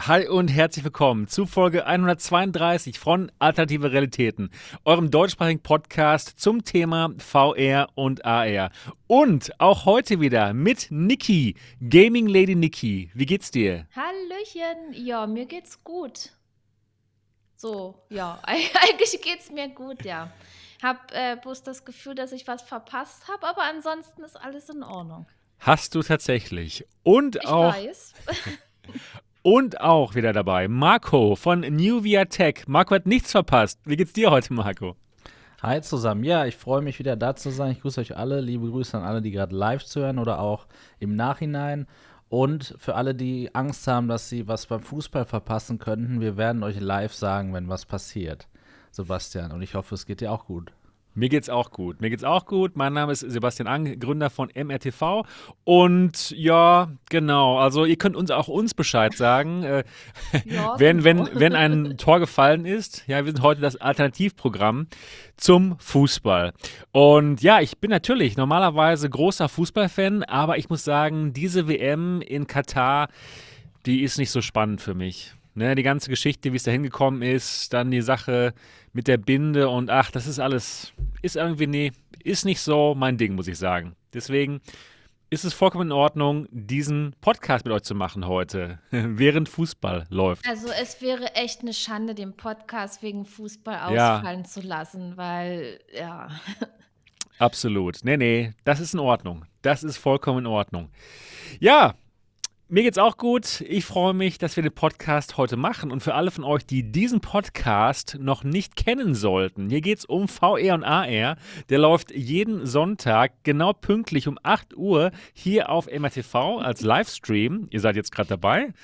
Hi und herzlich willkommen zu Folge 132 von Alternative Realitäten, eurem deutschsprachigen Podcast zum Thema VR und AR. Und auch heute wieder mit Niki, Gaming Lady Niki. Wie geht's dir? Hallöchen, ja, mir geht's gut. So, ja, eigentlich geht's mir gut, ja. Hab äh, bloß das Gefühl, dass ich was verpasst habe, aber ansonsten ist alles in Ordnung. Hast du tatsächlich. Und ich auch. weiß. Und auch wieder dabei Marco von New Via Tech. Marco hat nichts verpasst. Wie geht's dir heute, Marco? Hi zusammen. Ja, ich freue mich wieder da zu sein. Ich grüße euch alle. Liebe Grüße an alle, die gerade live zuhören oder auch im Nachhinein. Und für alle, die Angst haben, dass sie was beim Fußball verpassen könnten, wir werden euch live sagen, wenn was passiert. Sebastian. Und ich hoffe, es geht dir auch gut. Mir geht's auch gut. Mir geht's auch gut. Mein Name ist Sebastian Ang, Gründer von MRTV. Und ja, genau. Also ihr könnt uns auch uns Bescheid sagen, äh, ja, wenn, wenn, wenn ein Tor gefallen ist. Ja, wir sind heute das Alternativprogramm zum Fußball. Und ja, ich bin natürlich normalerweise großer Fußballfan, aber ich muss sagen, diese WM in Katar, die ist nicht so spannend für mich. Ne, die ganze Geschichte, wie es da hingekommen ist, dann die Sache mit der Binde und ach, das ist alles, ist irgendwie, nee, ist nicht so mein Ding, muss ich sagen. Deswegen ist es vollkommen in Ordnung, diesen Podcast mit euch zu machen heute, während Fußball läuft. Also es wäre echt eine Schande, den Podcast wegen Fußball ausfallen ja. zu lassen, weil, ja. Absolut. Nee, nee, das ist in Ordnung. Das ist vollkommen in Ordnung. Ja, mir geht's auch gut. Ich freue mich, dass wir den Podcast heute machen. Und für alle von euch, die diesen Podcast noch nicht kennen sollten, hier geht's um VR und AR. Der läuft jeden Sonntag genau pünktlich um 8 Uhr hier auf MRTV als Livestream. Ihr seid jetzt gerade dabei.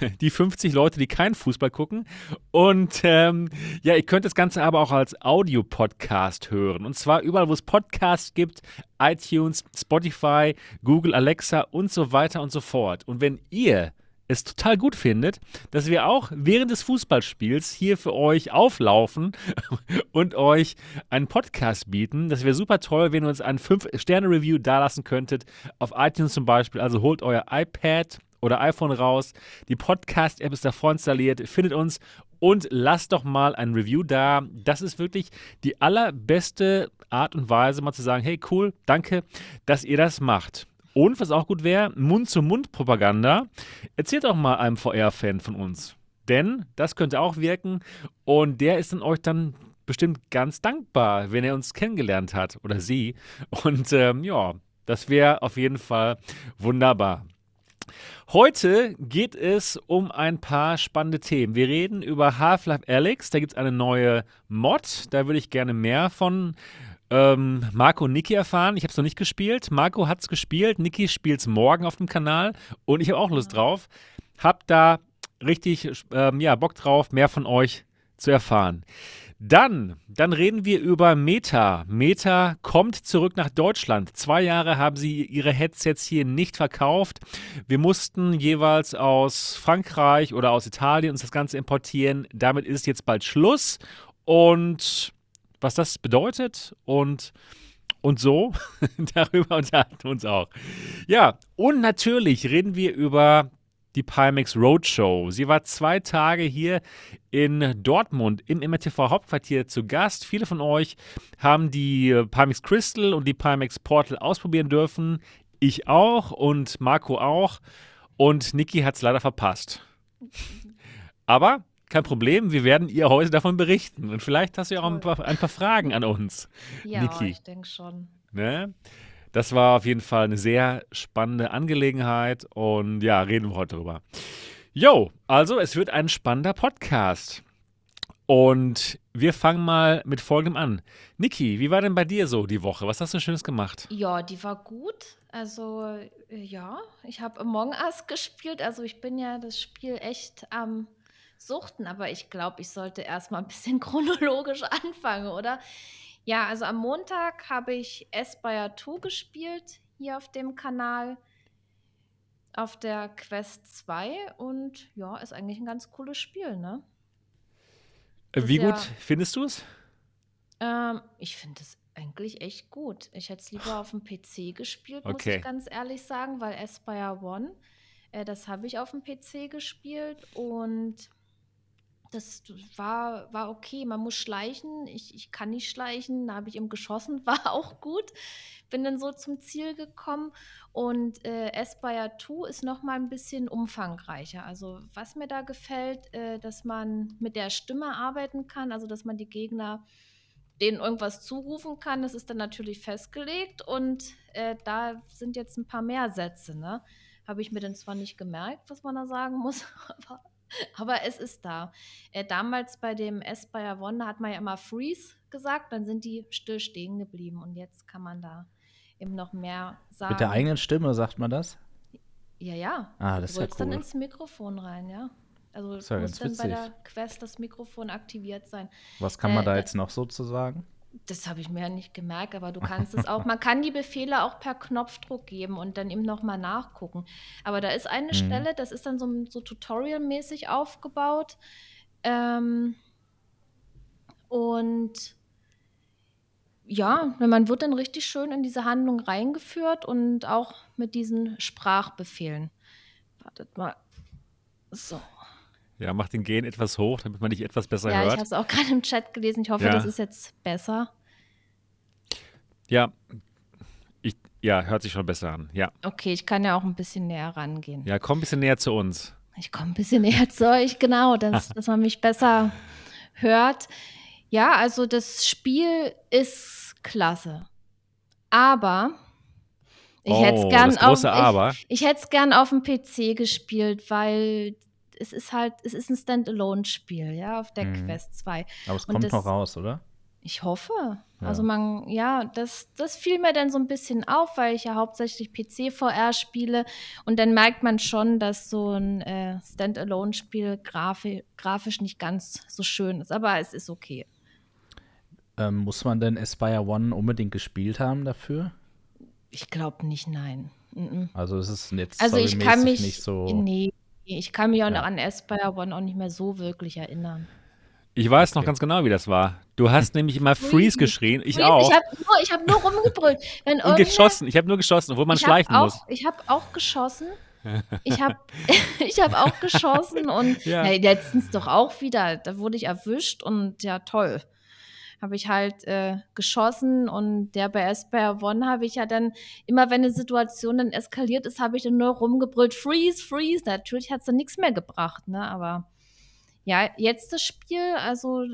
Die 50 Leute, die keinen Fußball gucken. Und ähm, ja, ihr könnt das Ganze aber auch als Audio-Podcast hören. Und zwar überall, wo es Podcasts gibt, iTunes, Spotify, Google, Alexa und so weiter und so fort. Und wenn ihr es total gut findet, dass wir auch während des Fußballspiels hier für euch auflaufen und euch einen Podcast bieten. Das wäre super toll, wenn ihr uns ein 5-Sterne-Review dalassen könntet, auf iTunes zum Beispiel. Also holt euer iPad oder iPhone raus, die Podcast-App ist davor installiert, findet uns und lasst doch mal ein Review da. Das ist wirklich die allerbeste Art und Weise, mal zu sagen, hey cool, danke, dass ihr das macht. Und was auch gut wäre, Mund-zu-Mund-Propaganda. Erzählt doch mal einem VR-Fan von uns. Denn das könnte auch wirken und der ist dann euch dann bestimmt ganz dankbar, wenn er uns kennengelernt hat oder sie. Und ähm, ja, das wäre auf jeden Fall wunderbar. Heute geht es um ein paar spannende Themen. Wir reden über Half-Life Alyx. Da gibt es eine neue Mod. Da würde ich gerne mehr von ähm, Marco und Niki erfahren. Ich habe es noch nicht gespielt. Marco hat es gespielt. Niki spielt es morgen auf dem Kanal. Und ich habe auch Lust drauf. Hab da richtig ähm, ja, Bock drauf, mehr von euch zu erfahren. Dann, dann reden wir über Meta. Meta kommt zurück nach Deutschland. Zwei Jahre haben sie ihre Headsets hier nicht verkauft. Wir mussten jeweils aus Frankreich oder aus Italien uns das Ganze importieren. Damit ist jetzt bald Schluss. Und was das bedeutet und und so, darüber unterhalten wir uns auch. Ja, und natürlich reden wir über die Pimax Roadshow. Sie war zwei Tage hier in Dortmund im MRTV Hauptquartier zu Gast. Viele von euch haben die Pimax Crystal und die Pimax Portal ausprobieren dürfen. Ich auch und Marco auch. Und Niki hat es leider verpasst. Aber kein Problem, wir werden ihr heute davon berichten. Und vielleicht hast du ja auch ein paar, ein paar Fragen an uns. Ja, Niki. ich denke schon. Ne? Das war auf jeden Fall eine sehr spannende Angelegenheit und ja, reden wir heute drüber. Jo, also es wird ein spannender Podcast. Und wir fangen mal mit folgendem an. Niki, wie war denn bei dir so die Woche? Was hast du Schönes gemacht? Ja, die war gut. Also, äh, ja, ich habe Among Us gespielt. Also, ich bin ja das Spiel echt am Suchten, aber ich glaube, ich sollte erstmal ein bisschen chronologisch anfangen, oder? Ja, also am Montag habe ich Aspire 2 gespielt, hier auf dem Kanal, auf der Quest 2 und ja, ist eigentlich ein ganz cooles Spiel, ne? Äh, wie gut findest du es? Ähm, ich finde es eigentlich echt gut. Ich hätte es lieber auf dem PC gespielt, muss ich ganz ehrlich sagen, weil Aspire One Äh, das habe ich auf dem PC gespielt und das war, war okay. Man muss schleichen. Ich, ich kann nicht schleichen. Da habe ich eben geschossen, war auch gut. Bin dann so zum Ziel gekommen. Und äh, Aspire 2 ist noch mal ein bisschen umfangreicher. Also was mir da gefällt, äh, dass man mit der Stimme arbeiten kann, also dass man die Gegner denen irgendwas zurufen kann. Das ist dann natürlich festgelegt. Und äh, da sind jetzt ein paar mehr Sätze. Ne? Habe ich mir dann zwar nicht gemerkt, was man da sagen muss, aber aber es ist da. Äh, damals bei dem Aspire One hat man ja immer Freeze gesagt, dann sind die still stehen geblieben und jetzt kann man da eben noch mehr sagen. Mit der eigenen Stimme sagt man das? Ja, ja. Ah, das du ist ja dann cool. ins Mikrofon rein, ja. Also ja muss dann bei witzig. der Quest das Mikrofon aktiviert sein. Was kann man Äh, da äh, jetzt noch sozusagen? Das habe ich mir ja nicht gemerkt, aber du kannst es auch. Man kann die Befehle auch per Knopfdruck geben und dann eben nochmal nachgucken. Aber da ist eine Mhm. Stelle, das ist dann so, so Tutorial-mäßig aufgebaut. Ähm, und ja, man wird dann richtig schön in diese Handlung reingeführt und auch mit diesen Sprachbefehlen. Wartet mal. So. Ja, mach den Gen etwas hoch, damit man dich etwas besser Ja, ich hört. habe es auch gerade im Chat gelesen. Ich hoffe, Ja. das ist jetzt besser. Ja, ich, ja, hört sich schon besser an. Ja, Okay, ich kann ja auch ein bisschen näher rangehen. ja, komm ein bisschen näher zu uns. Ich komme ein bisschen näher zu euch, genau, dass, dass man mich besser hört. Ja, also das Spiel ist klasse. Aber ich hätte es oh, gern auf. Ich, ich hätte es gern auf dem PC gespielt, weil es ist halt, es ist ein Standalone-Spiel, ja, auf der Mhm. Quest 2. Aber es und kommt das- noch raus, oder? Ich hoffe. Ja. Also man, ja, das, das fiel mir dann so ein bisschen auf, weil ich ja hauptsächlich PC-VR spiele. Und dann merkt man schon, dass so ein äh, Standalone-Spiel grafi grafisch nicht ganz so schön ist. Aber es ist okay. Ähm, muss man denn Aspire One unbedingt gespielt haben dafür? Ich glaube nicht, nein. Mhm. Also es ist jetzt Also ich kann mich nicht so. nee, ich kann mich auch Ja. noch an Aspire One auch nicht mehr so wirklich erinnern. Ich weiß noch Okay. ganz genau, wie das war. Du hast nämlich immer Freeze Freeze. geschrien, ich Freeze, auch. Ich habe nur, ich hab nur rumgebrüllt. Wenn und irgendwer- geschossen. Ich habe nur geschossen, obwohl man ich hab schleichen auch, muss. Ich habe auch geschossen. Ich habe ich hab auch geschossen und Ja. ja. letztens doch auch wieder. Da wurde ich erwischt und ja, toll. Habe ich halt äh, geschossen und der bei Aspire One habe ich ja dann, immer wenn eine Situation dann eskaliert ist, habe ich dann nur rumgebrüllt, freeze, freeze. Natürlich hat es dann nichts mehr gebracht, ne? Aber ja, jetzt das Spiel, also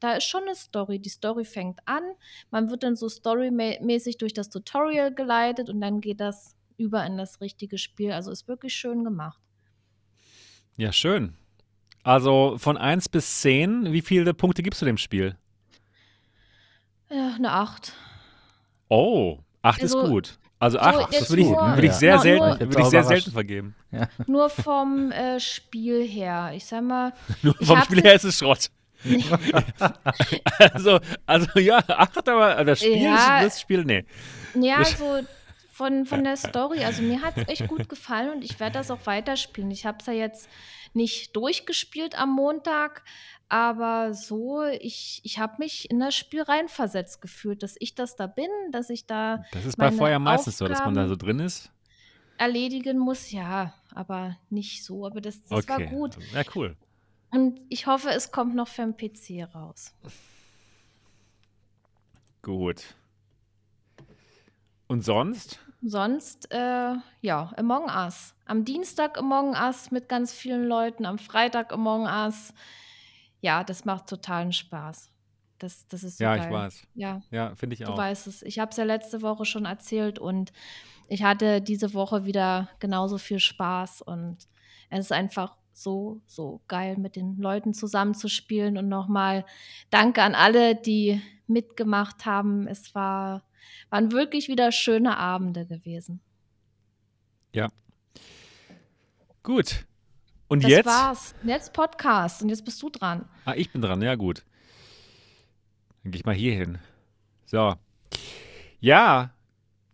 da ist schon eine Story. Die Story fängt an, man wird dann so storymäßig durch das Tutorial geleitet und dann geht das über in das richtige Spiel. Also ist wirklich schön gemacht. Ja, schön. Also von 1 bis 10, wie viele Punkte gibst du dem Spiel? Ja, eine 8. Oh, 8 Also, ist gut. Also so 8, das jetzt würde ich, nur- würde ich Ja. sehr nur- selten, würde bin ich sehr selten vergeben. Nur vom äh, Spiel her. Ich sag mal, Nur vom Spiel her ist es Schrott. also, also ja, 8, aber das Spiel, Ja. das Spiel, nee. ja, so von, von der Story. Also mir hat es echt gut gefallen und ich werde das auch weiterspielen. Ich habe es ja jetzt nicht durchgespielt am Montag, aber so, ich, ich habe mich in das Spiel reinversetzt gefühlt, dass ich das da bin, dass ich da Das ist bei Feuer meistens so, dass man da Aufgaben- so drin ist. erledigen muss. Ja, aber nicht so. Aber das, das war Okay. gut. Ja, cool. Und ich hoffe, es kommt noch für den PC raus. Gut. Und sonst? Sonst, äh, ja, Among Us. Am Dienstag Among Us mit ganz vielen Leuten, am Freitag Among Us. Ja, das macht totalen Spaß. Das, das ist so Ja, geil. ich weiß. Ja, Ja, finde ich du auch. weißt es. Ich habe es ja letzte Woche schon erzählt und ich hatte diese Woche wieder genauso viel Spaß und es ist einfach so, so geil, mit den Leuten zusammenzuspielen und nochmal danke an alle, die mitgemacht haben. Es war, waren wirklich wieder schöne Abende gewesen. Gut. Und Das jetzt? war's. Jetzt Podcast und jetzt bist du dran. Ah, ich bin dran, ja gut. Dann gehe ich mal hier hin. So. Ja,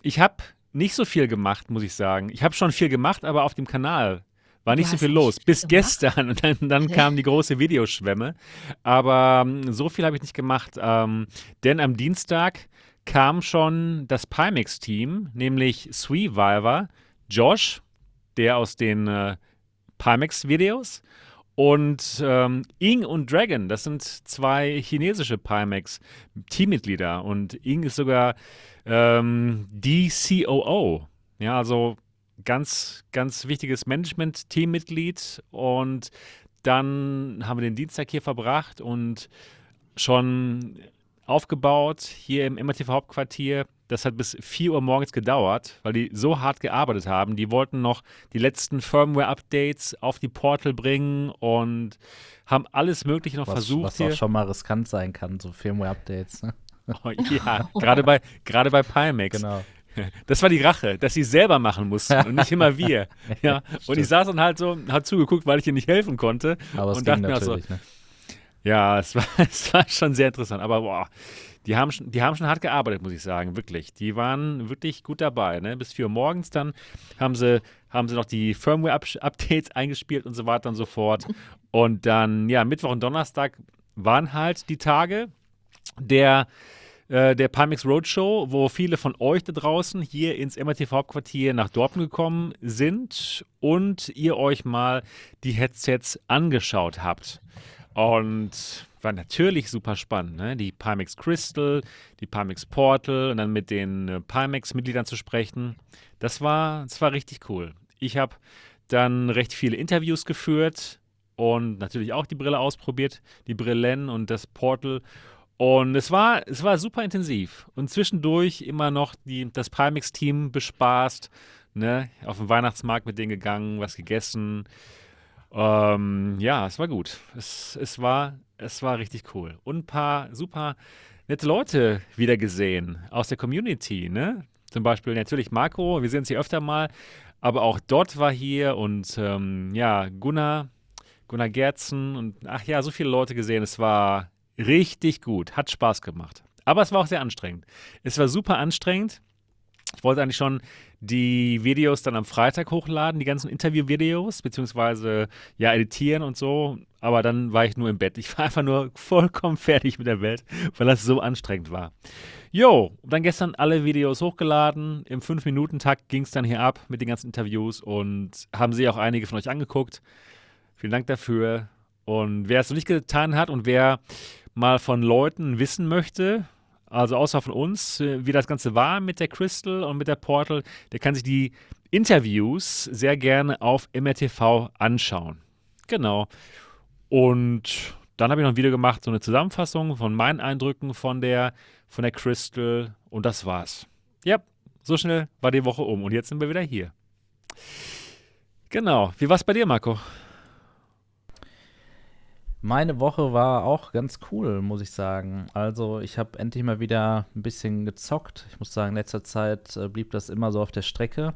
ich habe nicht so viel gemacht, muss ich sagen. Ich habe schon viel gemacht, aber auf dem Kanal war nicht so viel los. viel Bis gemacht? gestern. Und dann, dann kam die große Videoschwemme. Aber ähm, so viel habe ich nicht gemacht. Ähm, denn am Dienstag kam schon das Pimax-Team, nämlich Sweeviver, Josh der aus den äh, Pimax-Videos. Und ähm, Ing und Dragon, das sind zwei chinesische Pimax-Teammitglieder. Und Ing ist sogar ähm, DCOO. Ja, also ganz, ganz wichtiges Management-Teammitglied. Und dann haben wir den Dienstag hier verbracht und schon aufgebaut hier im MRTV-Hauptquartier. Das hat bis 4 Uhr morgens gedauert, weil die so hart gearbeitet haben. Die wollten noch die letzten Firmware-Updates auf die Portal bringen und haben alles Mögliche noch was, versucht. Was hier. auch schon mal riskant sein kann, so Firmware-Updates. Ne? Oh, ja, gerade bei, gerade bei Pimax. Genau. Das war die Rache, dass sie es selber machen mussten und nicht immer wir. Ja. Und ich saß dann halt so, hat zugeguckt, weil ich ihr nicht helfen konnte. Aber es und ging dachte mir so, natürlich, ne? Ja, es war, es war schon sehr interessant. Aber boah, die haben, schon, die haben schon hart gearbeitet, muss ich sagen, wirklich. Die waren wirklich gut dabei. Ne? Bis 4 Uhr morgens dann haben sie, haben sie noch die Firmware-Updates eingespielt und so weiter und so fort. Und dann, ja, Mittwoch und Donnerstag waren halt die Tage der, äh, der Pimax Roadshow, wo viele von euch da draußen hier ins MRTV-Hauptquartier nach Dortmund gekommen sind und ihr euch mal die Headsets angeschaut habt. Und war natürlich super spannend, ne? Die Pimax Crystal, die Pimax Portal und dann mit den äh, Pimax-Mitgliedern zu sprechen. Das war, das war richtig cool. Ich habe dann recht viele Interviews geführt und natürlich auch die Brille ausprobiert, die Brillen und das Portal. Und es war, es war super intensiv. Und zwischendurch immer noch die, das Pimax-Team bespaßt, ne? Auf den Weihnachtsmarkt mit denen gegangen, was gegessen. Ähm, ja, es war gut. Es, es, war, es war richtig cool. Und ein paar super nette Leute wieder gesehen aus der Community, ne? Zum Beispiel natürlich Marco, wir sehen uns hier öfter mal, aber auch Dot war hier und ähm, ja, Gunnar, Gunnar Gerzen und ach ja, so viele Leute gesehen. Es war richtig gut, hat Spaß gemacht. Aber es war auch sehr anstrengend. Es war super anstrengend. Ich wollte eigentlich schon die Videos dann am Freitag hochladen, die ganzen Interview-Videos, beziehungsweise ja, editieren und so. Aber dann war ich nur im Bett. Ich war einfach nur vollkommen fertig mit der Welt, weil das so anstrengend war. Jo, dann gestern alle Videos hochgeladen. Im 5-Minuten-Takt ging es dann hier ab mit den ganzen Interviews und haben sie auch einige von euch angeguckt. Vielen Dank dafür. Und wer es noch nicht getan hat und wer mal von Leuten wissen möchte, also außer von uns, äh, wie das Ganze war mit der Crystal und mit der Portal, der kann sich die Interviews sehr gerne auf MRTV anschauen. Genau. Und dann habe ich noch ein Video gemacht, so eine Zusammenfassung von meinen Eindrücken von der, von der Crystal und das war's. Ja, so schnell war die Woche um und jetzt sind wir wieder hier. Genau. Wie war's bei dir, Marco? Meine Woche war auch ganz cool, muss ich sagen. Also, ich habe endlich mal wieder ein bisschen gezockt. Ich muss sagen, in letzter Zeit äh, blieb das immer so auf der Strecke.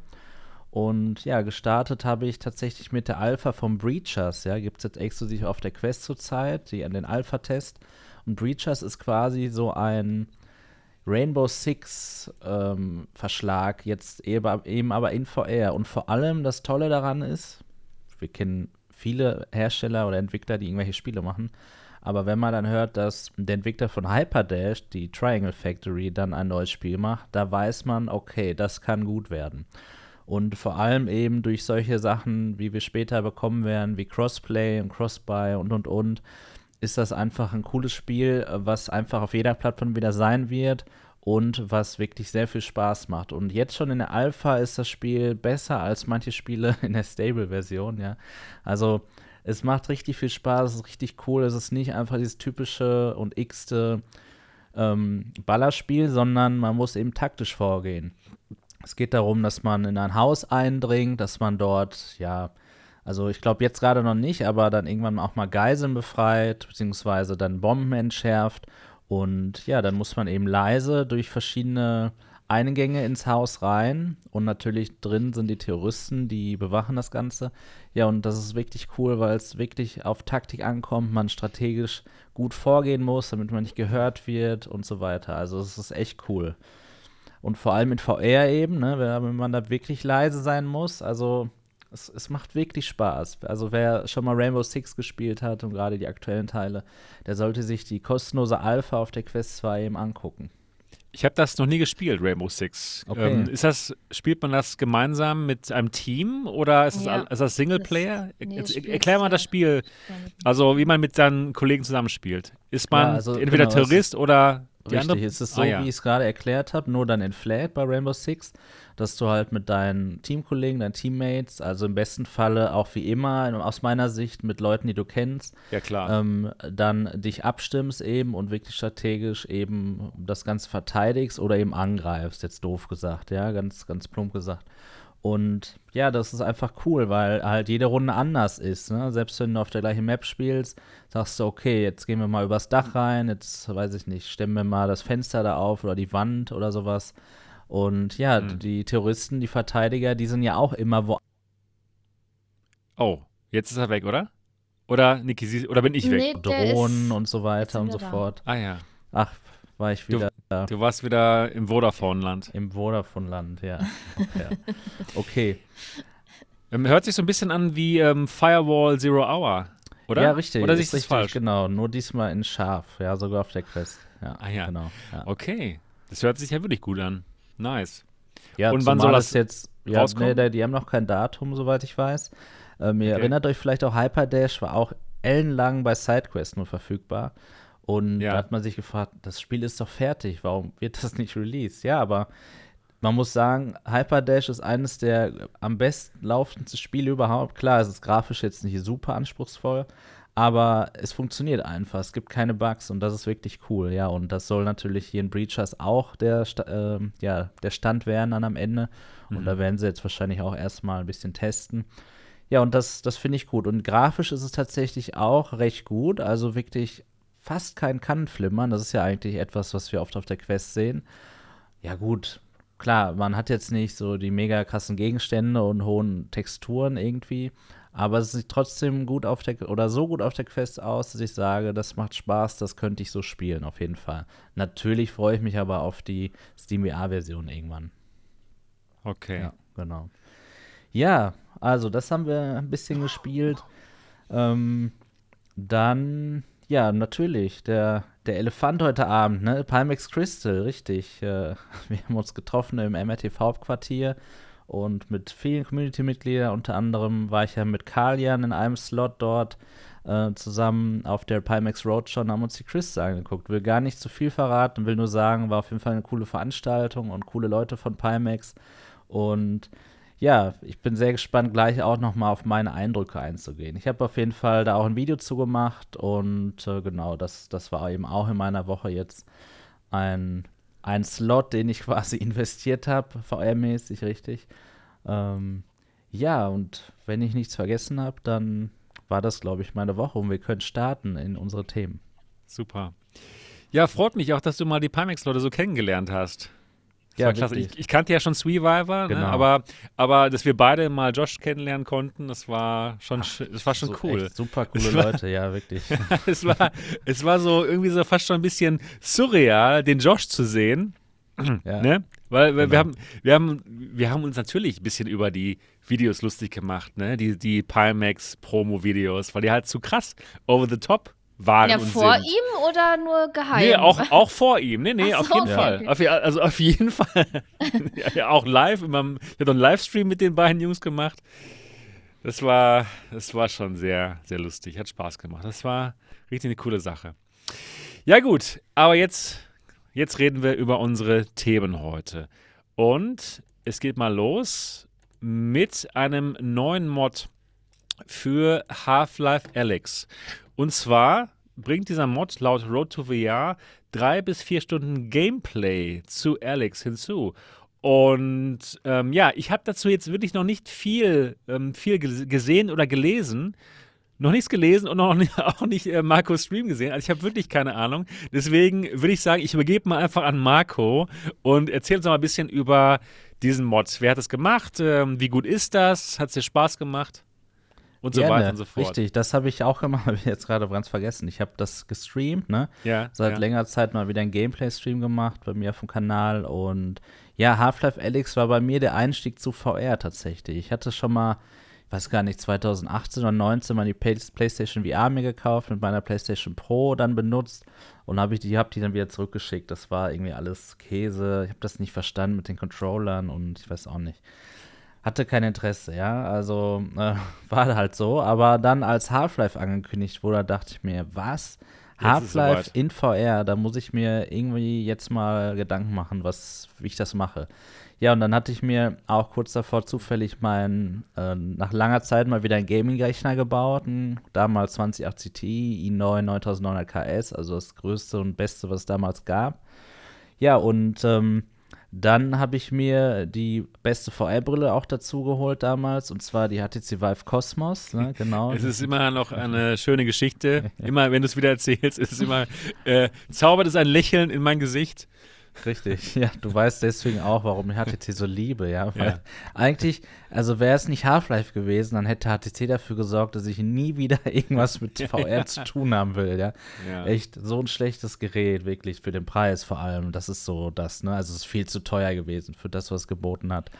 Und ja, gestartet habe ich tatsächlich mit der Alpha vom Breachers. Ja, gibt es jetzt exklusiv auf der Quest zurzeit, die an den Alpha-Test. Und Breachers ist quasi so ein Rainbow Six ähm, Verschlag, jetzt eben aber in VR. Und vor allem das Tolle daran ist, wir kennen viele Hersteller oder Entwickler, die irgendwelche Spiele machen. Aber wenn man dann hört, dass der Entwickler von Hyperdash, die Triangle Factory, dann ein neues Spiel macht, da weiß man, okay, das kann gut werden. Und vor allem eben durch solche Sachen, wie wir später bekommen werden, wie Crossplay und Crossbuy und und und, ist das einfach ein cooles Spiel, was einfach auf jeder Plattform wieder sein wird und was wirklich sehr viel Spaß macht. Und jetzt schon in der Alpha ist das Spiel besser als manche Spiele in der Stable-Version, ja. Also es macht richtig viel Spaß, es ist richtig cool. Es ist nicht einfach dieses typische und x-te ähm, Ballerspiel, sondern man muss eben taktisch vorgehen. Es geht darum, dass man in ein Haus eindringt, dass man dort, ja, also ich glaube jetzt gerade noch nicht, aber dann irgendwann auch mal Geiseln befreit, beziehungsweise dann Bomben entschärft und ja, dann muss man eben leise durch verschiedene Eingänge ins Haus rein. Und natürlich drin sind die Terroristen, die bewachen das Ganze. Ja, und das ist wirklich cool, weil es wirklich auf Taktik ankommt, man strategisch gut vorgehen muss, damit man nicht gehört wird und so weiter. Also es ist echt cool. Und vor allem in VR eben, ne, wenn man da wirklich leise sein muss. Also es, es, macht wirklich Spaß. Also wer schon mal Rainbow Six gespielt hat und gerade die aktuellen Teile, der sollte sich die kostenlose Alpha auf der Quest 2 eben angucken. Ich habe das noch nie gespielt, Rainbow Six. Okay. Ähm, ist das, spielt man das gemeinsam mit einem Team oder ist das, Ja. al- ist das Singleplayer? Das- nee, Jetzt, spielst erklär mal das Spiel, also wie man mit seinen Kollegen zusammenspielt. Ist man Ja, also entweder genau, Terrorist oder die Richtig, andere? es ist so, Ah, ja. wie ich es gerade erklärt habe, nur dann in Flat bei Rainbow Six, dass du halt mit deinen Teamkollegen, deinen Teammates, also im besten Falle auch wie immer, aus meiner Sicht mit Leuten, die du kennst, Ja, klar. ähm, dann dich abstimmst eben und wirklich strategisch eben das Ganze verteidigst oder eben angreifst, jetzt doof gesagt, ja, ganz, ganz plump gesagt. Und ja, das ist einfach cool, weil halt jede Runde anders ist. Ne? Selbst wenn du auf der gleichen Map spielst, sagst du, okay, jetzt gehen wir mal übers Dach rein, jetzt weiß ich nicht, stemmen wir mal das Fenster da auf oder die Wand oder sowas. Und ja, Mhm. die Terroristen, die Verteidiger, die sind ja auch immer wo. oh, jetzt ist er weg, oder? Oder, Niki, oder bin ich weg? Nee, Drohnen und so weiter und so da. fort. Ah ja, Ach, war ich Du- wieder da. du warst wieder im Vodafone-Land. Im Vodafone-Land, ja. ja. Okay. Ähm, hört sich so ein bisschen an wie ähm, Firewall Zero Hour, oder? Ja, richtig. Oder ist sich richtig, falsch? Genau, nur diesmal in scharf. Ja, sogar auf der Quest. Ja, Ah, ja. Genau. Ja, Okay, das hört sich ja wirklich gut an. Nice. ja Und wann soll das jetzt ja, rauskommen? nee, die haben noch kein Datum, soweit ich weiß. Ähm, ihr Okay. erinnert euch vielleicht auch, Hyperdash war auch ellenlang bei SideQuest nur verfügbar. Und Ja. da hat man sich gefragt, das Spiel ist doch fertig, warum wird das nicht released? Ja, aber man muss sagen, Hyperdash ist eines der am besten laufendsten Spiele überhaupt. Klar, es ist grafisch jetzt nicht super anspruchsvoll, aber es funktioniert einfach. Es gibt keine Bugs und das ist wirklich cool, ja. Und das soll natürlich hier in Breachers auch der, ähm, ja, der Stand werden dann am Ende. Und Mhm. da werden sie jetzt wahrscheinlich auch erstmal ein bisschen testen. Ja, und das, das finde ich gut. Und grafisch ist es tatsächlich auch recht gut. Also wirklich fast kein Kannenflimmern. Das ist ja eigentlich etwas, was wir oft auf der Quest sehen. Ja, gut. Klar, man hat jetzt nicht so die mega krassen Gegenstände und hohen Texturen irgendwie. Aber es sieht trotzdem gut auf der oder so gut auf der Quest aus, dass ich sage, das macht Spaß, das könnte ich so spielen, auf jeden Fall. Natürlich freue ich mich aber auf die Steam VR-Version irgendwann. Okay. Ja, genau. Ja, also das haben wir ein bisschen gespielt. Ähm, dann, ja, natürlich, der, der Elefant heute Abend, ne? Palmex Crystal, richtig. Äh, wir haben uns getroffen im MRTV-Hauptquartier und mit vielen Community-Mitgliedern, unter anderem war ich ja mit Kalian in einem Slot dort äh, zusammen auf der Pimax Roadshow und haben uns die Crystal angeguckt. Will gar nicht zu viel verraten, will nur sagen, war auf jeden Fall eine coole Veranstaltung und coole Leute von Pimax. Und ja, ich bin sehr gespannt, gleich auch nochmal auf meine Eindrücke einzugehen. Ich habe auf jeden Fall da auch ein Video zu gemacht und äh, genau, das, das war eben auch in meiner Woche jetzt ein, ein Slot, den ich quasi investiert habe, VR-mäßig, richtig. Ähm, ja, und wenn ich nichts vergessen habe, dann war das, glaube ich, meine Woche und wir können starten in unsere Themen. Super. Ja, freut mich auch, dass du mal die Pimax-Leute so kennengelernt hast. Ja, klasse. Ich, ich kannte ja schon Sweeviver, ne? Genau. aber, aber dass wir beide mal Josh kennenlernen konnten, das war schon, sch- das war schon So cool. Super coole war- Leute, ja, wirklich. es, war, es war so irgendwie so fast schon ein bisschen surreal, den Josh zu sehen. ja. Ne? Weil wir, wir, Genau. haben, wir, haben, wir haben uns natürlich ein bisschen über die Videos lustig gemacht, ne? Die, die Pimax Promo-Videos, weil die halt zu krass over the top waren Ja, und vor sind. ihm oder nur geheim? Nee, auch, auch vor ihm. Nee, nee, Ach auf so, jeden okay, Fall. Auf, also auf jeden Fall. ja, auch live. Ich habe einen Livestream mit den beiden Jungs gemacht. Das war, das war schon sehr, sehr lustig. Hat Spaß gemacht. Das war richtig eine coole Sache. Ja, gut. Aber jetzt, jetzt reden wir über unsere Themen heute. Und es geht mal los mit einem neuen Mod für Half-Life Alyx. Und zwar bringt dieser Mod laut Road to VR drei bis vier Stunden Gameplay zu Alyx hinzu. Und ähm, ja, ich habe dazu jetzt wirklich noch nicht viel, ähm, viel ges- gesehen oder gelesen. Noch nichts gelesen und noch nicht, auch nicht äh, Marcos Stream gesehen. Also ich habe wirklich keine Ahnung. Deswegen würde ich sagen, ich übergebe mal einfach an Marco und erzähl uns mal ein bisschen über diesen Mod. Wer hat es gemacht? Ähm, wie gut ist das? Hat es dir Spaß gemacht? Und so Gerne, weiter und so fort. Richtig, das habe ich auch gemacht, habe ich jetzt gerade ganz vergessen. Ich habe das gestreamt, ne? Ja, Seit ja. längerer Zeit mal wieder einen Gameplay-Stream gemacht bei mir auf dem Kanal und ja, Half-Life Alyx war bei mir der Einstieg zu VR tatsächlich. Ich hatte schon mal, ich weiß gar nicht, 2018 oder 2019 mal die Play PlayStation VR mir gekauft, mit meiner PlayStation Pro dann benutzt und habe ich die, hab die dann wieder zurückgeschickt. Das war irgendwie alles Käse. Ich habe das nicht verstanden mit den Controllern und ich weiß auch nicht. Hatte kein Interesse, ja. Also äh, war halt so. Aber dann als Half-Life angekündigt wurde, dachte ich mir, was? Half-Life in VR, da muss ich mir irgendwie jetzt mal Gedanken machen, was, wie ich das mache. Ja, und dann hatte ich mir auch kurz davor zufällig meinen, äh, nach langer Zeit mal wieder einen Gaming-Rechner gebaut. Damals 2080 Ti, i9 9900 KS, also das größte und beste, was es damals gab. Ja, und ähm, dann habe ich mir die beste VR-Brille auch dazu geholt damals, und zwar die HTC Vive Cosmos. Ne, genau. es ist immer noch eine schöne Geschichte. Immer, wenn du es wieder erzählst, ist es immer, äh, zaubert es ein Lächeln in mein Gesicht. Richtig, ja, du weißt deswegen auch, warum ich HTC so liebe, ja. Weil ja. eigentlich, also wäre es nicht Half-Life gewesen, dann hätte HTC dafür gesorgt, dass ich nie wieder irgendwas mit VR zu tun haben will, ja? ja. Echt so ein schlechtes Gerät, wirklich, für den Preis vor allem. Das ist so das, ne? Also es ist viel zu teuer gewesen für das, was es geboten hat.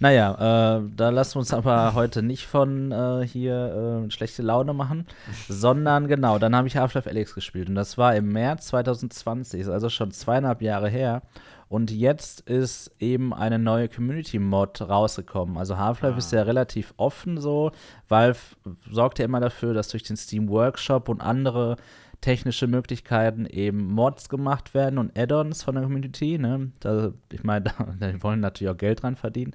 Naja, äh, da lassen wir uns aber heute nicht von äh, hier äh, schlechte Laune machen, sondern genau, dann habe ich Half-Life Alyx gespielt und das war im März 2020, ist also schon zweieinhalb Jahre her. Und jetzt ist eben eine neue Community-Mod rausgekommen. Also Half-Life ah. ist ja relativ offen so. Valve sorgt ja immer dafür, dass durch den Steam Workshop und andere technische Möglichkeiten eben Mods gemacht werden und Add-ons von der Community. Ne? Da, ich meine, die wollen natürlich auch Geld dran verdienen.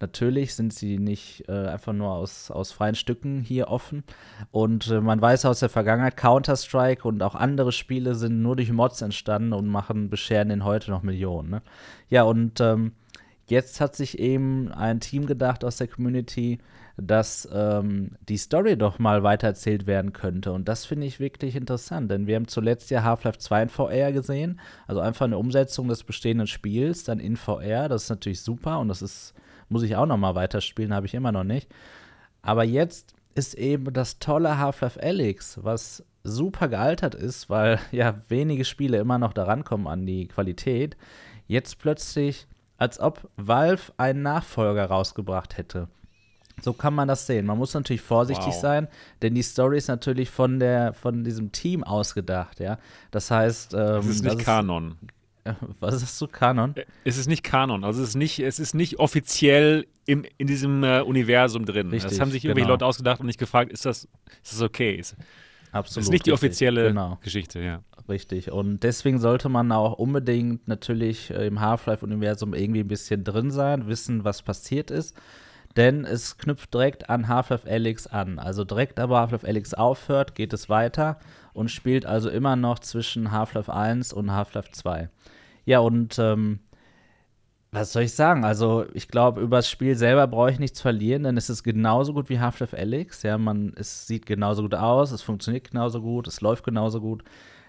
Natürlich sind sie nicht äh, einfach nur aus, aus freien Stücken hier offen. Und äh, man weiß aus der Vergangenheit, Counter-Strike und auch andere Spiele sind nur durch Mods entstanden und machen, bescheren den heute noch Millionen. Ne? Ja, und ähm, jetzt hat sich eben ein Team gedacht aus der Community, dass ähm, die Story doch mal weitererzählt werden könnte. Und das finde ich wirklich interessant, denn wir haben zuletzt ja Half-Life 2 in VR gesehen, also einfach eine Umsetzung des bestehenden Spiels dann in VR. Das ist natürlich super und das ist, muss ich auch noch mal weiterspielen, habe ich immer noch nicht. Aber jetzt ist eben das tolle Half-Life Alyx, was super gealtert ist, weil ja wenige Spiele immer noch daran kommen an die Qualität. Jetzt plötzlich, als ob Valve einen Nachfolger rausgebracht hätte. So kann man das sehen. Man muss natürlich vorsichtig wow. sein, denn die Story ist natürlich von der von diesem Team ausgedacht, ja. Das heißt, ähm, es ist nicht Kanon. Ist, was ist so Kanon? Äh, es ist nicht Kanon, also es ist nicht, es ist nicht offiziell im, in diesem äh, Universum drin. Richtig, das haben sich irgendwelche genau. Leute ausgedacht und nicht gefragt, ist das, ist das okay? Ist, Absolut. Das ist nicht die offizielle genau. Geschichte, ja. Richtig. Und deswegen sollte man auch unbedingt natürlich äh, im Half-Life-Universum irgendwie ein bisschen drin sein, wissen, was passiert ist denn es knüpft direkt an Half-Life Alyx an. Also direkt aber Half-Life Alyx aufhört, geht es weiter und spielt also immer noch zwischen Half-Life 1 und Half-Life 2. Ja, und ähm, was soll ich sagen? Also, ich glaube, über das Spiel selber brauche ich nichts verlieren, denn es ist genauso gut wie Half-Life Alyx. Ja, man, es sieht genauso gut aus, es funktioniert genauso gut, es läuft genauso gut.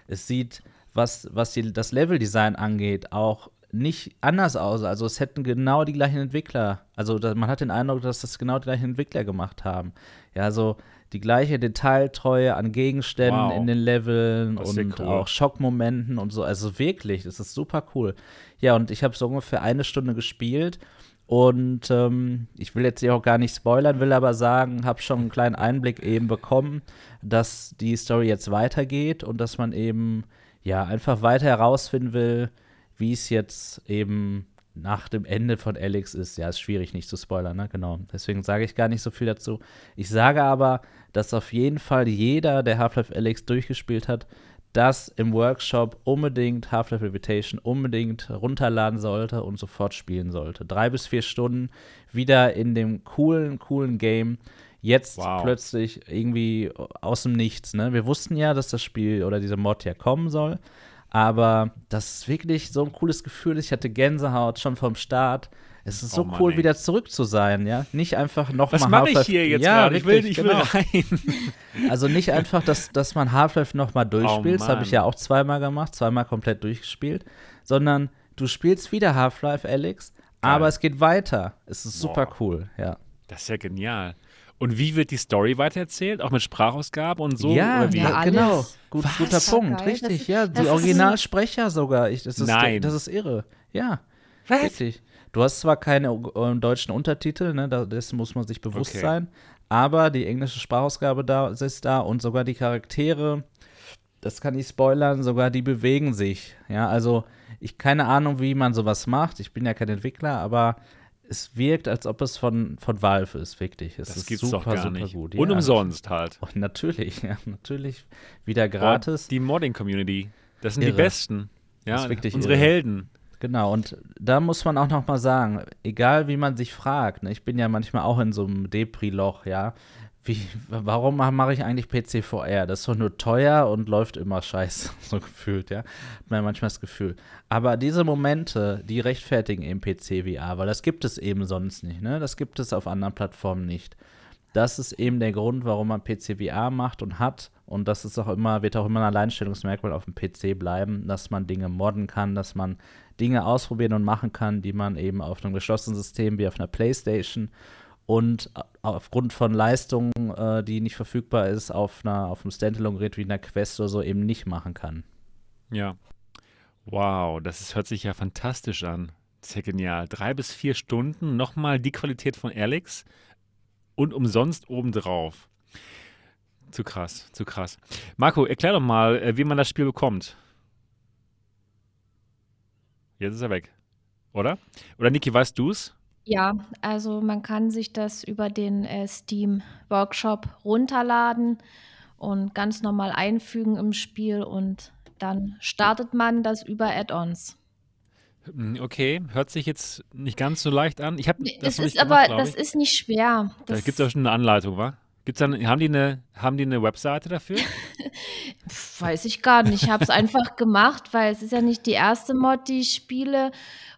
Es sieht, was, was die, das Leveldesign angeht, auch nicht anders aus. Also es hätten genau die gleichen Entwickler. Also man hat den Eindruck, dass das genau die gleichen Entwickler gemacht haben. Ja, also die gleiche Detailtreue an Gegenständen wow. in den Leveln und cool. auch Schockmomenten und so. Also wirklich, das ist super cool. Ja, und ich habe so ungefähr eine Stunde gespielt. Und ähm, ich will jetzt hier auch gar nicht spoilern, will aber sagen, habe schon einen kleinen Einblick eben bekommen, dass die Story jetzt weitergeht und dass man eben ja einfach weiter herausfinden will, wie es jetzt eben nach dem Ende von Alex ist. Ja, ist schwierig nicht zu spoilern, ne? Genau. Deswegen sage ich gar nicht so viel dazu. Ich sage aber, dass auf jeden Fall jeder, der Half-Life Alex durchgespielt hat, das im Workshop unbedingt Half-Life Reputation unbedingt runterladen sollte und sofort spielen sollte. Drei bis vier Stunden wieder in dem coolen, coolen Game. Jetzt wow. plötzlich irgendwie aus dem Nichts. Ne? Wir wussten ja, dass das Spiel oder diese Mod ja kommen soll. Aber das ist wirklich so ein cooles Gefühl. Ich hatte Gänsehaut schon vom Start. Es ist so oh Mann, cool, ey. wieder zurück zu sein, ja. Nicht einfach nochmal Was mache ich hier jetzt ja, gerade? Ich will, ich will genau. rein. Also nicht einfach, dass, dass man Half-Life nochmal durchspielt. Oh das habe ich ja auch zweimal gemacht, zweimal komplett durchgespielt. Sondern du spielst wieder Half-Life, Alex, aber es geht weiter. Es ist super Boah. cool, ja. Das ist ja genial. Und wie wird die Story weitererzählt? Auch mit Sprachausgabe und so? Ja, ja genau. Gut, guter Punkt, geil. richtig. ja, die Originalsprecher sogar. Ich, das ist, Nein. Das ist irre. Ja, Was? wirklich. Du hast zwar keine äh, deutschen Untertitel, ne, da, dessen muss man sich bewusst Okay. sein, aber die englische Sprachausgabe da ist da und sogar die Charaktere, das kann ich spoilern, sogar die bewegen sich. Ja, also ich keine Ahnung, wie man sowas macht. Ich bin ja kein Entwickler, aber es wirkt, als ob es von, von Valve ist, wirklich. Es Das ist gibt's super, doch gar super nicht. gut. Und ja. umsonst halt. Und natürlich, ja, natürlich wieder gratis. Die Modding-Community, das sind die Irre. Besten. Ja, Das ist wirklich unsere irre. Helden. Genau, und da muss man auch noch mal sagen, egal wie man sich fragt, ne, ich bin ja manchmal auch in so einem Depri-Loch, ja, wie, warum mache ich eigentlich PC VR? Das ist doch nur teuer und läuft immer scheiße, so gefühlt, ja. Hat man manchmal das Gefühl. Aber diese Momente, die rechtfertigen eben PC VR, weil das gibt es eben sonst nicht, ne? Das gibt es auf anderen Plattformen nicht. Das ist eben der Grund, warum man PC VR macht und hat. Und das ist auch immer, wird auch immer ein Alleinstellungsmerkmal auf dem PC bleiben, dass man Dinge modden kann, dass man Dinge ausprobieren und machen kann, die man eben auf einem geschlossenen System wie auf einer Playstation und aufgrund von Leistungen, äh, die nicht verfügbar ist, auf, einer, auf einem Standalone-Gerät wie einer Quest oder so eben nicht machen kann. Ja. Wow, das ist, hört sich ja fantastisch an. Ist ja genial. Drei bis vier Stunden, nochmal die Qualität von Alex und umsonst obendrauf. Zu krass, zu krass. Marco, erklär doch mal, äh, wie man das Spiel bekommt. Jetzt ist er weg. Oder? Oder Niki, weißt du's? Ja, also man kann sich das über den äh, Steam Workshop runterladen und ganz normal einfügen im Spiel und dann startet man das über Add-ons. Hm, Okay, hört sich jetzt nicht ganz so leicht an. Ich habe das Das noch ist aber, gemacht, glaub das ich. ist nicht schwer. Da Das, gibt es auch schon eine Anleitung, wa? Gibt's dann, haben, die eine, haben die eine Webseite dafür? Weiß ich gar nicht. Ich habe es einfach gemacht, weil es ist ja nicht die erste Mod, die ich spiele.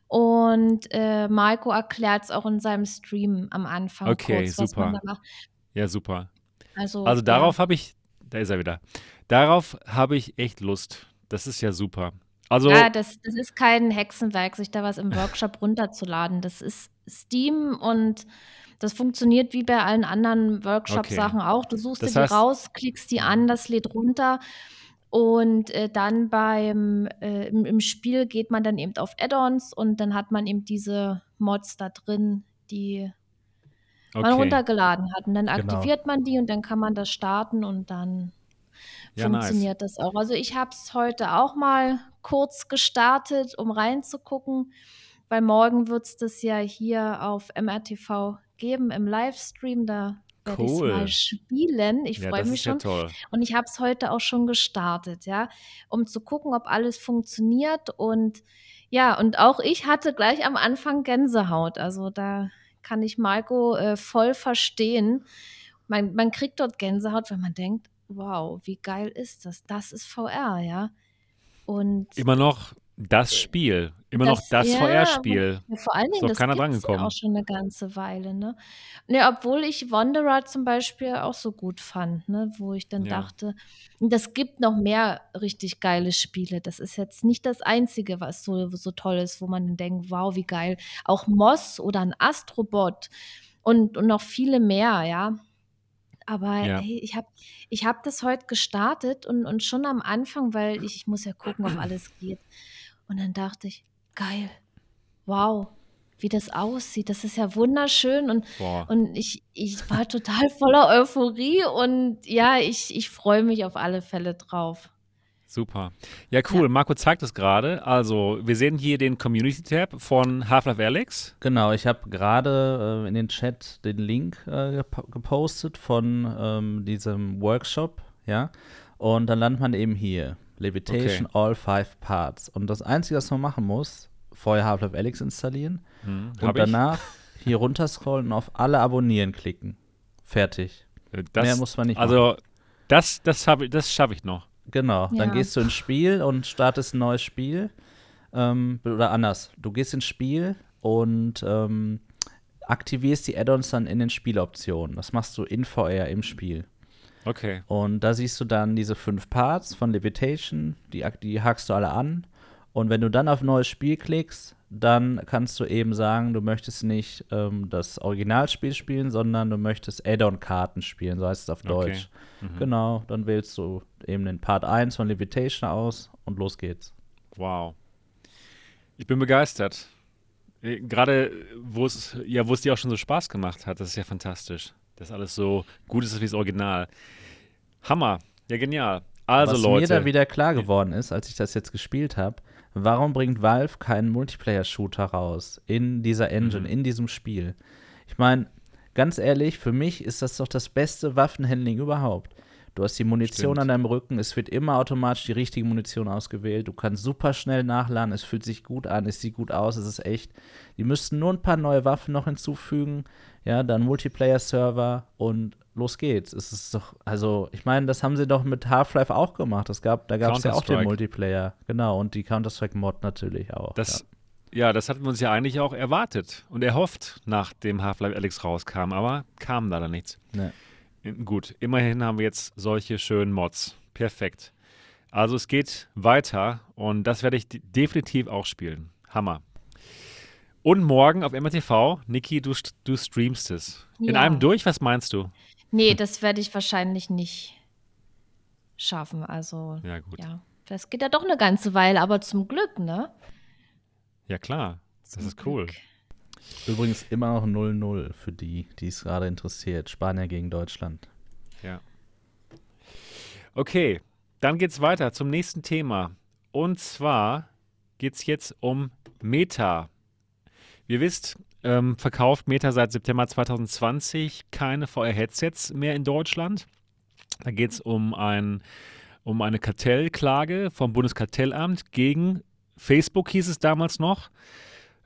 Und äh, Marco erklärt es auch in seinem Stream am Anfang Okay, kurz, super. Ja, super. Also, Also ja. darauf habe ich, da ist er wieder. Darauf habe ich echt Lust. Das ist ja super. Also, Ja, das, das ist kein Hexenwerk, sich da was im Workshop runterzuladen. Das ist Steam und das funktioniert wie bei allen anderen Workshop-Sachen auch. Du suchst Das dir die heißt- raus, klickst die an, das lädt runter. Und äh, dann beim äh, im, im Spiel geht man dann eben auf Add-ons und dann hat man eben diese Mods da drin, die man okay. runtergeladen hat. Und dann Genau. aktiviert man die und dann kann man das starten und dann Ja, nice. funktioniert das auch. Also ich habe es heute auch mal kurz gestartet, um reinzugucken, weil morgen wird es das ja hier auf MRTV geben im Livestream. Da werde ich es Cool. mal spielen. Ich Ja, freue mich ja schon. toll. Und ich habe es heute auch schon gestartet, ja, um zu gucken, ob alles funktioniert. Und ja, und auch ich hatte gleich am Anfang Gänsehaut. Also da kann ich Marco äh, voll verstehen. Man, man kriegt dort Gänsehaut, wenn man denkt, wow, wie geil ist das? Das ist VR, ja. Und Immer noch das Spiel. Immer noch Das- das ja, VR-Spiel. vor allen Dingen, noch das keiner gibt's drangekommen. ja auch schon eine ganze Weile, ne? Ne, obwohl ich Wanderer zum Beispiel auch so gut fand, ne? Wo ich dann Ja. dachte, das gibt noch mehr richtig geile Spiele. Das ist jetzt nicht das Einzige, was so, so toll ist, wo man dann denkt, wow, wie geil. Auch Moss oder ein Astrobot und, und noch viele mehr, ja. Aber Ja. hey, ich habe ich hab das heute gestartet und, und schon am Anfang, weil ich, ich muss ja gucken, ob alles geht. Und dann dachte ich, geil, wow, wie das aussieht. Das ist ja wunderschön und, Boah. und ich, ich war total voller Euphorie und ja, ich, ich freue mich auf alle Fälle drauf. Super. Ja, cool. Marco zeigt es gerade. Also, wir sehen hier den Community-Tab von Half-Life Alyx. Genau, ich habe gerade äh, in den Chat den Link äh, gep- gepostet von ähm, diesem Workshop, ja. Und dann landet man eben hier. Levitation, all five parts. Und das Einzige, was man machen muss, vorher Half-Life Alyx installieren Hm, und hab ich. danach hier runterscrollen und auf alle abonnieren klicken. Fertig. Äh, Das, Mehr muss man nicht Also, das, das, hab ich- das schaffe ich noch. Genau, dann Ja. gehst du ins Spiel und startest ein neues Spiel. Ähm, oder anders, du gehst ins Spiel und ähm, aktivierst die Add-ons dann in den Spieloptionen. Das machst du in VR im Spiel. Okay. Und da siehst du dann diese fünf Parts von Levitation, die, die hakst du alle an. Und wenn du dann auf neues Spiel klickst, dann kannst du eben sagen, du möchtest nicht ähm, das Originalspiel spielen, sondern du möchtest Add-on-Karten spielen, so heißt es auf Okay. Deutsch. Mhm. Genau, dann wählst du eben den Part 1 von Levitation aus und los geht's. Wow. Ich bin begeistert. Äh, Gerade wo es ja, wo es dir auch schon so Spaß gemacht hat, das ist ja fantastisch. Dass alles so gut ist wie das Original. Hammer, ja genial. Also Was Leute, mir da wieder klar geworden ist, als ich das jetzt gespielt habe, warum bringt Valve keinen Multiplayer-Shooter raus in dieser Engine, Mhm. in diesem Spiel? Ich meine, ganz ehrlich, für mich ist das doch das beste Waffenhandling überhaupt. Du hast die Munition Stimmt. an deinem Rücken, es wird immer automatisch die richtige Munition ausgewählt, du kannst super schnell nachladen, es fühlt sich gut an, es sieht gut aus, es ist echt. Die müssten nur ein paar neue Waffen noch hinzufügen, ja, dann Multiplayer-Server und los geht's. Es ist doch, also, ich meine, das haben sie doch mit Half-Life auch gemacht. Das gab, da gab es ja auch den. Multiplayer, genau, und die Counter-Strike-Mod natürlich auch. das, ja. das hatten wir uns ja eigentlich auch erwartet und erhofft, nachdem Half-Life Alyx rauskam, aber kam leider nichts. ja. Nee. Gut, immerhin haben wir jetzt solche schönen Mods. Perfekt. Also es geht weiter und das werde ich de- definitiv auch spielen. Hammer. Und morgen auf MRTV, Niki, du, du streamst es. In Ja. einem durch, was meinst du? Nee, das werde ich wahrscheinlich nicht schaffen. Also, Ja, gut. ja. Das geht ja doch eine ganze Weile, aber zum Glück, ne? Ja, klar. Das Zum ist cool. Glück. Übrigens immer noch 0-0 für die, die es gerade interessiert. Spanier gegen Deutschland. Ja. Okay, dann geht's weiter zum nächsten Thema. Und zwar geht's jetzt um Meta. Ihr wisst, ähm, verkauft Meta seit September 2020 keine VR-Headsets mehr in Deutschland. Da geht es um, ein, um eine Kartellklage vom Bundeskartellamt gegen Facebook, hieß es damals noch.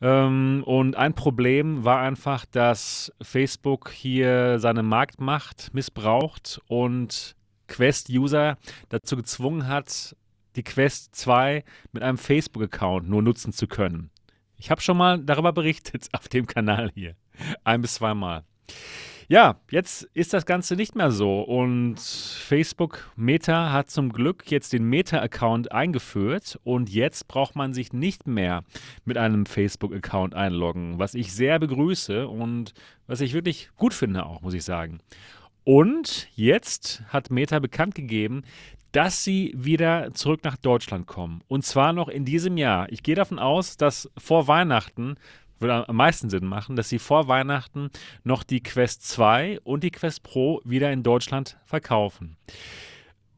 Ähm, und ein Problem war einfach, dass Facebook hier seine Marktmacht missbraucht und Quest-User dazu gezwungen hat, die Quest 2 mit einem Facebook-Account nur nutzen zu können. Ich habe schon mal darüber berichtet auf dem Kanal hier. Ein bis zweimal. Ja, jetzt ist das Ganze nicht mehr so und Facebook Meta hat zum Glück jetzt den Meta-Account eingeführt und jetzt braucht man sich nicht mehr mit einem Facebook-Account einloggen, was ich sehr begrüße und was ich wirklich gut finde auch, muss ich sagen. Und jetzt hat Meta bekannt gegeben, dass sie wieder zurück nach Deutschland kommen. Und zwar noch in diesem Jahr. Ich gehe davon aus, dass vor Weihnachten, würde am meisten Sinn machen, dass sie vor Weihnachten noch die Quest 2 und die Quest Pro wieder in Deutschland verkaufen.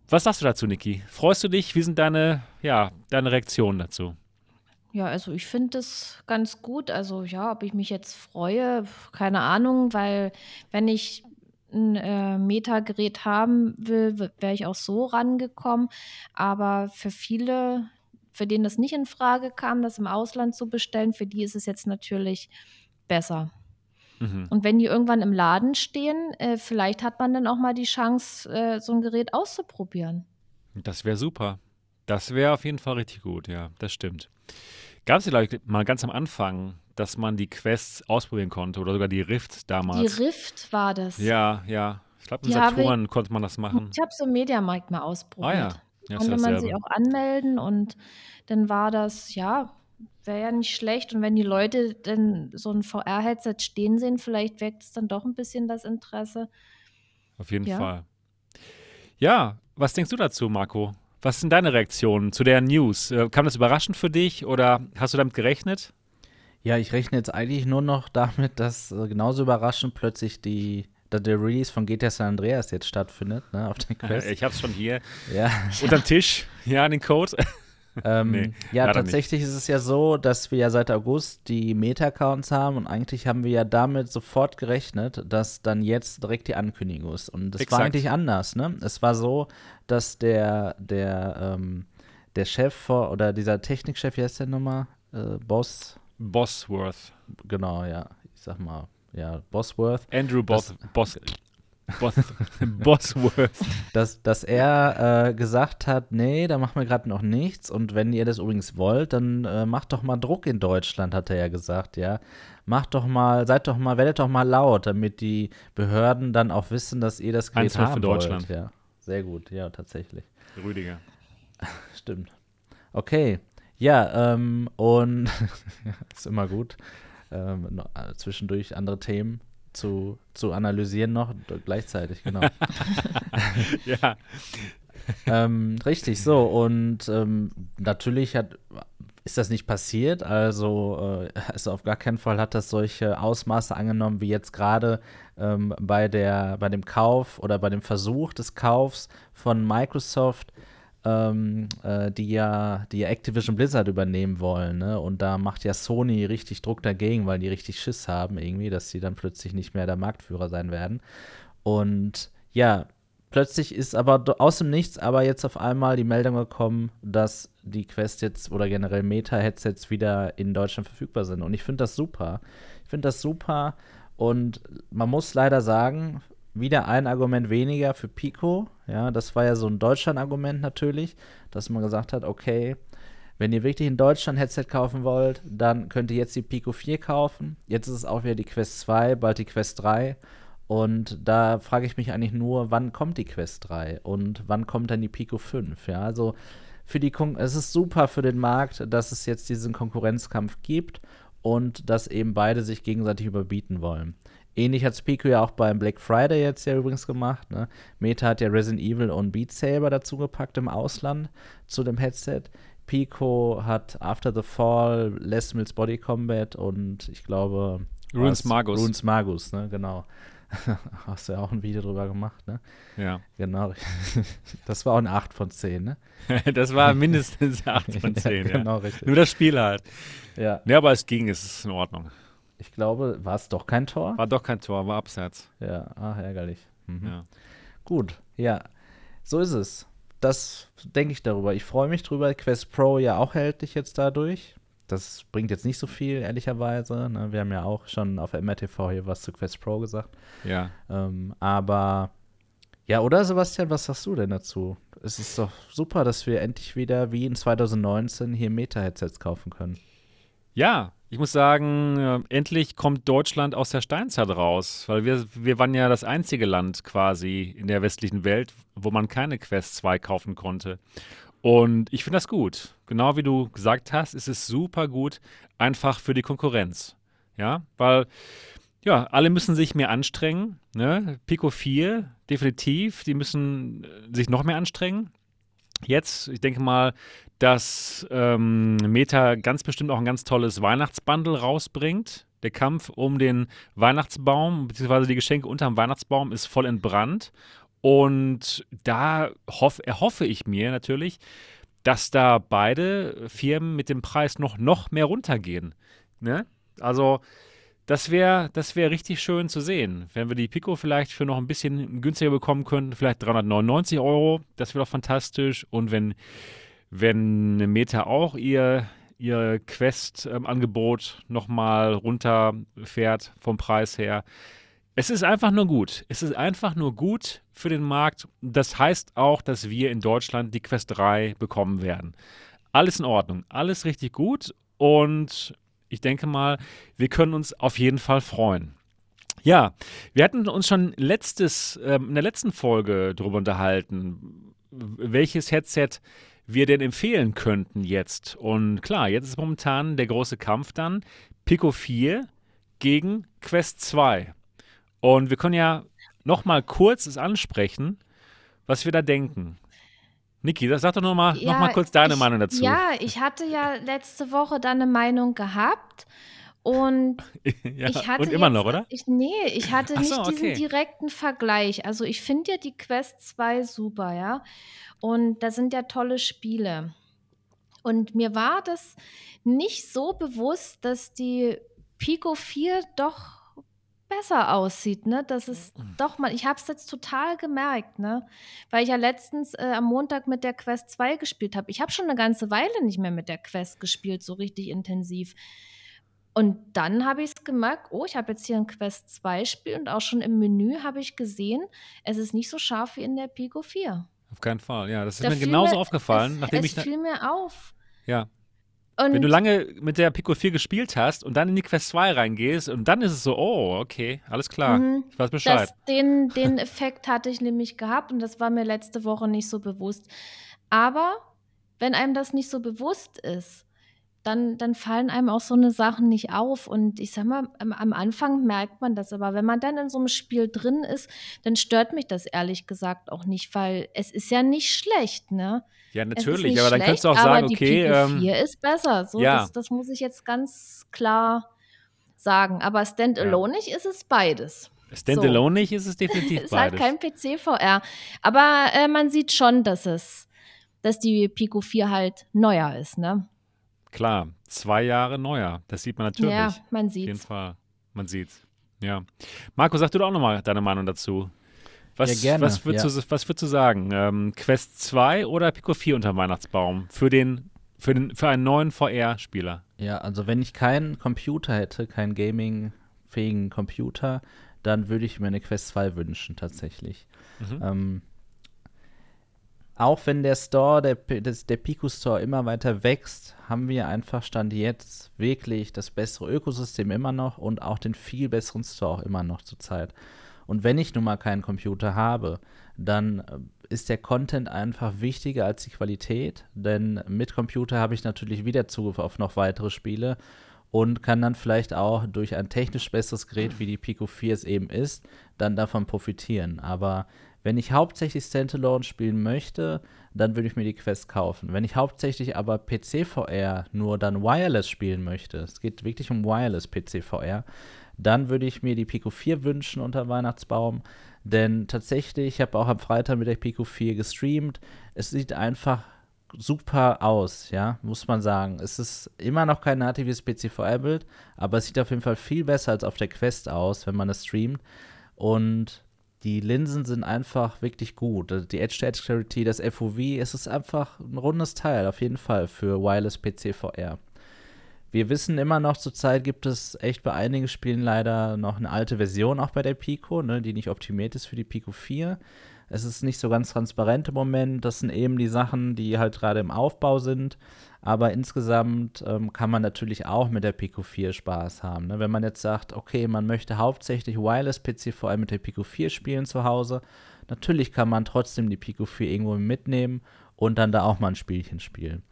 Was sagst du dazu, Niki? Freust du dich? Wie sind deine, ja, deine Reaktionen dazu? Ja, also ich finde das ganz gut. Also ja, ob ich mich jetzt freue, keine Ahnung, weil wenn ich ein äh, Meta-Gerät haben will, wäre ich auch so rangekommen. Aber für viele, für denen das nicht in Frage kam, das im Ausland zu bestellen, für die ist es jetzt natürlich besser. Mhm. Und wenn die irgendwann im Laden stehen, äh, vielleicht hat man dann auch mal die Chance, äh, so ein Gerät auszuprobieren. Das wäre super. Das wäre auf jeden Fall richtig gut, ja, das stimmt. Gab es glaube ich, mal ganz am Anfang, dass man die Quests ausprobieren konnte oder sogar die Rift damals? Die Rift war das. Ja, ja. Ich glaube, habe Saturn konnte man das machen. Ich habe es im Mediamarkt mal ausprobiert. Ah ja, ja konnte man sich auch anmelden und dann war das, ja, wäre ja nicht schlecht. Und wenn die Leute dann so ein VR-Headset stehen sehen, vielleicht weckt es dann doch ein bisschen das Interesse. Auf jeden Ja. Fall. Ja, was denkst du dazu, Marco? Was sind deine Reaktionen zu der News? Äh, Kam das überraschend für dich oder hast du damit gerechnet? Ja, ich rechne jetzt eigentlich nur noch damit, dass äh, genauso überraschend plötzlich die, der Release von GTA San Andreas jetzt stattfindet, ne, auf der Quest. Ich hab's schon hier ja. unterm Tisch. Ja, den Code. Ähm, Nee, ja, tatsächlich ist es ja so, dass wir ja seit August die Meta-Accounts haben und eigentlich haben wir ja damit sofort gerechnet, dass dann jetzt direkt die Ankündigung ist. Und das Exakt. war eigentlich anders, ne? Es war so, dass der, der, ähm, der Chef vor, oder dieser Technikchef, wie heißt der nochmal? Äh, Boss, Bosworth. genau, ja, ich sag mal, ja, Bosworth, Andrew Bos Bos Bos Bosworth. dass, dass er äh, gesagt hat, nee, da machen wir gerade noch nichts. Und wenn ihr das übrigens wollt, dann äh, macht doch mal Druck in Deutschland, hat er ja gesagt, ja. Macht doch mal, seid doch mal, werdet doch mal laut, damit die Behörden dann auch wissen, dass ihr das Gerät Eins für haben Deutschland. wollt. Ja, sehr gut, ja, tatsächlich. Rüdiger. Stimmt. Okay. Ja, ähm, und ist immer gut, ähm, äh, zwischendurch andere Themen zu, zu analysieren noch gleichzeitig, genau. Ja. ähm, richtig, so. Und ähm, natürlich hat, ist das nicht passiert. Also, äh, also auf gar keinen Fall hat das solche Ausmaße angenommen wie jetzt gerade ähm, bei, bei dem Kauf oder bei dem Versuch des Kaufs von Microsoft, ähm, äh, die, ja, die ja Activision Blizzard übernehmen wollen. Ne? Und da macht ja Sony richtig Druck dagegen, weil die richtig Schiss haben irgendwie, dass sie dann plötzlich nicht mehr der Marktführer sein werden. Und ja, plötzlich ist aber aus dem Nichts aber jetzt auf einmal die Meldung gekommen, dass die Quest jetzt oder generell Meta-Headsets wieder in Deutschland verfügbar sind. Und ich finde das super. Ich finde das super. Und man muss leider sagen, wieder ein Argument weniger für Pico. Ja, das war ja so ein Deutschland-Argument natürlich, dass man gesagt hat, okay, wenn ihr wirklich in Deutschland Headset kaufen wollt, dann könnt ihr jetzt die Pico 4 kaufen. Jetzt ist es auch wieder die Quest 2, bald die Quest 3. Und da frage ich mich eigentlich nur, wann kommt die Quest 3 und wann kommt dann die Pico 5? Ja, also für die Kon es ist super für den Markt, dass es jetzt diesen Konkurrenzkampf gibt und dass eben beide sich gegenseitig überbieten wollen. Ähnlich hat Pico ja auch beim Black Friday jetzt ja übrigens gemacht. Ne? Meta hat ja Resident Evil und Beat Saber dazugepackt im Ausland zu dem Headset. Pico hat After the Fall, Les Mills Body Combat und ich glaube Runes Magus. Runes Magus, ne, genau. Hast du ja auch ein Video drüber gemacht, ne? Ja. Genau. Das war auch eine 8 von 10, ne? das war mindestens 8 von 10, ja. Genau, richtig. Nur das Spiel halt. Ja. Ja, aber es ging, es ist in Ordnung. Ich glaube, war es doch kein Tor? War doch kein Tor, war abseits. Ja, ach, ärgerlich. Mhm. Ja. Gut, ja. So ist es. Das denke ich darüber. Ich freue mich drüber. Quest Pro ja auch hält dich jetzt dadurch. Das bringt jetzt nicht so viel, ehrlicherweise. Ne? Wir haben ja auch schon auf MRTV hier was zu Quest Pro gesagt. Ja. Ähm, aber ja, oder Sebastian, was sagst du denn dazu? Es ist doch super, dass wir endlich wieder wie in 2019 hier Meta-Headsets kaufen können. Ja, ich muss sagen, endlich kommt Deutschland aus der Steinzeit raus, weil wir, wir waren ja das einzige Land quasi in der westlichen Welt, wo man keine Quest 2 kaufen konnte. Und ich finde das gut. Genau wie du gesagt hast, ist es super gut, einfach für die Konkurrenz. Ja, weil ja, alle müssen sich mehr anstrengen. Ne? Pico 4, definitiv, die müssen äh, sich noch mehr anstrengen. Jetzt, ich denke mal, dass ähm, Meta ganz bestimmt auch ein ganz tolles Weihnachtsbundle rausbringt. Der Kampf um den Weihnachtsbaum, beziehungsweise die Geschenke unterm Weihnachtsbaum, ist voll entbrannt. Und da hoff, erhoffe ich mir natürlich, dass da beide Firmen mit dem Preis noch, noch mehr runtergehen. Ne? Also, das wäre das wär richtig schön zu sehen. Wenn wir die Pico vielleicht für noch ein bisschen günstiger bekommen könnten, vielleicht 399 Euro, das wäre doch fantastisch. Und wenn, wenn Meta auch ihr, ihr Quest-Angebot nochmal runterfährt vom Preis her, es ist einfach nur gut. Es ist einfach nur gut für den Markt. Das heißt auch, dass wir in Deutschland die Quest 3 bekommen werden. Alles in Ordnung, alles richtig gut und ich denke mal, wir können uns auf jeden Fall freuen. Ja, wir hatten uns schon letztes, äh, in der letzten Folge darüber unterhalten, welches Headset wir denn empfehlen könnten jetzt. Und klar, jetzt ist momentan der große Kampf dann Pico 4 gegen Quest 2. Und wir können ja noch mal kurz es ansprechen, was wir da denken. Niki, sag doch noch mal, ja, noch mal kurz deine ich, Meinung dazu. Ja, ich hatte ja letzte Woche da eine Meinung gehabt. Und ja, ich hatte und immer jetzt, noch, oder? Ich, nee, ich hatte Ach nicht so, diesen okay. direkten Vergleich. Also ich finde ja die Quest 2 super, ja. Und da sind ja tolle Spiele. Und mir war das nicht so bewusst, dass die Pico 4 doch besser aussieht, ne? Das ist Mhm. doch mal ich habe es jetzt total gemerkt, ne? Weil ich ja letztens, äh, am Montag mit der Quest 2 gespielt habe. Ich habe schon eine ganze Weile nicht mehr mit der Quest gespielt, so richtig intensiv. Und dann habe ich's gemerkt: „Oh, ich habe jetzt hier ein Quest 2 Spiel“ und auch schon im Menü habe ich gesehen, es ist nicht so scharf wie in der Pico 4. Auf keinen Fall, ja. Das ist Da mir genauso mir aufgefallen, es nachdem es ich. fiel mir auf. Ja. Und Wenn du lange mit der Pico 4 gespielt hast und dann in die Quest 2 reingehst und dann ist es so, oh, okay, alles klar. Mhm. Ich weiß Bescheid. Das, den, den Effekt hatte ich nämlich gehabt und das war mir letzte Woche nicht so bewusst. Aber wenn einem das nicht so bewusst ist, dann, dann fallen einem auch so eine Sachen nicht auf. Und ich sag mal, am, am Anfang merkt man das, aber wenn man dann in so einem Spiel drin ist, dann stört mich das ehrlich gesagt auch nicht, weil es ist ja nicht schlecht, ne? Ja, natürlich, aber dann kannst du auch sagen, okay. Aber die Pico 4 ähm, ist besser. So, ja. das, das muss ich jetzt ganz klar sagen. Aber Standalone ja. ist es beides. Standalone so. nicht ist es definitiv ist beides. ist halt kein PC-VR. Aber äh, man sieht schon, dass es, dass die Pico 4 halt neuer ist, ne? Klar, zwei Jahre neuer. Das sieht man natürlich. Ja, man sieht Auf jeden Fall. Man sieht's. Ja. Marco, sag du doch auch nochmal deine Meinung dazu. Was, ja, gerne. Was, würdest, ja. du, was würdest du sagen? Ähm, Quest 2 oder Pico 4 unter Weihnachtsbaum für, den, für, den, für einen neuen VR-Spieler? Ja, also wenn ich keinen Computer hätte, keinen gaming-fähigen Computer, dann würde ich mir eine Quest 2 wünschen, tatsächlich. Mhm. Ähm, auch wenn der Store, der, der Pico Store immer weiter wächst, haben wir einfach Stand jetzt wirklich das bessere Ökosystem immer noch und auch den viel besseren Store immer noch zurzeit. Und wenn ich nun mal keinen Computer habe, dann äh, ist der Content einfach wichtiger als die Qualität, denn mit Computer habe ich natürlich wieder Zugriff auf noch weitere Spiele und kann dann vielleicht auch durch ein technisch besseres Gerät, wie die Pico 4 es eben ist, dann davon profitieren. Aber wenn ich hauptsächlich Standalone spielen möchte, dann würde ich mir die Quest kaufen. Wenn ich hauptsächlich aber PC-VR nur dann Wireless spielen möchte, es geht wirklich um Wireless PC-VR, dann würde ich mir die Pico 4 wünschen unter Weihnachtsbaum. Denn tatsächlich, ich habe auch am Freitag mit der Pico 4 gestreamt. Es sieht einfach super aus, ja, muss man sagen. Es ist immer noch kein natives PC-VR-Bild, aber es sieht auf jeden Fall viel besser als auf der Quest aus, wenn man es streamt. Und die Linsen sind einfach wirklich gut. Also die Edge-to-Edge Clarity, das FOV, es ist einfach ein rundes Teil, auf jeden Fall für Wireless PC VR. Wir wissen immer noch, zurzeit gibt es echt bei einigen Spielen leider noch eine alte Version auch bei der Pico, ne, die nicht optimiert ist für die Pico 4. Es ist nicht so ganz transparent im Moment. Das sind eben die Sachen, die halt gerade im Aufbau sind. Aber insgesamt ähm, kann man natürlich auch mit der Pico 4 Spaß haben. Ne? Wenn man jetzt sagt, okay, man möchte hauptsächlich Wireless-PC vor allem mit der Pico 4 spielen zu Hause, natürlich kann man trotzdem die Pico 4 irgendwo mitnehmen und dann da auch mal ein Spielchen spielen.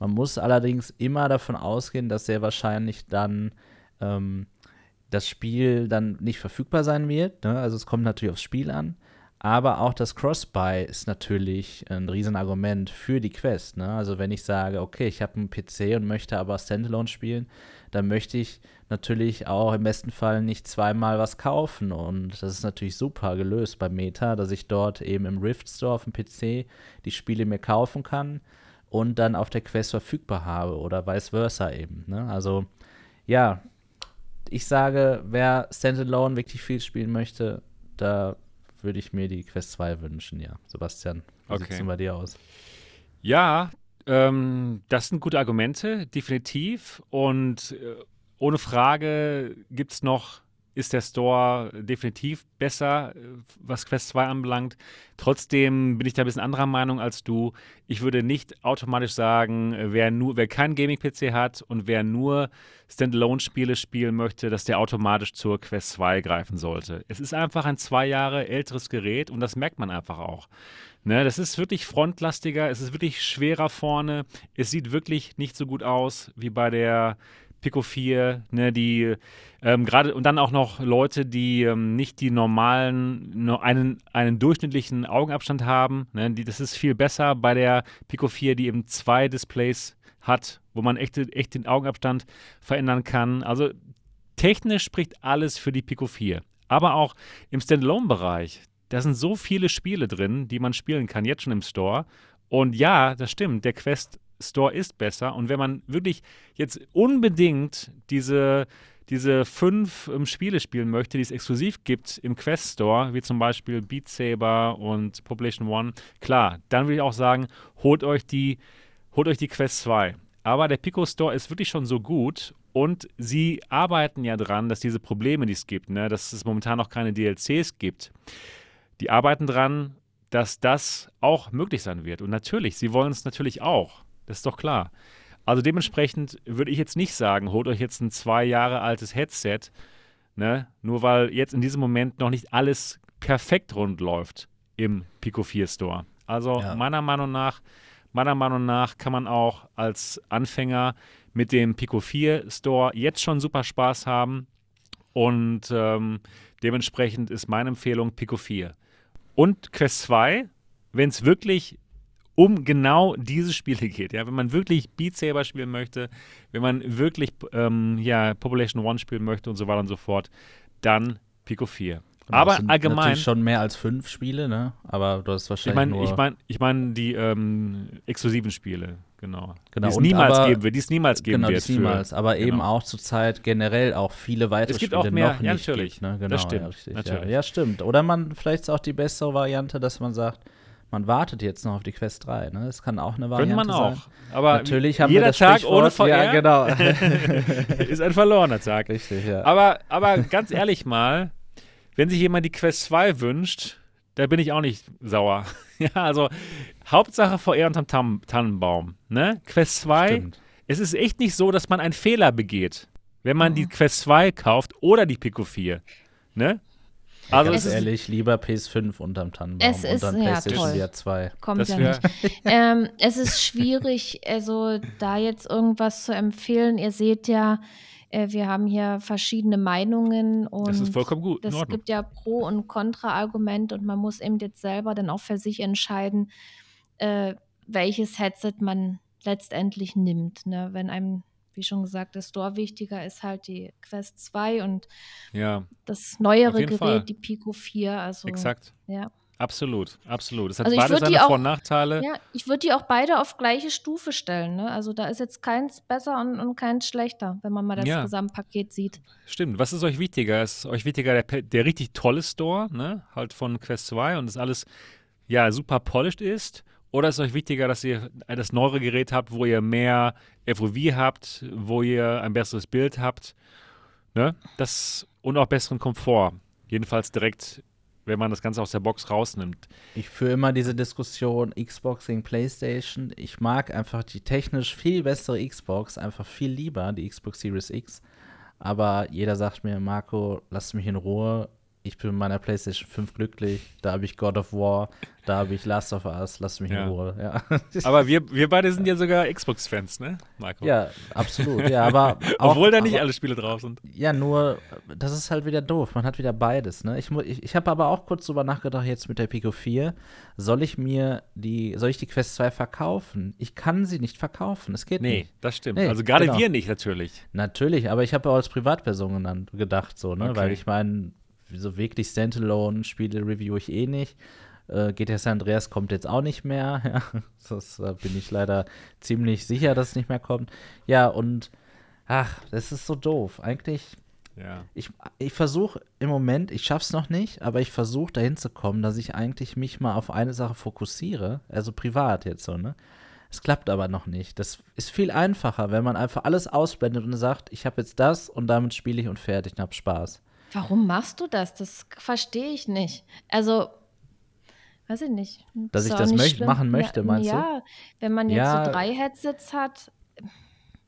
Man muss allerdings immer davon ausgehen, dass sehr wahrscheinlich dann ähm, das Spiel dann nicht verfügbar sein wird. Ne? Also es kommt natürlich aufs Spiel an. Aber auch das Cross-Buy ist natürlich ein Riesenargument für die Quest. Ne? Also wenn ich sage, okay, ich habe einen PC und möchte aber Standalone spielen, dann möchte ich natürlich auch im besten Fall nicht zweimal was kaufen. Und das ist natürlich super gelöst bei Meta, dass ich dort eben im Rift Store auf dem PC die Spiele mir kaufen kann und dann auf der Quest verfügbar habe oder vice versa eben. Ne? Also ja, ich sage, wer Standalone wirklich viel spielen möchte, da würde ich mir die Quest 2 wünschen, ja. Sebastian, wie okay. sieht es denn bei dir aus? Ja, ähm, das sind gute Argumente, definitiv. Und äh, ohne Frage gibt es noch ist der Store definitiv besser, äh, was Quest 2 anbelangt. Trotzdem bin ich da ein bisschen anderer Meinung als du. Ich würde nicht automatisch sagen, wer, nur, wer keinen Gaming-PC hat und wer nur Standalone-Spiele spielen möchte, dass der automatisch zur Quest 2 greifen sollte. Es ist einfach ein zwei Jahre älteres Gerät und das merkt man einfach auch. Ne, das ist wirklich frontlastiger, es ist wirklich schwerer vorne, es sieht wirklich nicht so gut aus wie bei der Pico 4, ne, die ähm, gerade und dann auch noch Leute, die ähm, nicht die normalen, nur einen, einen durchschnittlichen Augenabstand haben. Ne, die, das ist viel besser bei der Pico 4, die eben zwei Displays hat, wo man echt, echt den Augenabstand verändern kann. Also technisch spricht alles für die Pico 4. Aber auch im Standalone-Bereich, da sind so viele Spiele drin, die man spielen kann, jetzt schon im Store. Und ja, das stimmt, der Quest Store ist besser. Und wenn man wirklich jetzt unbedingt diese, diese fünf ähm, Spiele spielen möchte, die es exklusiv gibt im Quest Store, wie zum Beispiel Beat Saber und Population One, klar, dann würde ich auch sagen, holt euch die, holt euch die Quest 2. Aber der Pico Store ist wirklich schon so gut und sie arbeiten ja dran, dass diese Probleme, die es gibt, ne, dass es momentan noch keine DLCs gibt, die arbeiten dran, dass das auch möglich sein wird. Und natürlich, sie wollen es natürlich auch. Das ist doch klar. Also dementsprechend würde ich jetzt nicht sagen, holt euch jetzt ein zwei Jahre altes Headset, ne? nur weil jetzt in diesem Moment noch nicht alles perfekt rund läuft im Pico 4 Store. Also ja. meiner Meinung nach meiner Meinung nach kann man auch als Anfänger mit dem Pico 4 Store jetzt schon super Spaß haben. Und ähm, dementsprechend ist meine Empfehlung Pico 4. Und Quest 2, wenn es wirklich um genau diese Spiele geht. Ja, wenn man wirklich Beat Saber spielen möchte, wenn man wirklich ähm, ja, Population One spielen möchte und so weiter und so fort, dann Pico 4. Genau, Aber allgemein. Natürlich schon mehr als fünf Spiele, ne? Aber du hast Ich wahrscheinlich meine, nur. ich meine, ich meine die ähm, exklusiven Spiele, genau. Genau, Die es niemals aber- geben wird, die es niemals geben genau, wird. das niemals. Aber eben genau. auch zurzeit generell auch viele weitere Es gibt Spiele auch mehr, noch ja, nicht natürlich. Gibt, ne? Das Genau, stimmt, ja, richtig, natürlich. Ja. ja, stimmt. Oder man, vielleicht ist auch die bessere Variante, dass man sagt, man wartet jetzt noch auf die Quest 3. Ne? Das kann auch eine Variante Könnte man auch. sein. Aber Natürlich haben jeder wir das Tag Sprichwort, ohne VR Ja, genau. ist ein verlorener Tag. richtig, ja. Aber, aber ganz ehrlich mal, wenn sich jemand die Quest 2 wünscht, da bin ich auch nicht sauer. ja, also Hauptsache VR unterm Tam Tannenbaum. Ne? Quest 2, Stimmt. es ist echt nicht so, dass man einen Fehler begeht, wenn man die Quest 2 kauft oder die Pico 4. Ne? Also Ganz es ist, ehrlich, lieber PS5 unterm Tannenbaum Es und ist- dann ja, PlayStation toll. VR 2. Kommt Das ja nicht. ähm, es ist schwierig, also da jetzt irgendwas zu empfehlen. Ihr seht ja, äh, wir haben hier verschiedene Meinungen und das ist vollkommen gut. Ordnung. gibt ja Pro- und Kontra-Argumente und man muss eben jetzt selber dann auch für sich entscheiden, äh, welches Headset man letztendlich nimmt. Ne? Wenn einem, wie schon gesagt, der Store wichtiger ist halt die Quest 2 und Ja, das neuere Gerät, Fall. die Pico 4. Also, exakt. Ja. Absolut, absolut. Es hat Also beide seine Vor- auch- und Nachteile. Ja, ich würde die auch beide auf gleiche Stufe stellen. Ne? Also da ist jetzt keins besser und, und keins schlechter, wenn man mal das Ja. Gesamtpaket sieht. Stimmt. Was ist euch wichtiger? Ist euch wichtiger der, der richtig tolle Store, ne? Halt von Quest 2 und das alles ja super polished ist? Oder ist euch wichtiger, dass ihr das neuere Gerät habt, wo ihr mehr FOV habt, wo ihr ein besseres Bild habt, ne? Das und auch besseren Komfort. Jedenfalls direkt, wenn man das Ganze aus der Box rausnimmt. Ich führe immer diese Diskussion Xbox gegen PlayStation. Ich mag einfach die technisch viel bessere Xbox, einfach viel lieber, die Xbox Series X. Aber jeder sagt mir, Marco, lass mich in Ruhe. Ich bin mit meiner PlayStation 5 glücklich. Da habe ich God of War, da habe ich Last of Us, lass mich Ja. in Ruhe. Ja, Aber wir, wir beide sind ja sogar Xbox-Fans, ne, Marco? ja absolut. Ja, aber auch, Obwohl da nicht aber, alle Spiele drauf sind. Ja, nur, das ist halt wieder doof. Man hat wieder beides, ne? Ich, ich, ich habe aber auch kurz drüber nachgedacht, jetzt mit der Pico 4. Soll ich mir die, soll ich die Quest 2 verkaufen? Ich kann sie nicht verkaufen. Es geht Nee, nicht. das stimmt. Nee, also gerade genau. wir nicht natürlich. Natürlich, aber ich habe auch als Privatperson gedacht, so, ne? Okay. Weil ich meine, so wirklich Standalone-Spiele review ich eh nicht. Äh, GTA San Andreas kommt jetzt auch nicht mehr. Ja, das äh, bin ich leider ziemlich sicher, dass es nicht mehr kommt. Ja, und ach, das ist so doof. Eigentlich Ja. ich, ich versuche im Moment, ich schaff's noch nicht, aber ich versuche dahin zu kommen, dass ich eigentlich mich mal auf eine Sache fokussiere, also privat jetzt so, ne? Es klappt aber noch nicht. Das ist viel einfacher, wenn man einfach alles ausblendet und sagt, ich habe jetzt das und damit spiele ich und fertig und hab Spaß. Warum machst du das? Das verstehe ich nicht. Also, weiß ich nicht. Dass Ist ich das möcht- schlimm. machen möchte, ja, meinst du? Ja, wenn man jetzt Ja. so drei Headsets hat.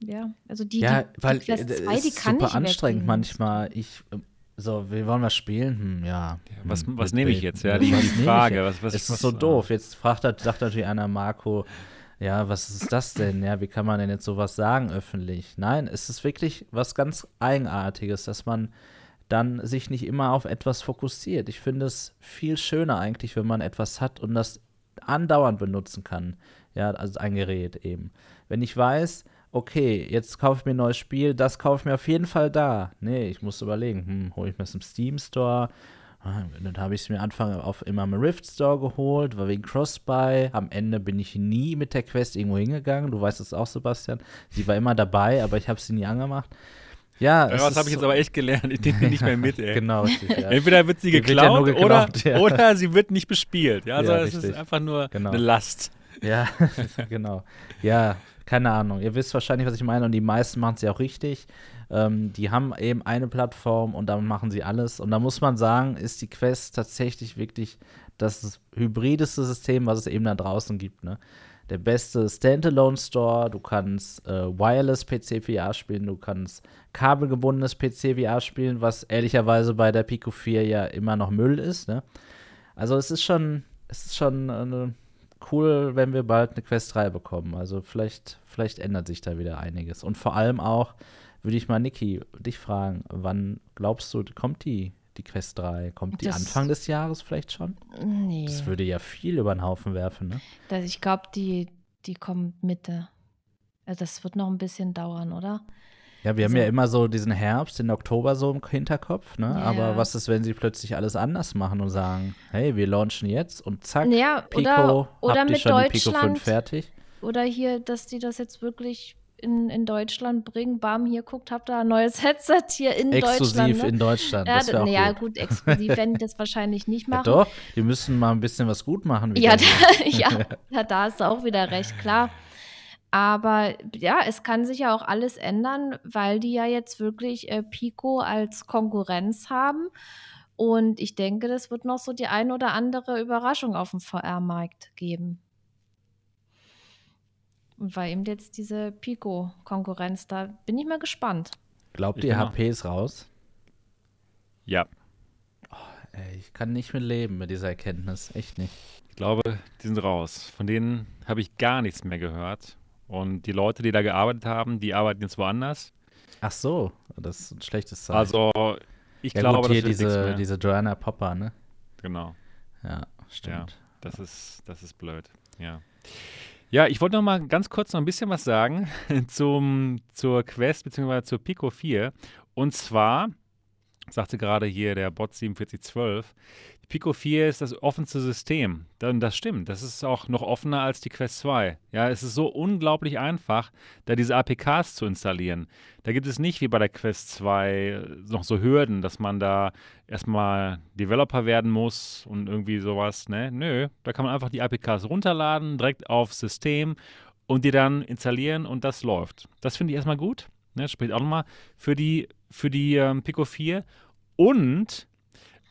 Ja, also die, ja, die, weil die Quest äh, 2, es die ist kann super anstrengend manchmal. Ich äh, so, wir wollen was spielen? Hm, ja. was- hm, was mit nehme ich jetzt? Ja, die- ich Frage, was- was- es ist was- so ah. doof. Jetzt fragt, hat- sagt natürlich einer, Marco, ja, was ist das denn? Ja, wie kann man denn jetzt sowas sagen öffentlich? Nein, es ist wirklich was ganz Eigenartiges, dass man dann sich nicht immer auf etwas fokussiert. Ich finde es viel schöner eigentlich, wenn man etwas hat und das andauernd benutzen kann. Ja, also ein Gerät eben. Wenn ich weiß, okay, jetzt kaufe ich mir ein neues Spiel, das kaufe ich mir auf jeden Fall da. Nee, ich muss überlegen, hm, hole ich mir es im Steam Store? Ah, Dann habe ich es mir Anfang auf immer im Rift Store geholt, war wegen Crossbuy. Am Ende bin ich nie mit der Quest irgendwo hingegangen. Du weißt es auch, Sebastian. Sie war immer dabei, aber ich habe sie nie angemacht. Ja, Daraus ist habe ich jetzt so- aber echt gelernt. Ich nehme die nicht mehr mit, ey. Genau, richtig, ja. Entweder wird sie Die wird ja geklaut, geklaut, oder, ja. oder sie wird nicht bespielt. Ja, also Ja, es ist einfach nur Genau. eine Last. Ja, genau. Ja, keine Ahnung. Ihr wisst wahrscheinlich, was ich meine. Und die meisten machen es ja auch richtig. Ähm, die haben eben eine Plattform und damit machen sie alles. Und da muss man sagen, ist die Quest tatsächlich wirklich das hybrideste System, was es eben da draußen gibt. Ne? Der beste Standalone-Store. Du kannst äh, Wireless PC VR spielen, du kannst kabelgebundenes PC VR spielen, was ehrlicherweise bei der Pico 4 ja immer noch Müll ist. Ne? Also es ist schon, es ist schon eine cool, wenn wir bald eine Quest 3 bekommen. Also vielleicht, vielleicht ändert sich da wieder einiges. Und vor allem auch würde ich mal, Niki, dich fragen, wann glaubst du, kommt die, die Quest 3? Kommt die Das- Anfang des Jahres vielleicht schon? Nee. Das würde ja viel über den Haufen werfen, ne? Das, ich glaube, die, die kommt Mitte. Also das wird noch ein bisschen dauern, oder? Ja, wir haben Also- ja immer so diesen Herbst, den Oktober so im Hinterkopf, ne? Ja. Aber was ist, wenn sie plötzlich alles anders machen und sagen, hey, wir launchen jetzt und zack, Ja, Pico, oder, oder habt ihr mit schon die Pico 5 Deutschland. fertig? Oder hier, dass die das jetzt wirklich in, in Deutschland bringen. Bam, hier guckt, habt ihr ein neues Headset hier in Exklusiv Deutschland. Ne? in Deutschland. ja, das auch ja, gut. gut, exklusiv werden die das wahrscheinlich nicht Ja, machen. doch, die müssen mal ein bisschen was gut machen. Ja, da, ja, ja, da hast du auch wieder recht, klar. Aber ja, es kann sich ja auch alles ändern, weil die ja jetzt wirklich äh, Pico als Konkurrenz haben. Und ich denke, das wird noch so die ein oder andere Überraschung auf dem VR-Markt geben. Und weil eben jetzt diese Pico-Konkurrenz, da bin ich mal gespannt. Glaubt Ich ihr, HP ist raus? Ja, Ey, ich kann nicht mit leben mit dieser Erkenntnis. Echt nicht. ich glaube, die sind raus. Von denen habe ich gar nichts mehr gehört. Und die Leute, die da gearbeitet haben, die arbeiten jetzt woanders. Ach so, das ist ein schlechtes Zeichen. Also, ich ja, glaube, gut, hier das diese, mehr. diese Joanna Popper, ne? Genau. Ja, stimmt. Das ist, das ist blöd, ja. Ja, ich wollte noch mal ganz kurz noch ein bisschen was sagen zum, zur Quest bzw. zur Pico 4. Und zwar, sagte gerade hier der Bot 4712, die Pico 4 ist das offenste System. Dann, das stimmt. Das ist auch noch offener als die Quest 2. Ja, es ist so unglaublich einfach, da diese APKs zu installieren. Da gibt es nicht wie bei der Quest 2 noch so Hürden, dass man da erstmal Developer werden muss und irgendwie sowas. Ne? Nö, da kann man einfach die APKs runterladen, direkt aufs System und die dann installieren und das läuft. Das finde ich erstmal gut. Ne? Spricht auch nochmal für die, für die ähm, Pico 4. Und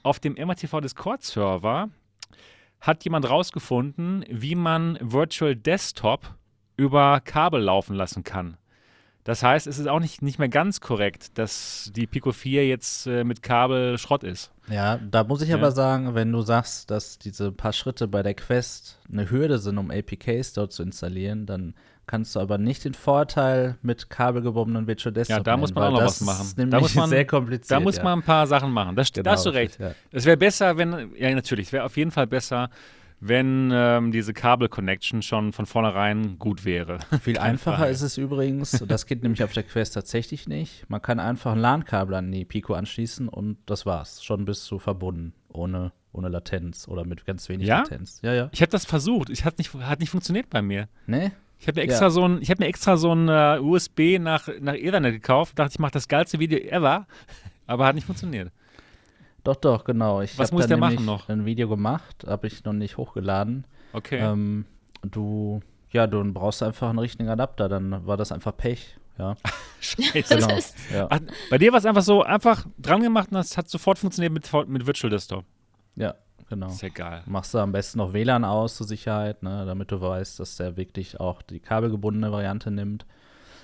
auf dem MRTV Discord Server hat jemand rausgefunden, wie man Virtual Desktop über Kabel laufen lassen kann. Das heißt, es ist auch nicht, nicht mehr ganz korrekt, dass die Pico 4 jetzt äh, mit Kabel Schrott ist. Ja, da muss ich Ja. aber sagen, wenn du sagst, dass diese paar Schritte bei der Quest eine Hürde sind, um APKs dort zu installieren, dann kannst du aber nicht den Vorteil mit kabelgebundenen Virtual Desktop da muss nehmen, man weil auch noch was machen. Ist Da nämlich muss man- sehr kompliziert. Da muss ja. man ein paar Sachen machen. Das, Genau, da hast du recht. Ja. Es wäre besser, wenn, ja natürlich, es wäre auf jeden Fall besser, wenn ähm, diese Kabel-Connection schon von vornherein gut wäre. Viel einfacher ist es übrigens, das geht nämlich auf der Quest tatsächlich nicht. Man kann einfach ein LAN-Kabel an die Pico anschließen und das war's. Schon bist du verbunden, ohne, ohne Latenz oder mit ganz wenig Ja? Latenz. Ja, ja. Ich habe das versucht. Ich hat nicht, hat nicht funktioniert bei mir. Ne? Ich habe mir extra Ja. so ein, ich habe mir extra so ein äh, USB nach, nach Ethernet gekauft. Dachte, ich mache das geilste Video ever, aber hat nicht funktioniert. Doch, doch, genau. Ich Was hab muss der machen noch? ein Video gemacht, habe ich noch nicht hochgeladen. Okay. Ähm, du, ja, du brauchst einfach einen richtigen Adapter, dann war das einfach Pech. Ja, Scheiße. genau. ist- ja. Ach, bei dir war es einfach so einfach dran gemacht und das hat sofort funktioniert mit, mit Virtual Desktop. ja, genau. ist ja geil. Machst du am besten noch WLAN aus zur Sicherheit, ne, damit du weißt, dass der wirklich auch die kabelgebundene Variante nimmt.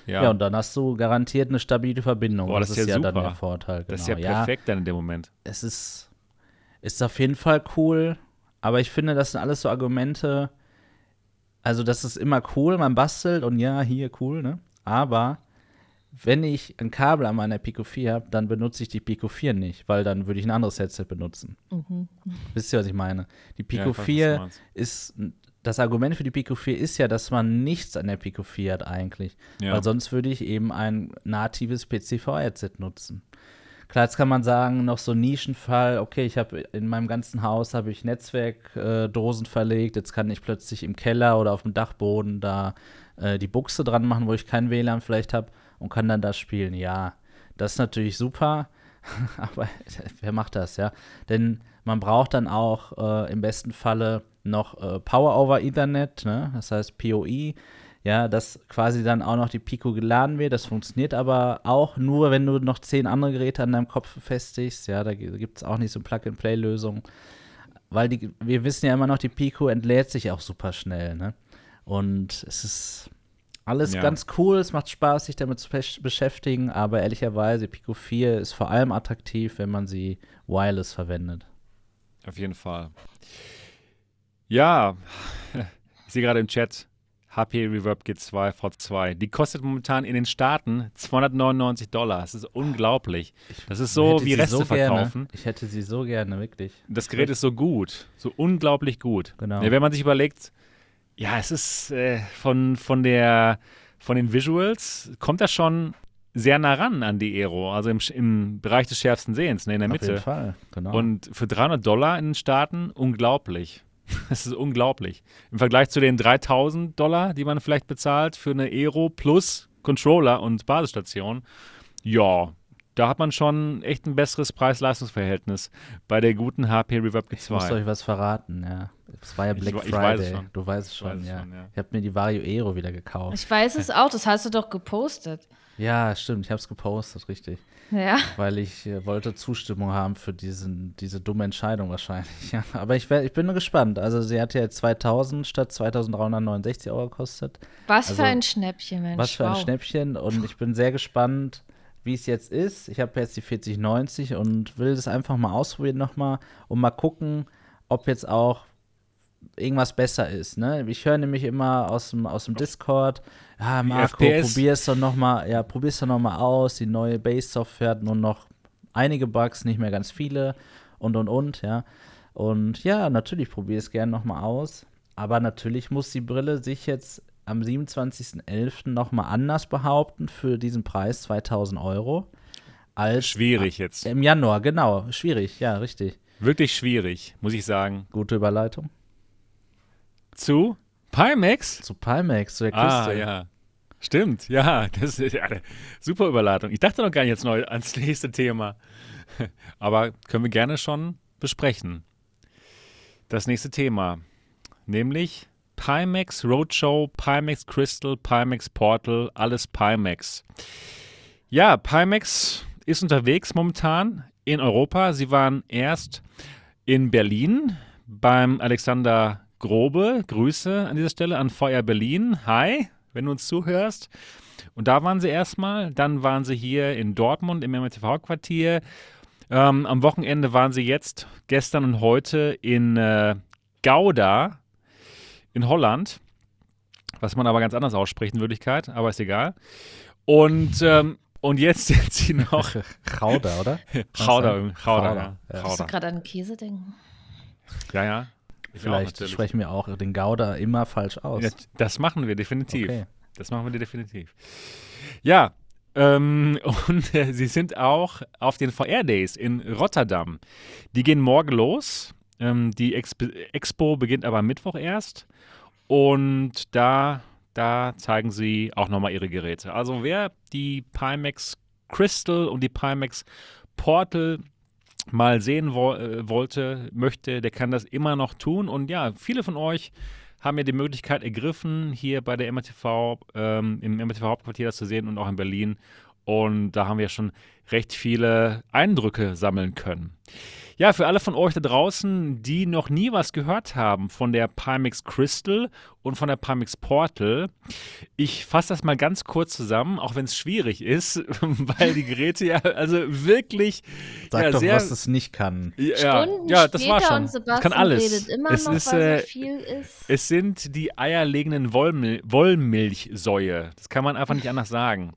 Ja, Ja, und dann hast du garantiert eine stabile Verbindung. Boah, das ist ja dann super. der Vorteil. Genau. das ist ja perfekt dann in dem Moment. es ist, ist auf jeden Fall cool, aber ich finde, das sind alles so Argumente. Also, das ist immer cool, man bastelt und ja, hier cool, ne? Aber wenn ich ein Kabel an meiner Pico 4 habe, dann benutze ich die Pico 4 nicht, weil dann würde ich ein anderes Headset benutzen. Mhm. Wisst ihr, was ich meine? Die Ja, Pico du 4 meinst. ist, das Argument für die Pico 4 ist ja, dass man nichts an der Pico 4 hat eigentlich. Ja. Weil sonst würde ich eben ein natives PCV-Headset nutzen. Klar, jetzt kann man sagen, noch so ein Nischenfall, okay, ich habe in meinem ganzen Haus habe ich Netzwerkdosen verlegt, jetzt kann ich plötzlich im Keller oder auf dem Dachboden da äh, die Buchse dran machen, wo ich kein WLAN vielleicht habe und kann dann da spielen. Ja, das ist natürlich super, aber wer macht das, ja? Denn man braucht dann auch äh, im besten Falle noch äh, Power over Ethernet, ne? das heißt PoE, ja, dass quasi dann auch noch die Pico geladen wird. Das funktioniert aber auch nur, wenn du noch zehn andere Geräte an deinem Kopf befestigst. Ja, da gibt es auch nicht so Plug-and-Play-Lösungen. Weil die, wir wissen ja immer noch, die Pico entlädt sich auch super schnell. Ne? Und es ist alles Ja. ganz cool, es macht Spaß, sich damit zu besch- beschäftigen, aber ehrlicherweise, Pico 4 ist vor allem attraktiv, wenn man sie wireless verwendet. Auf jeden Fall. Ja, Ich sehe gerade im Chat, HP Reverb G2 V2. Die kostet momentan in den Staaten 299 Dollar. Das ist unglaublich. Das ist so wie Reste so verkaufen. Ich hätte sie so gerne, wirklich. Das Gerät ist so gut, so unglaublich gut. Genau. Ja, wenn man sich überlegt, ja, es ist äh, von, von, der, von den Visuals, kommt das schon sehr nah ran an die Aero, also im, im Bereich des schärfsten Sehens, ne, in der Auf jeden Mitte. Fall, genau. Und für 300 Dollar in den Staaten, unglaublich. Das ist unglaublich. Im Vergleich zu den 3000 Dollar, die man vielleicht bezahlt für eine Aero plus Controller und Basisstation, ja, da hat man schon echt ein besseres Preis-Leistungs-Verhältnis bei der guten HP Reverb ich muss G2. euch was verraten, ja. Es war ja Ich Black ich Friday. weiß es schon. Du weißt es Ich schon, weiß es ja. schon, ja. Ich habe mir die Vario Aero wieder gekauft. Ich weiß es auch, das hast du doch gepostet. Ja, stimmt, ich habe es gepostet, richtig. Ja. Weil ich äh, wollte Zustimmung haben für diesen, diese dumme Entscheidung wahrscheinlich. Ja. Aber ich, wär, ich bin nur gespannt. Also sie hat ja jetzt 2000 statt 2369 Euro gekostet. Was Also, für ein Schnäppchen, Mensch. Was für ein wow. Schnäppchen. Und ich bin sehr gespannt, wie es jetzt ist. Ich habe jetzt die 4090 und will das einfach mal ausprobieren nochmal und mal gucken, ob jetzt auch irgendwas besser ist. Ne? Ich höre nämlich immer aus dem, aus dem Discord, ja, Marco, FPS. probier's doch noch mal, ja, probier's doch noch mal aus. Die neue Base-Software hat nur noch einige Bugs, nicht mehr ganz viele und und und, ja. Und ja, natürlich probiere es gerne noch mal aus. Aber natürlich muss die Brille sich jetzt am 27.11. noch mal anders behaupten für diesen Preis 2000 Euro. Als Schwierig jetzt. im Januar, genau. Schwierig, ja, richtig. Wirklich schwierig, muss ich sagen. Gute Überleitung. Zu Pimax? Zu Pimax, zu der Küste. Ah, ja. Stimmt, ja, das ist eine super Überleitung. Ich dachte noch gar nicht jetzt neu ans nächste Thema. Aber können wir gerne schon besprechen. Das nächste Thema, nämlich Pimax Roadshow, Pimax Crystal, Pimax Portal, alles Pimax. Ja, Pimax ist unterwegs momentan in Europa. Sie waren erst in Berlin beim Alexander Grobe. Grüße an dieser Stelle an Feuer Berlin. Hi, wenn du uns zuhörst. Und da waren sie erstmal. Dann waren sie hier in Dortmund im MRTV-Quartier. Ähm, am Wochenende waren sie jetzt, gestern und heute, in äh, Gouda in Holland. Was man aber ganz anders ausspricht in Wirklichkeit, aber ist egal. Und, ähm, und jetzt sind sie noch. Chauda, oder? Chauda, Chauda, ja. Musst du gerade an Käse denken? Ja, ja. Ich auch Vielleicht natürlich. sprechen wir auch den Gouda immer falsch aus. Ja, das machen wir definitiv. Okay. Das machen wir definitiv. Ja, ähm, und äh, sie sind auch auf den VR-Days in Rotterdam. Die gehen morgen los. Ähm, die Exp Expo beginnt aber am Mittwoch erst. Und da, da zeigen sie auch nochmal ihre Geräte. Also wer die Pimax Crystal und die Pimax Portal mal sehen wo äh, wollte, möchte, der kann das immer noch tun. Und ja, viele von euch haben ja die Möglichkeit ergriffen, hier bei der MRTV, ähm, im MRTV-Hauptquartier das zu sehen und auch in Berlin. Und da haben wir schon recht viele Eindrücke sammeln können. Ja, für alle von euch da draußen, die noch nie was gehört haben von der Pimax Crystal und von der Pimax Portal, ich fasse das mal ganz kurz zusammen, auch wenn es schwierig ist, weil die Geräte ja also wirklich Sag ja, doch, sehr, was es nicht kann. ja, Stunden ja, das war schon. Sebastian kann alles. redet immer es noch, ist, weil äh, ist. es sind die eierlegenden Wollmil Wollmilchsäue. Das kann man einfach nicht anders sagen.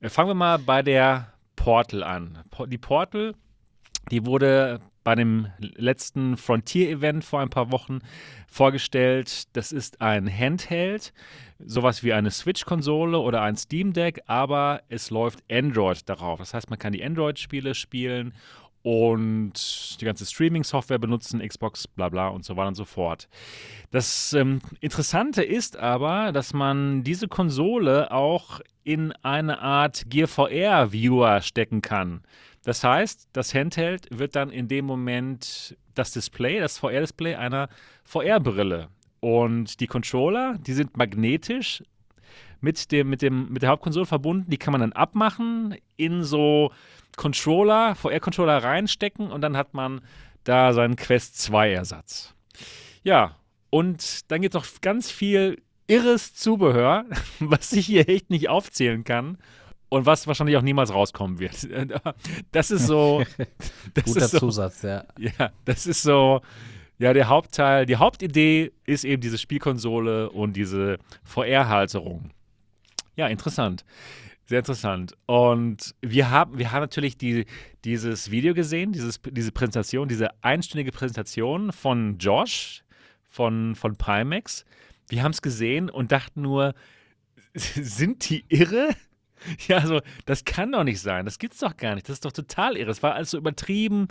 Äh, Fangen wir mal bei der Portal an. Die Portal, die wurde bei dem letzten Frontier-Event vor ein paar Wochen vorgestellt. Das ist ein Handheld, sowas wie eine Switch-Konsole oder ein Steam Deck, aber es läuft Android darauf. Das heißt, man kann die Android-Spiele spielen und die ganze Streaming-Software benutzen, Xbox, bla bla und so weiter und so fort. Das ähm, Interessante ist aber, dass man diese Konsole auch in eine Art Gear VR-Viewer stecken kann. Das heißt, das Handheld wird dann in dem Moment das Display, das VR-Display einer VR-Brille. Und die Controller, die sind magnetisch mit, dem, mit, dem, mit der Hauptkonsole verbunden. Die kann man dann abmachen, in so Controller, VR-Controller reinstecken und dann hat man da seinen Quest 2-Ersatz. Ja, und dann gibt es noch ganz viel irres Zubehör, was ich hier echt nicht aufzählen kann und was wahrscheinlich auch niemals rauskommen wird. Das ist so. Das Guter ist so, Zusatz, ja. ja, das ist so Ja, der Hauptteil, die Hauptidee ist eben diese Spielkonsole und diese VR-Halterung. Ja, interessant. Sehr interessant. Und wir haben, wir haben natürlich die, dieses Video gesehen, dieses, diese Präsentation, diese einstündige Präsentation von Josh von, von Pimax. Wir haben es gesehen und dachten nur, sind die irre? Ja, also das kann doch nicht sein. Das gibt's doch gar nicht. Das ist doch total irre. Es war alles so übertrieben,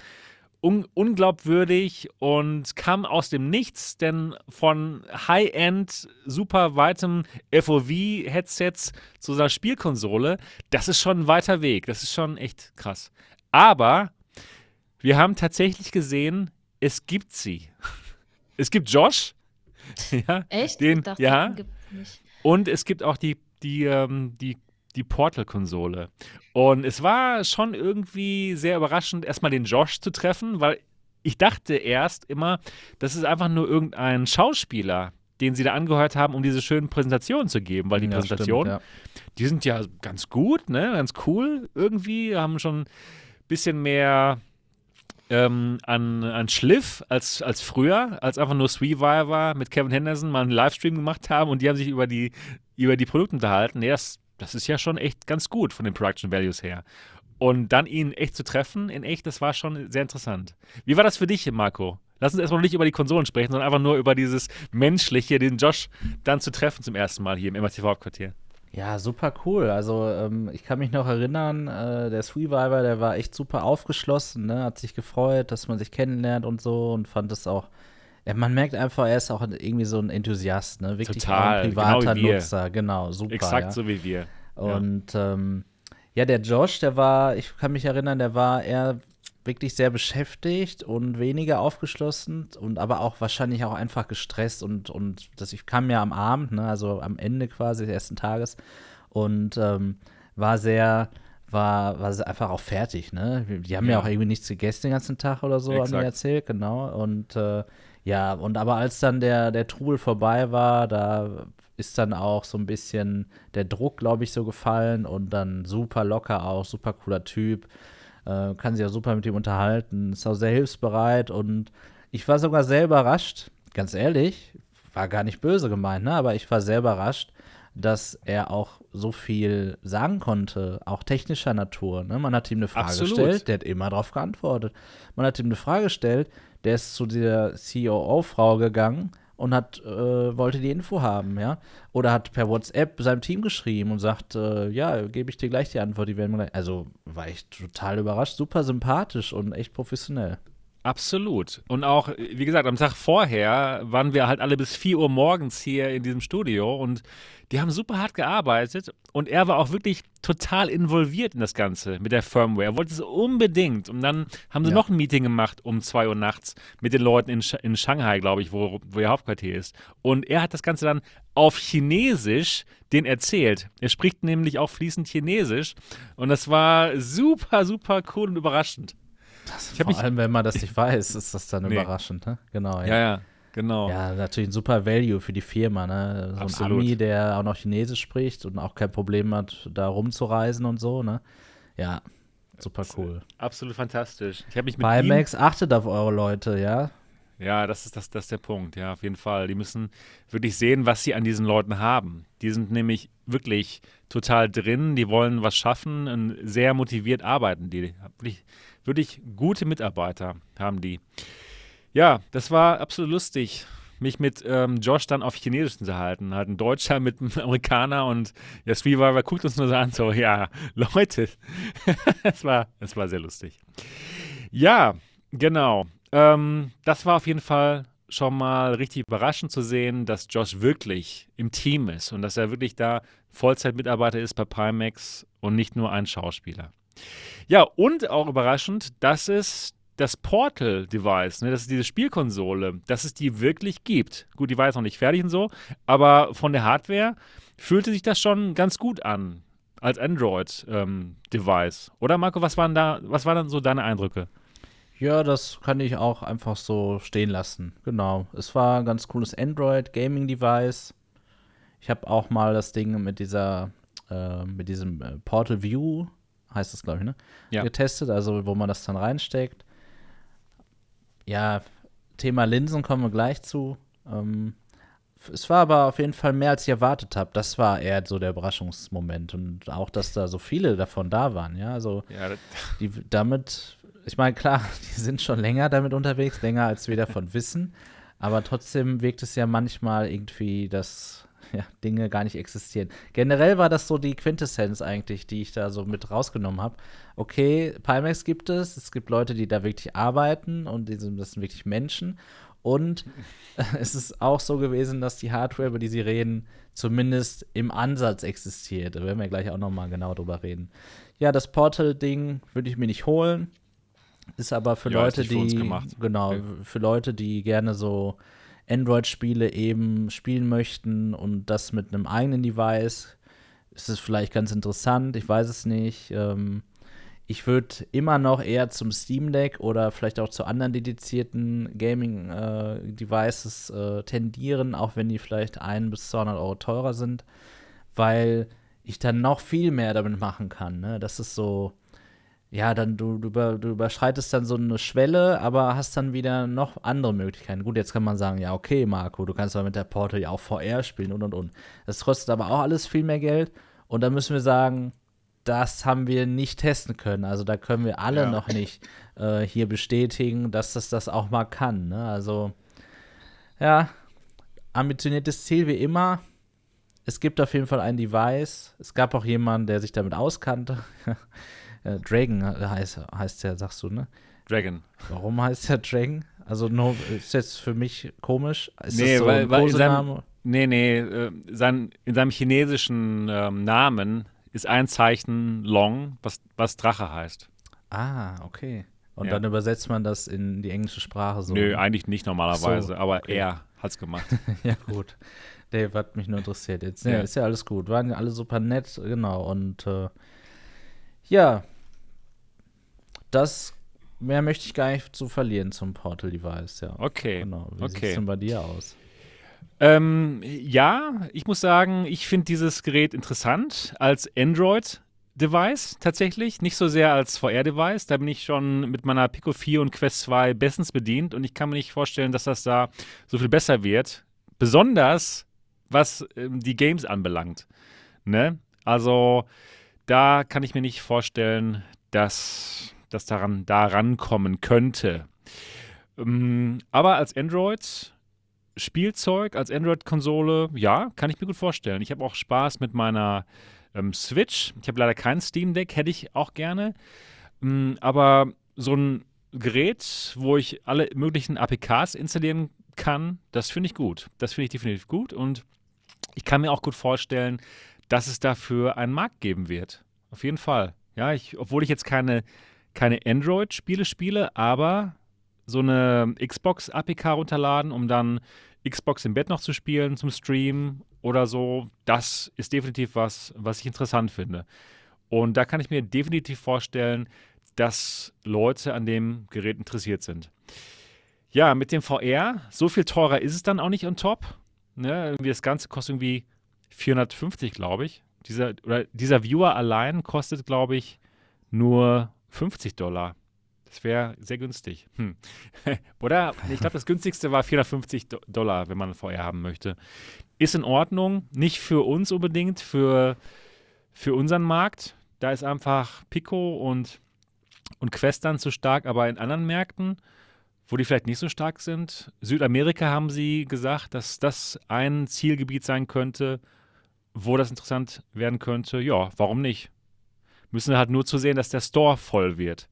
un unglaubwürdig und kam aus dem Nichts, denn von High-End, super weitem FOV-Headsets zu einer Spielkonsole, das ist schon ein weiter Weg. Das ist schon echt krass. Aber wir haben tatsächlich gesehen, es gibt sie. Es gibt Josh. ja, Echt? Den, dachte, ja. Den und es gibt auch die, die, ähm, die die Portal-Konsole. Und es war schon irgendwie sehr überraschend, erstmal den Josh zu treffen, weil ich dachte erst immer, das ist einfach nur irgendein Schauspieler, den sie da angehört haben, um diese schönen Präsentationen zu geben, weil die ja, Präsentationen, ja. die sind ja ganz gut, ne, ganz cool irgendwie, haben schon ein bisschen mehr ähm, an, an Schliff als, als früher, als einfach nur Survivor mit Kevin Henderson mal einen Livestream gemacht haben und die haben sich über die, über die Produkte unterhalten. Nee, das das ist ja schon echt ganz gut von den Production Values her. Und dann ihn echt zu treffen, in echt, das war schon sehr interessant. Wie war das für dich, Marco? Lass uns erstmal nicht über die Konsolen sprechen, sondern einfach nur über dieses Menschliche, den Josh dann zu treffen zum ersten Mal hier im MRTV-Hauptquartier. Ja, super cool. Also ähm, ich kann mich noch erinnern, äh, der Survivor, der war echt super aufgeschlossen, ne? hat sich gefreut, dass man sich kennenlernt und so und fand es auch ja, man merkt einfach, er ist auch irgendwie so ein Enthusiast, ne? Wirklich Total, ein privater genau Nutzer, genau, super. Exakt ja. so wie wir. Und ja. Ähm, ja, der Josh, der war, ich kann mich erinnern, der war eher wirklich sehr beschäftigt und weniger aufgeschlossen und aber auch wahrscheinlich auch einfach gestresst und, und das ich kam ja am Abend, ne, also am Ende quasi des ersten Tages und ähm, war sehr, war, war einfach auch fertig, ne? Die haben ja, ja auch irgendwie nichts gegessen den ganzen Tag oder so, Exakt. haben die erzählt, genau. Und äh, ja, und aber als dann der, der Trubel vorbei war, da ist dann auch so ein bisschen der Druck, glaube ich, so gefallen und dann super locker auch, super cooler Typ. Äh, kann sich auch super mit ihm unterhalten, ist auch sehr hilfsbereit und ich war sogar sehr überrascht, ganz ehrlich, war gar nicht böse gemeint, ne? aber ich war sehr überrascht, dass er auch so viel sagen konnte, auch technischer Natur. Ne? Man hat ihm eine Frage Absolut. gestellt, der hat immer darauf geantwortet. Man hat ihm eine Frage gestellt, der ist zu dieser COO-Frau gegangen und hat, äh, wollte die Info haben, ja. Oder hat per WhatsApp seinem Team geschrieben und sagt, äh, ja, gebe ich dir gleich die Antwort, die werden gleich. Also war ich total überrascht, super sympathisch und echt professionell. Absolut. Und auch, wie gesagt, am Tag vorher waren wir halt alle bis 4 Uhr morgens hier in diesem Studio und die haben super hart gearbeitet und er war auch wirklich total involviert in das Ganze mit der Firmware. Er wollte es unbedingt. Und dann haben sie ja. noch ein Meeting gemacht um 2 Uhr nachts mit den Leuten in, Sch in Shanghai, glaube ich, wo, wo ihr Hauptquartier ist. Und er hat das Ganze dann auf Chinesisch den erzählt. Er spricht nämlich auch fließend Chinesisch. Und das war super, super cool und überraschend. Das, vor allem, wenn man das nicht weiß, ist das dann nee. überraschend, ne? Genau, ja. Ja, ja. Genau. Ja, natürlich ein super Value für die Firma, ne? So Absolut. ein Ami, der auch noch Chinesisch spricht und auch kein Problem hat, da rumzureisen und so, ne? Ja, super cool. Absolut fantastisch. Ich habe mich mit Bei Max achtet auf eure Leute, ja? Ja, das ist, das, das ist der Punkt, ja, auf jeden Fall. Die müssen wirklich sehen, was sie an diesen Leuten haben. Die sind nämlich wirklich total drin, die wollen was schaffen und sehr motiviert arbeiten. Die wirklich, wirklich gute Mitarbeiter haben die. Ja, das war absolut lustig, mich mit ähm, Josh dann auf Chinesisch zu unterhalten. Halt ein Deutscher mit einem Amerikaner und ja, Sweeviver guckt uns nur so an, so, ja, Leute. es, war, es war sehr lustig. Ja, genau. Ähm, das war auf jeden Fall schon mal richtig überraschend zu sehen, dass Josh wirklich im Team ist und dass er wirklich da Vollzeitmitarbeiter ist bei Pimax und nicht nur ein Schauspieler. Ja, und auch überraschend, dass es das Portal-Device, ne, das ist diese Spielkonsole, dass es die wirklich gibt. Gut, die war jetzt noch nicht fertig und so, aber von der Hardware fühlte sich das schon ganz gut an als Android-Device. Ähm, Oder Marco, was waren da, was waren dann so deine Eindrücke? Ja, das kann ich auch einfach so stehen lassen. Genau. Es war ein ganz cooles Android-Gaming-Device. Ich habe auch mal das Ding mit dieser, äh, mit diesem äh, Portal View, heißt das, glaube ich, ne? Ja. Getestet, also wo man das dann reinsteckt ja, Thema Linsen kommen wir gleich zu. Ähm, es war aber auf jeden Fall mehr, als ich erwartet habe. Das war eher so der Überraschungsmoment. Und auch, dass da so viele davon da waren. Ja, also Ja, die damit, ich meine, klar, die sind schon länger damit unterwegs, länger als wir davon wissen. Aber trotzdem wirkt es ja manchmal irgendwie, dass ja, Dinge gar nicht existieren. Generell war das so die Quintessenz eigentlich, die ich da so mit rausgenommen habe. Okay, Pimax gibt es, es gibt Leute, die da wirklich arbeiten und die sind, das sind wirklich Menschen. Und es ist auch so gewesen, dass die Hardware, über die sie reden, zumindest im Ansatz existiert. Da werden wir gleich auch noch mal genau drüber reden. Ja, das Portal-Ding würde ich mir nicht holen. Ist aber für Ja, Leute, für uns die gemacht. genau, Okay. für Leute, die gerne so Android-Spiele eben spielen möchten und das mit einem eigenen Device, ist es vielleicht ganz interessant. Ich weiß es nicht. Ähm, ich würde immer noch eher zum Steam Deck oder vielleicht auch zu anderen dedizierten Gaming-Devices äh, tendieren, auch wenn die vielleicht 100 bis 200 Euro teurer sind, weil ich dann noch viel mehr damit machen kann. Ne? Das ist so, ja, dann du, du, über, du überschreitest dann so eine Schwelle, aber hast dann wieder noch andere Möglichkeiten. Gut, jetzt kann man sagen, ja, okay, Marco, du kannst aber mit der Portal ja auch VR spielen und und und. Das kostet aber auch alles viel mehr Geld. Und da müssen wir sagen, das haben wir nicht testen können. Also da können wir alle Ja. noch nicht äh, hier bestätigen, dass das das auch mal kann. Ne? Also ja, ambitioniertes Ziel wie immer. Es gibt auf jeden Fall ein Device. Es gab auch jemanden, der sich damit auskannte. Äh, Dragon heißt, heißt der, sagst du, ne? Dragon. Warum heißt der Dragon? Also no, ist jetzt für mich komisch. Ist Nee, das so weil- weil in seinem-? Nee, nee, äh, sein, in seinem chinesischen ähm, Namen ist ein Zeichen Long, was, was Drache heißt. Ah, okay. Und Ja. dann übersetzt man das in die englische Sprache so. Nö, eigentlich nicht normalerweise, So, aber okay. er hat's gemacht. ja, gut. Dave hat mich nur interessiert jetzt. Ja. ist ja alles gut. Waren ja alle super nett, genau. Und äh, ja, das mehr möchte ich gar nicht zu verlieren zum Portal Device, ja. Okay. Genau. Wie okay. denn bei dir aus? Ähm, ja, ich muss sagen, ich finde dieses Gerät interessant als Android-Device tatsächlich. Nicht so sehr als VR-Device. Da bin ich schon mit meiner Pico 4 und Quest 2 bestens bedient und ich kann mir nicht vorstellen, dass das da so viel besser wird. Besonders was ähm, die Games anbelangt. Ne? Also da kann ich mir nicht vorstellen, dass das daran da rankommen könnte. Ähm, aber als Android Spielzeug als Android-Konsole, ja, kann ich mir gut vorstellen. Ich habe auch Spaß mit meiner ähm, Switch. Ich habe leider kein Steam Deck, hätte ich auch gerne. Mm, aber so ein Gerät, wo ich alle möglichen APKs installieren kann, das finde ich gut. Das finde ich definitiv gut und ich kann mir auch gut vorstellen, dass es dafür einen Markt geben wird. Auf jeden Fall. Ja, ich, obwohl ich jetzt keine, keine Android-Spiele spiele, aber so eine Xbox-APK runterladen, um dann Xbox im Bett noch zu spielen zum Stream oder so, das ist definitiv was, was ich interessant finde. Und da kann ich mir definitiv vorstellen, dass Leute an dem Gerät interessiert sind. Ja, mit dem VR, so viel teurer ist es dann auch nicht on top. Ne? Das Ganze kostet irgendwie 450, glaube ich. Dieser, oder dieser Viewer allein kostet, glaube ich, nur 50 Dollar. Das wäre sehr günstig. Hm. Oder ich glaube, das günstigste war 450 Do Dollar, wenn man VR haben möchte. Ist in Ordnung, nicht für uns unbedingt, für, für unseren Markt. Da ist einfach Pico und, und Quest dann zu stark, aber in anderen Märkten, wo die vielleicht nicht so stark sind, Südamerika haben sie gesagt, dass das ein Zielgebiet sein könnte, wo das interessant werden könnte. Ja, warum nicht? Müssen halt nur zu sehen, dass der Store voll wird.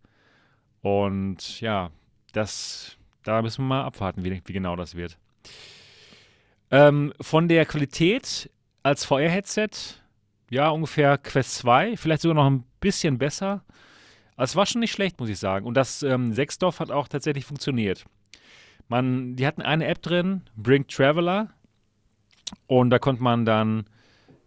Und ja, das, da müssen wir mal abwarten, wie, wie genau das wird. Ähm, von der Qualität als VR-Headset, ja, ungefähr Quest 2, vielleicht sogar noch ein bisschen besser. Es war schon nicht schlecht, muss ich sagen. Und das ähm, Sechsdorf hat auch tatsächlich funktioniert. Man, die hatten eine App drin, Bring Traveler. Und da konnte man dann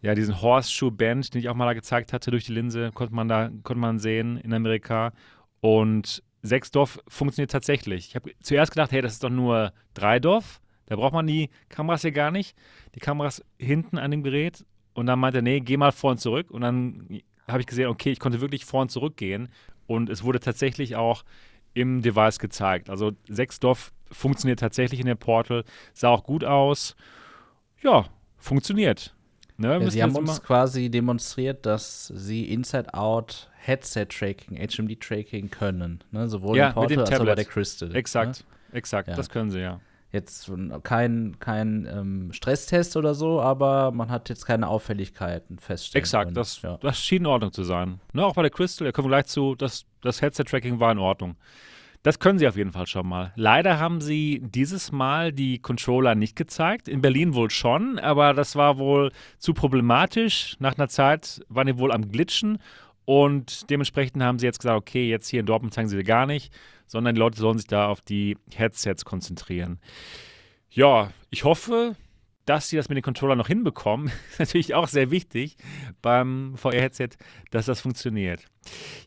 ja, diesen Horseshoe-Band, den ich auch mal da gezeigt hatte durch die Linse, konnte man da konnte man sehen in Amerika. Und Sechsdorf funktioniert tatsächlich. Ich habe zuerst gedacht, hey, das ist doch nur Dreidorf. Da braucht man die Kameras hier gar nicht. Die Kameras hinten an dem Gerät. Und dann meinte er, nee, geh mal vor und zurück. Und dann habe ich gesehen, okay, ich konnte wirklich vor und zurück gehen. Und es wurde tatsächlich auch im Device gezeigt. Also Sechsdorf funktioniert tatsächlich in der Portal, sah auch gut aus. Ja, funktioniert. Ne, ja, sie haben uns quasi demonstriert, dass sie Inside-Out Headset-Tracking, HMD-Tracking können. Ne? Sowohl ja, im Portal als auch bei der Crystal. Exakt, ne? exakt, ja. das können sie ja. Jetzt kein, kein ähm, Stresstest oder so, aber man hat jetzt keine Auffälligkeiten feststellen Exakt, können. das, das schien in Ordnung zu sein. Ne, auch bei der Crystal, da kommen wir gleich zu, das, das Headset-Tracking war in Ordnung. Das können sie auf jeden Fall schon mal. Leider haben sie dieses Mal die Controller nicht gezeigt. In Berlin wohl schon, aber das war wohl zu problematisch. Nach einer Zeit waren die wohl am Glitchen und dementsprechend haben sie jetzt gesagt, okay, jetzt hier in Dortmund zeigen sie gar nicht, sondern die Leute sollen sich da auf die Headsets konzentrieren. Ja, ich hoffe, dass sie das mit den Controllern noch hinbekommen, ist natürlich auch sehr wichtig beim VR-Headset, dass das funktioniert.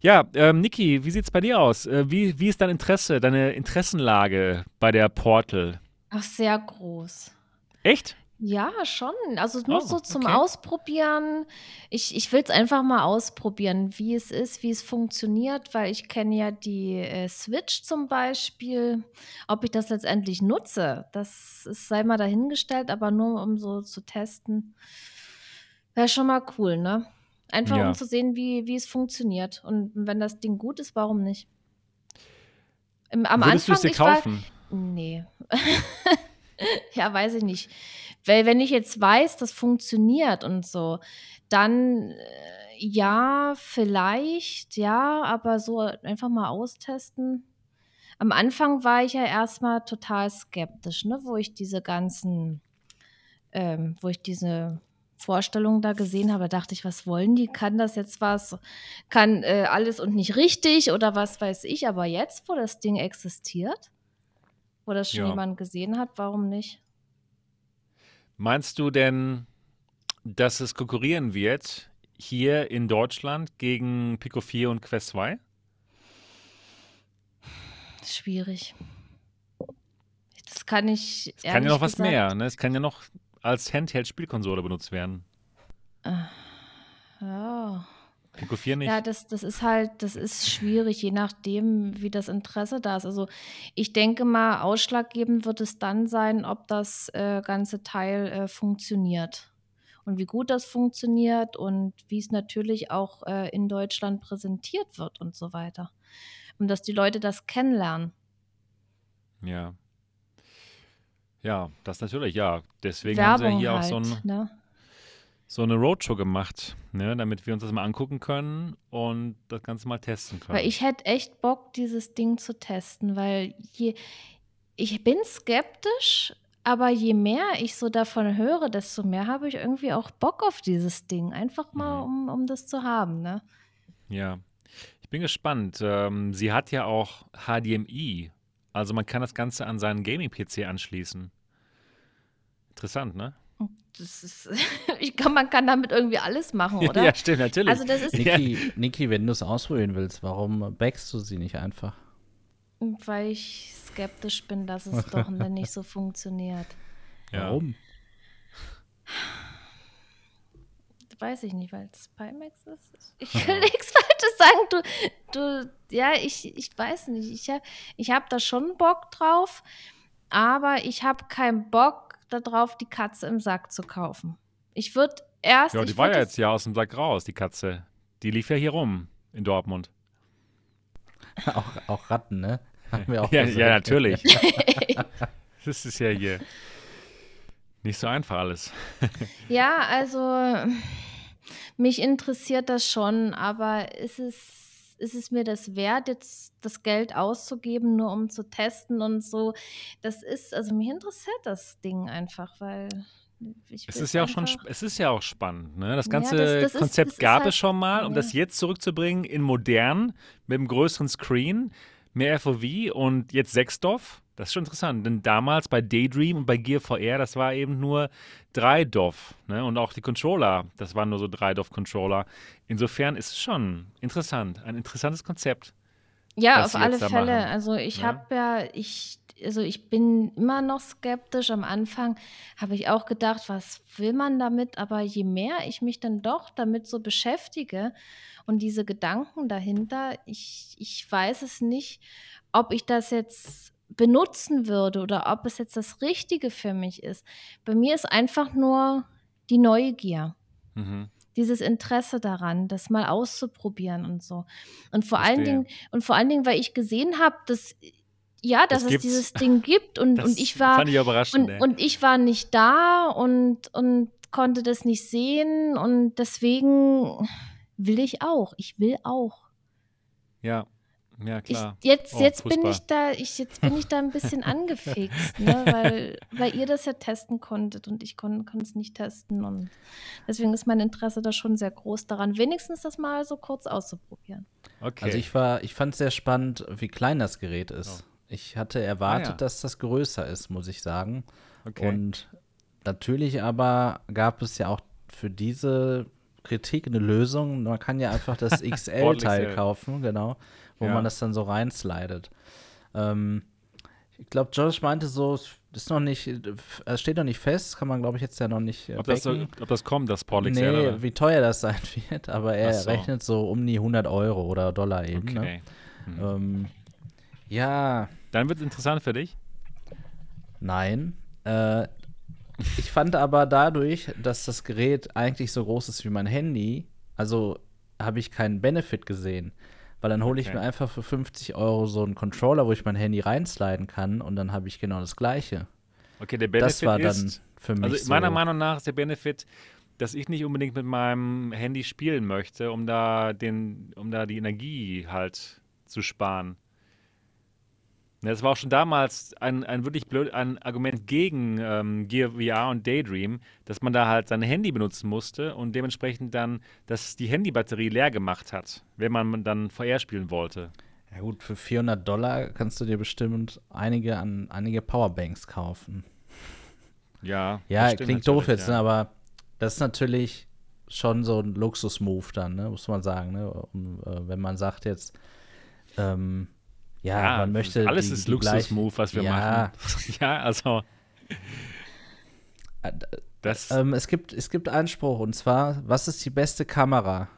Ja, ähm, Niki, wie sieht es bei dir aus? Äh, wie, wie ist dein Interesse, deine Interessenlage bei der Portal? Ach, sehr groß. Echt? Ja, schon. Also nur oh, so zum okay. Ausprobieren. Ich, ich will es einfach mal ausprobieren, wie es ist, wie es funktioniert, weil ich kenne ja die äh, Switch zum Beispiel. Ob ich das letztendlich nutze, das ist, sei mal dahingestellt, aber nur um so zu testen, wäre schon mal cool, ne? Einfach ja. um zu sehen, wie, wie es funktioniert. Und wenn das Ding gut ist, warum nicht? Im, am Würdest Anfang. Du es dir kaufen? War, nee. ja, weiß ich nicht. Weil wenn ich jetzt weiß, das funktioniert und so, dann äh, ja, vielleicht, ja, aber so einfach mal austesten. Am Anfang war ich ja erstmal total skeptisch, ne, wo ich diese ganzen, ähm, wo ich diese Vorstellungen da gesehen habe, dachte ich, was wollen die? Kann das jetzt was? Kann äh, alles und nicht richtig oder was weiß ich? Aber jetzt, wo das Ding existiert, wo das schon ja. jemand gesehen hat, warum nicht? Meinst du denn, dass es konkurrieren wird hier in Deutschland gegen Pico 4 und Quest 2? Schwierig. Das kann ich. Es kann ja noch was gesagt, mehr, ne? Es kann ja noch als Handheld-Spielkonsole benutzt werden. Äh, ja. Pico 4 nicht. Ja, das, das ist halt, das ist schwierig, je nachdem, wie das Interesse da ist. Also ich denke mal, ausschlaggebend wird es dann sein, ob das äh, ganze Teil äh, funktioniert. Und wie gut das funktioniert und wie es natürlich auch äh, in Deutschland präsentiert wird und so weiter. Und dass die Leute das kennenlernen. Ja. Ja, das natürlich, ja. Deswegen Werbung haben sie hier halt, auch so ein. Ne? So eine Roadshow gemacht, ne, damit wir uns das mal angucken können und das Ganze mal testen können. Weil ich hätte echt Bock, dieses Ding zu testen, weil je, ich bin skeptisch, aber je mehr ich so davon höre, desto mehr habe ich irgendwie auch Bock auf dieses Ding. Einfach mal, um, um das zu haben, ne? Ja. Ich bin gespannt. Ähm, sie hat ja auch HDMI. Also man kann das Ganze an seinen Gaming-PC anschließen. Interessant, ne? Das ist, ich kann, man kann damit irgendwie alles machen, oder? ja, stimmt, natürlich. Also das ist Niki, Niki wenn du es ausprobieren willst, warum backst du sie nicht einfach? Weil ich skeptisch bin, dass es doch nicht so funktioniert. Ja. Warum? Weiß ich nicht, weil es Pimax ist. Ich will nichts Falsches sagen. Du, du, ja, ich, ich weiß nicht. Ich habe ich hab da schon Bock drauf, aber ich habe keinen Bock, darauf, die Katze im Sack zu kaufen. Ich würde erst. Ja, die war ja jetzt ja aus dem Sack raus, die Katze. Die lief ja hier rum in Dortmund. auch, auch Ratten, ne? Haben wir auch ja, ja, natürlich. das ist ja hier nicht so einfach alles. ja, also mich interessiert das schon, aber ist es ist es mir das wert, jetzt das Geld auszugeben, nur um zu testen und so. Das ist, also mich interessiert das Ding einfach, weil es ist ja auch schon, es ist ja auch spannend, ne? Das ganze ja, das, das Konzept ist, gab halt, es schon mal, um ja. das jetzt zurückzubringen in modern, mit einem größeren Screen, mehr FOV und jetzt Sechsdorf. Das ist schon interessant, denn damals bei Daydream und bei Gear VR, das war eben nur drei DOF. Ne? Und auch die Controller, das waren nur so drei DOF-Controller. Insofern ist es schon interessant, ein interessantes Konzept. Ja, auf alle Fälle. Machen. Also ich ja? habe ja, ich, also ich bin immer noch skeptisch. Am Anfang habe ich auch gedacht, was will man damit? Aber je mehr ich mich dann doch damit so beschäftige und diese Gedanken dahinter, ich, ich weiß es nicht, ob ich das jetzt benutzen würde oder ob es jetzt das Richtige für mich ist. Bei mir ist einfach nur die Neugier. Mhm. Dieses Interesse daran, das mal auszuprobieren und so. Und vor allen. Dingen, und vor allen Dingen, weil ich gesehen habe, dass ja, dass Das es dieses Ding gibt und, Das und ich war fand ich überraschend. und, und ich war nicht da und, und konnte das nicht sehen und deswegen will ich auch. Ich will auch. ja, ja, Ich, klar. jetzt Oh, jetzt bin ich da, ich, jetzt bin ich da ein bisschen angefixt, ne? weil, weil ihr das ja testen konntet und ich kon, konnte es nicht testen. Und deswegen ist mein Interesse da schon sehr groß daran, wenigstens das mal so kurz auszuprobieren. Okay. Also ich war, ich fand es sehr spannend, wie klein das Gerät ist. Oh. Ich hatte erwartet, Ah, ja. dass das größer ist, muss ich sagen. okay. Und natürlich aber gab es ja auch für diese Kritik eine Lösung. Man kann ja einfach das XL-Teil kaufen, genau, wo Ja. man das dann so reinslidet. Ähm, ich glaube, Josh meinte so, es ist noch nicht, es steht noch nicht fest, kann man glaube ich jetzt ja noch nicht äh, ob, das so, ob das kommt, das XL, Nee, oder? wie teuer das sein wird, aber er so. rechnet so um die 100 Euro oder Dollar eben. Ne? Okay. Mhm. Ähm, ja, Dann wird es interessant für dich. nein. Äh, ich fand aber dadurch, dass das Gerät eigentlich so groß ist wie mein Handy, also habe ich keinen Benefit gesehen. Weil dann hole ich Okay. mir einfach für 50 Euro so einen Controller, wo ich mein Handy reinsliden kann und dann habe ich genau das gleiche. Okay, der Benefit das war dann ist, für mich also so. meiner Meinung nach ist der Benefit, dass ich nicht unbedingt mit meinem Handy spielen möchte, um da den, um da die Energie halt zu sparen. Ja, Das war auch schon damals ein, ein wirklich blöd, ein Argument gegen ähm, Gear VR und Daydream, dass man da halt sein Handy benutzen musste und dementsprechend dann, dass die Handybatterie leer gemacht hat, wenn man dann VR spielen wollte. Ja gut, für 400 Dollar kannst du dir bestimmt einige an einige Powerbanks kaufen. Ja, Ja, klingt doof jetzt, ja. ne, aber das ist natürlich schon so ein Luxus-Move dann, ne, muss man sagen, ne, um, äh, wenn man sagt jetzt, ähm, ja, Ja, man möchte alles die, ist Luxus-Move, was wir ja, machen. ja, also Äh, das Ähm, es, gibt, es gibt einen Spruch und zwar, was ist die beste Kamera,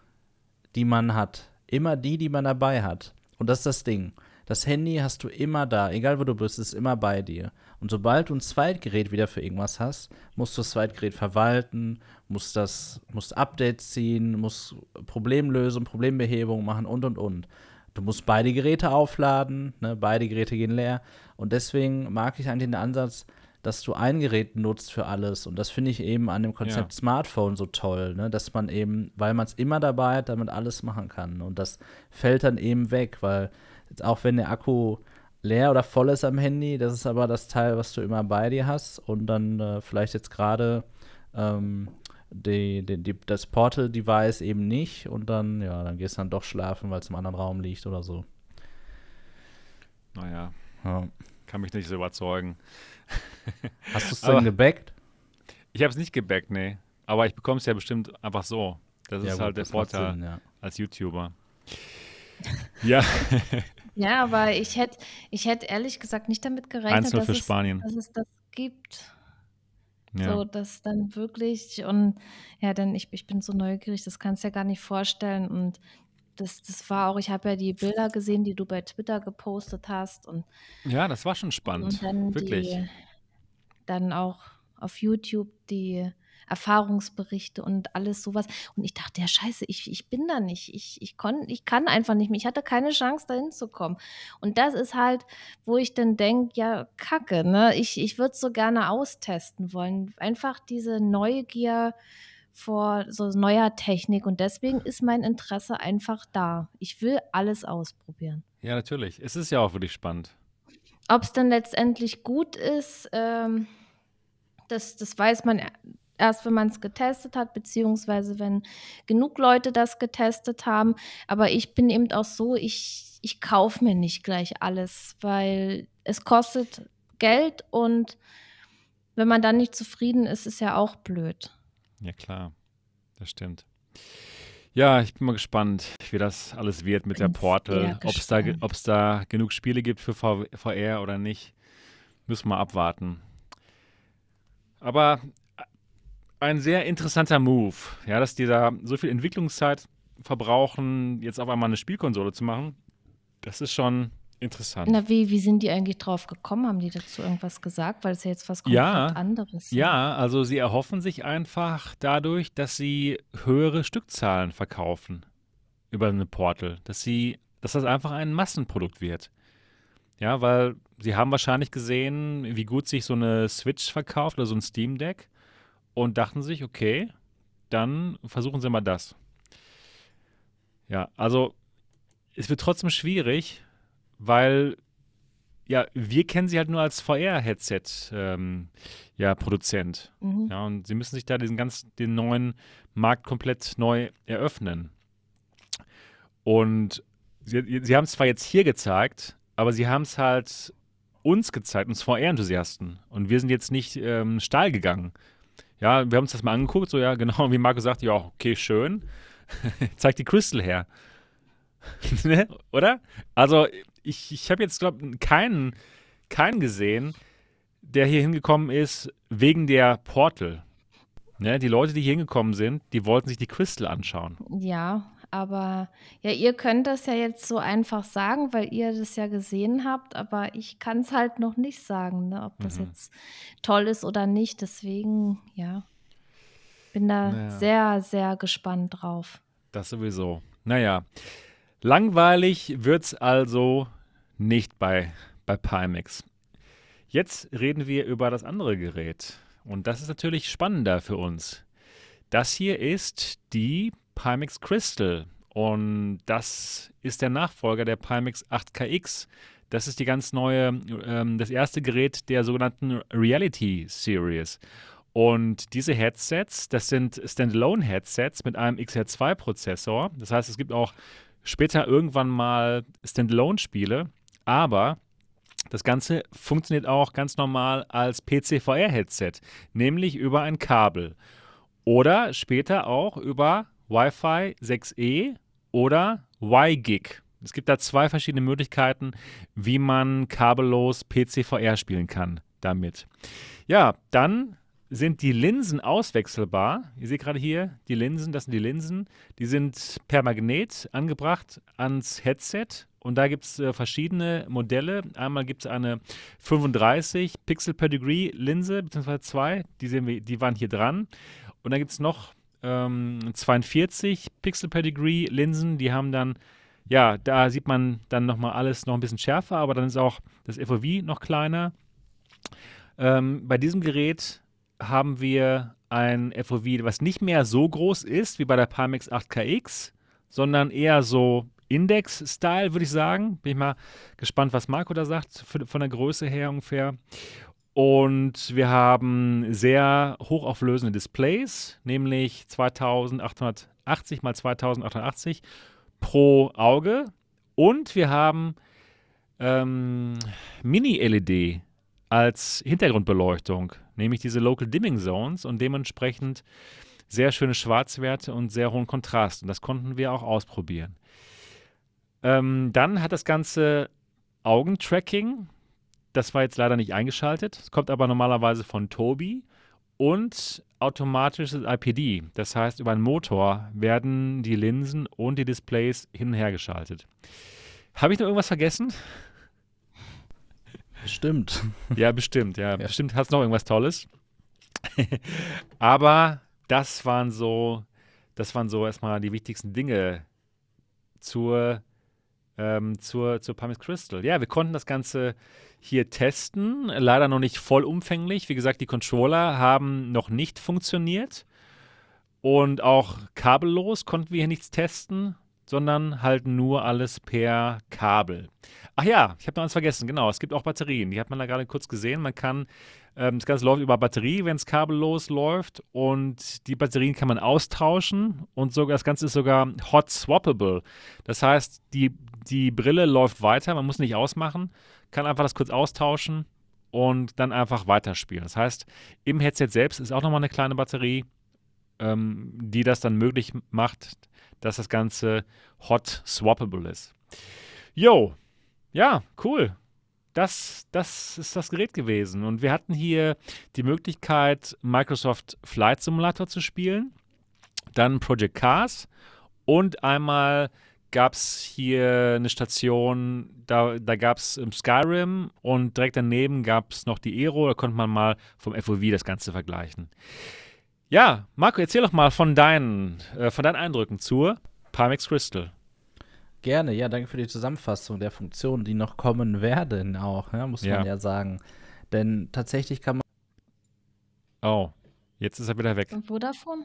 die man hat? Immer die, die man dabei hat. Und das ist das Ding. Das Handy hast du immer da, egal wo du bist, ist immer bei dir. Und sobald du ein Zweitgerät wieder für irgendwas hast, musst du das Zweitgerät verwalten, musst das, musst Updates ziehen, musst Problemlösung, Problembehebung machen und und und. Du musst beide Geräte aufladen, ne? beide Geräte gehen leer. Und deswegen mag ich eigentlich den Ansatz, dass du ein Gerät nutzt für alles. Und das finde ich eben an dem Konzept Ja. Smartphone so toll, ne? dass man eben, weil man es immer dabei hat, damit alles machen kann. Und das fällt dann eben weg, weil jetzt auch wenn der Akku leer oder voll ist am Handy, das ist aber das Teil, was du immer bei dir hast. Und dann äh, vielleicht jetzt gerade ähm, die, die, die, das Portal-Device eben nicht. Und dann, ja, dann gehst du dann doch schlafen, weil es im anderen Raum liegt oder so. naja, Ja. kann mich nicht so überzeugen. Hast du es dann gebackt? Ich habe es nicht gebackt, nee. Aber ich bekomme es ja bestimmt einfach so. Das Ja, ist gut, halt der Vorteil Sinn, ja. als YouTuber. Ja, Ja, aber ich hätte ich hätt ehrlich gesagt nicht damit gerechnet, 1-0 dass für es, Spanien. dass es das gibt. Ja. So, dass dann wirklich und ja, dann ich, ich bin so neugierig, das kannst du ja gar nicht vorstellen. Und das, das war auch, ich habe ja die Bilder gesehen, die du bei Twitter gepostet hast und, ja, das war schon spannend. und dann Wirklich. die dann auch auf YouTube die Erfahrungsberichte und alles sowas. Und ich dachte, ja, scheiße, ich, ich bin da nicht. Ich, ich, konn, ich kann einfach nicht mehr. Ich hatte keine Chance, da hinzukommen. Und das ist halt, wo ich dann denke, ja, kacke, ne? Ich, ich würde es so gerne austesten wollen. Einfach diese Neugier vor so neuer Technik. Und deswegen ist mein Interesse einfach da. Ich will alles ausprobieren. Ja, natürlich. Es ist ja auch wirklich spannend. Ob es dann letztendlich gut ist, ähm, das, das weiß man erst, wenn man es getestet hat, beziehungsweise wenn genug Leute das getestet haben. Aber ich bin eben auch so, ich, ich kaufe mir nicht gleich alles, weil es kostet Geld und wenn man dann nicht zufrieden ist, ist ja auch blöd. Ja, klar. Das stimmt. Ja, ich bin mal gespannt, wie das alles wird mit der Bin Portal. sehr Ob es da, ob's da genug Spiele gibt für VR oder nicht, müssen wir abwarten. Aber ein sehr interessanter Move, ja, dass die da so viel Entwicklungszeit verbrauchen, jetzt auf einmal eine Spielkonsole zu machen. Das ist schon Interessant. Na, wie, wie sind die eigentlich drauf gekommen? Haben die dazu irgendwas gesagt? Weil es ja jetzt was komplett Ja, anderes. Ja, also sie erhoffen sich einfach dadurch, dass sie höhere Stückzahlen verkaufen über eine Portal, dass sie, dass das einfach ein Massenprodukt wird. Ja, weil sie haben wahrscheinlich gesehen, wie gut sich so eine Switch verkauft oder so ein Steam Deck und dachten sich, okay, dann versuchen sie mal das. Ja, also es wird trotzdem schwierig, weil ja, wir kennen sie halt nur als VR-Headset, ähm, ja, Produzent. Mhm. Ja, und sie müssen sich da diesen ganz, den neuen Markt komplett neu eröffnen. Und sie, sie haben es zwar jetzt hier gezeigt, aber sie haben es halt uns gezeigt, uns VR-Enthusiasten. Und wir sind jetzt nicht ähm, steil gegangen. Ja, wir haben uns das mal angeguckt, so ja, genau, wie Marco sagt, ja, okay, schön. Zeig die Crystal her. ne? Oder? Also, ich, ich habe jetzt, glaube keinen, keinen gesehen, der hier hingekommen ist wegen der Portal. Ne? Die Leute, die hier hingekommen sind, die wollten sich die Crystal anschauen. Ja, aber ja, ihr könnt das ja jetzt so einfach sagen, weil ihr das ja gesehen habt, aber ich kann es halt noch nicht sagen, ne, ob das Mhm. jetzt toll ist oder nicht. Deswegen, ja, bin da Naja. sehr, sehr gespannt drauf. Das sowieso. Naja, langweilig wird's also nicht bei, bei Pimax. Jetzt reden wir über das andere Gerät. Und das ist natürlich spannender für uns. Das hier ist die Pimax Crystal. Und das ist der Nachfolger der Pimax 8KX. Das ist die ganz neue, ähm, das erste Gerät der sogenannten Reality Series. Und diese Headsets, das sind Standalone-Headsets mit einem XR2-Prozessor. Das heißt, es gibt auch später irgendwann mal Standalone-Spiele, aber das Ganze funktioniert auch ganz normal als PC-VR-Headset, nämlich über ein Kabel. Oder später auch über Wi-Fi 6E oder Y-Gig. Es gibt da zwei verschiedene Möglichkeiten, wie man kabellos PC-VR spielen kann damit. Ja, dann sind die Linsen auswechselbar. Ihr seht gerade hier die Linsen, das sind die Linsen. Die sind per Magnet angebracht ans Headset. Und da gibt es äh, verschiedene Modelle. Einmal gibt es eine 35 Pixel per Degree Linse, beziehungsweise zwei. Die, sehen wir, die waren hier dran. Und dann gibt es noch ähm, 42 Pixel per Degree Linsen. Die haben dann, ja, da sieht man dann nochmal alles noch ein bisschen schärfer, aber dann ist auch das FOV noch kleiner. Ähm, bei diesem Gerät haben wir ein FOV, was nicht mehr so groß ist wie bei der Pimax 8KX, sondern eher so Index-Style, würde ich sagen. Bin ich mal gespannt, was Marco da sagt, von der Größe her ungefähr. Und wir haben sehr hochauflösende Displays, nämlich 2880 mal 2880 pro Auge. Und wir haben ähm, Mini-LED als Hintergrundbeleuchtung, nämlich diese Local Dimming Zones und dementsprechend sehr schöne Schwarzwerte und sehr hohen Kontrast. Und das konnten wir auch ausprobieren. Ähm, dann hat das Ganze Augentracking. Das war jetzt leider nicht eingeschaltet. Es kommt aber normalerweise von Tobi und automatisches IPD. Das heißt, über einen Motor werden die Linsen und die Displays hin und her geschaltet. Habe ich noch irgendwas vergessen? Stimmt. Ja, bestimmt, ja. Bestimmt hat es noch irgendwas Tolles. Aber das waren so, das waren so erstmal die wichtigsten Dinge zur, ähm, zur, zur Pumice Crystal. Ja, wir konnten das Ganze hier testen. Leider noch nicht vollumfänglich. Wie gesagt, die Controller haben noch nicht funktioniert. Und auch kabellos konnten wir hier nichts testen, sondern halt nur alles per Kabel. Ach ja, ich habe noch eins vergessen, genau. Es gibt auch Batterien. Die hat man da gerade kurz gesehen. Man kann, ähm, das Ganze läuft über Batterie, wenn es kabellos läuft. Und die Batterien kann man austauschen. Und sogar das Ganze ist sogar hot swappable. Das heißt, die, die Brille läuft weiter. Man muss nicht ausmachen. Kann einfach das kurz austauschen und dann einfach weiterspielen. Das heißt, im Headset selbst ist auch nochmal eine kleine Batterie, ähm, die das dann möglich macht, dass das Ganze hot swappable ist. Yo, ja, cool. Das, das ist das Gerät gewesen. Und wir hatten hier die Möglichkeit, Microsoft Flight Simulator zu spielen, dann Project Cars und einmal gab es hier eine Station, da, da gab es Skyrim und direkt daneben gab es noch die Aero, da konnte man mal vom FOV das Ganze vergleichen. Ja, Marco, erzähl doch mal von deinen, äh, von deinen Eindrücken zur Pimax Crystal. Gerne, ja, danke für die Zusammenfassung der Funktionen, die noch kommen werden, auch, ja, muss Ja. man ja sagen. Denn tatsächlich kann man Oh, jetzt ist er wieder weg. Und Vodafone?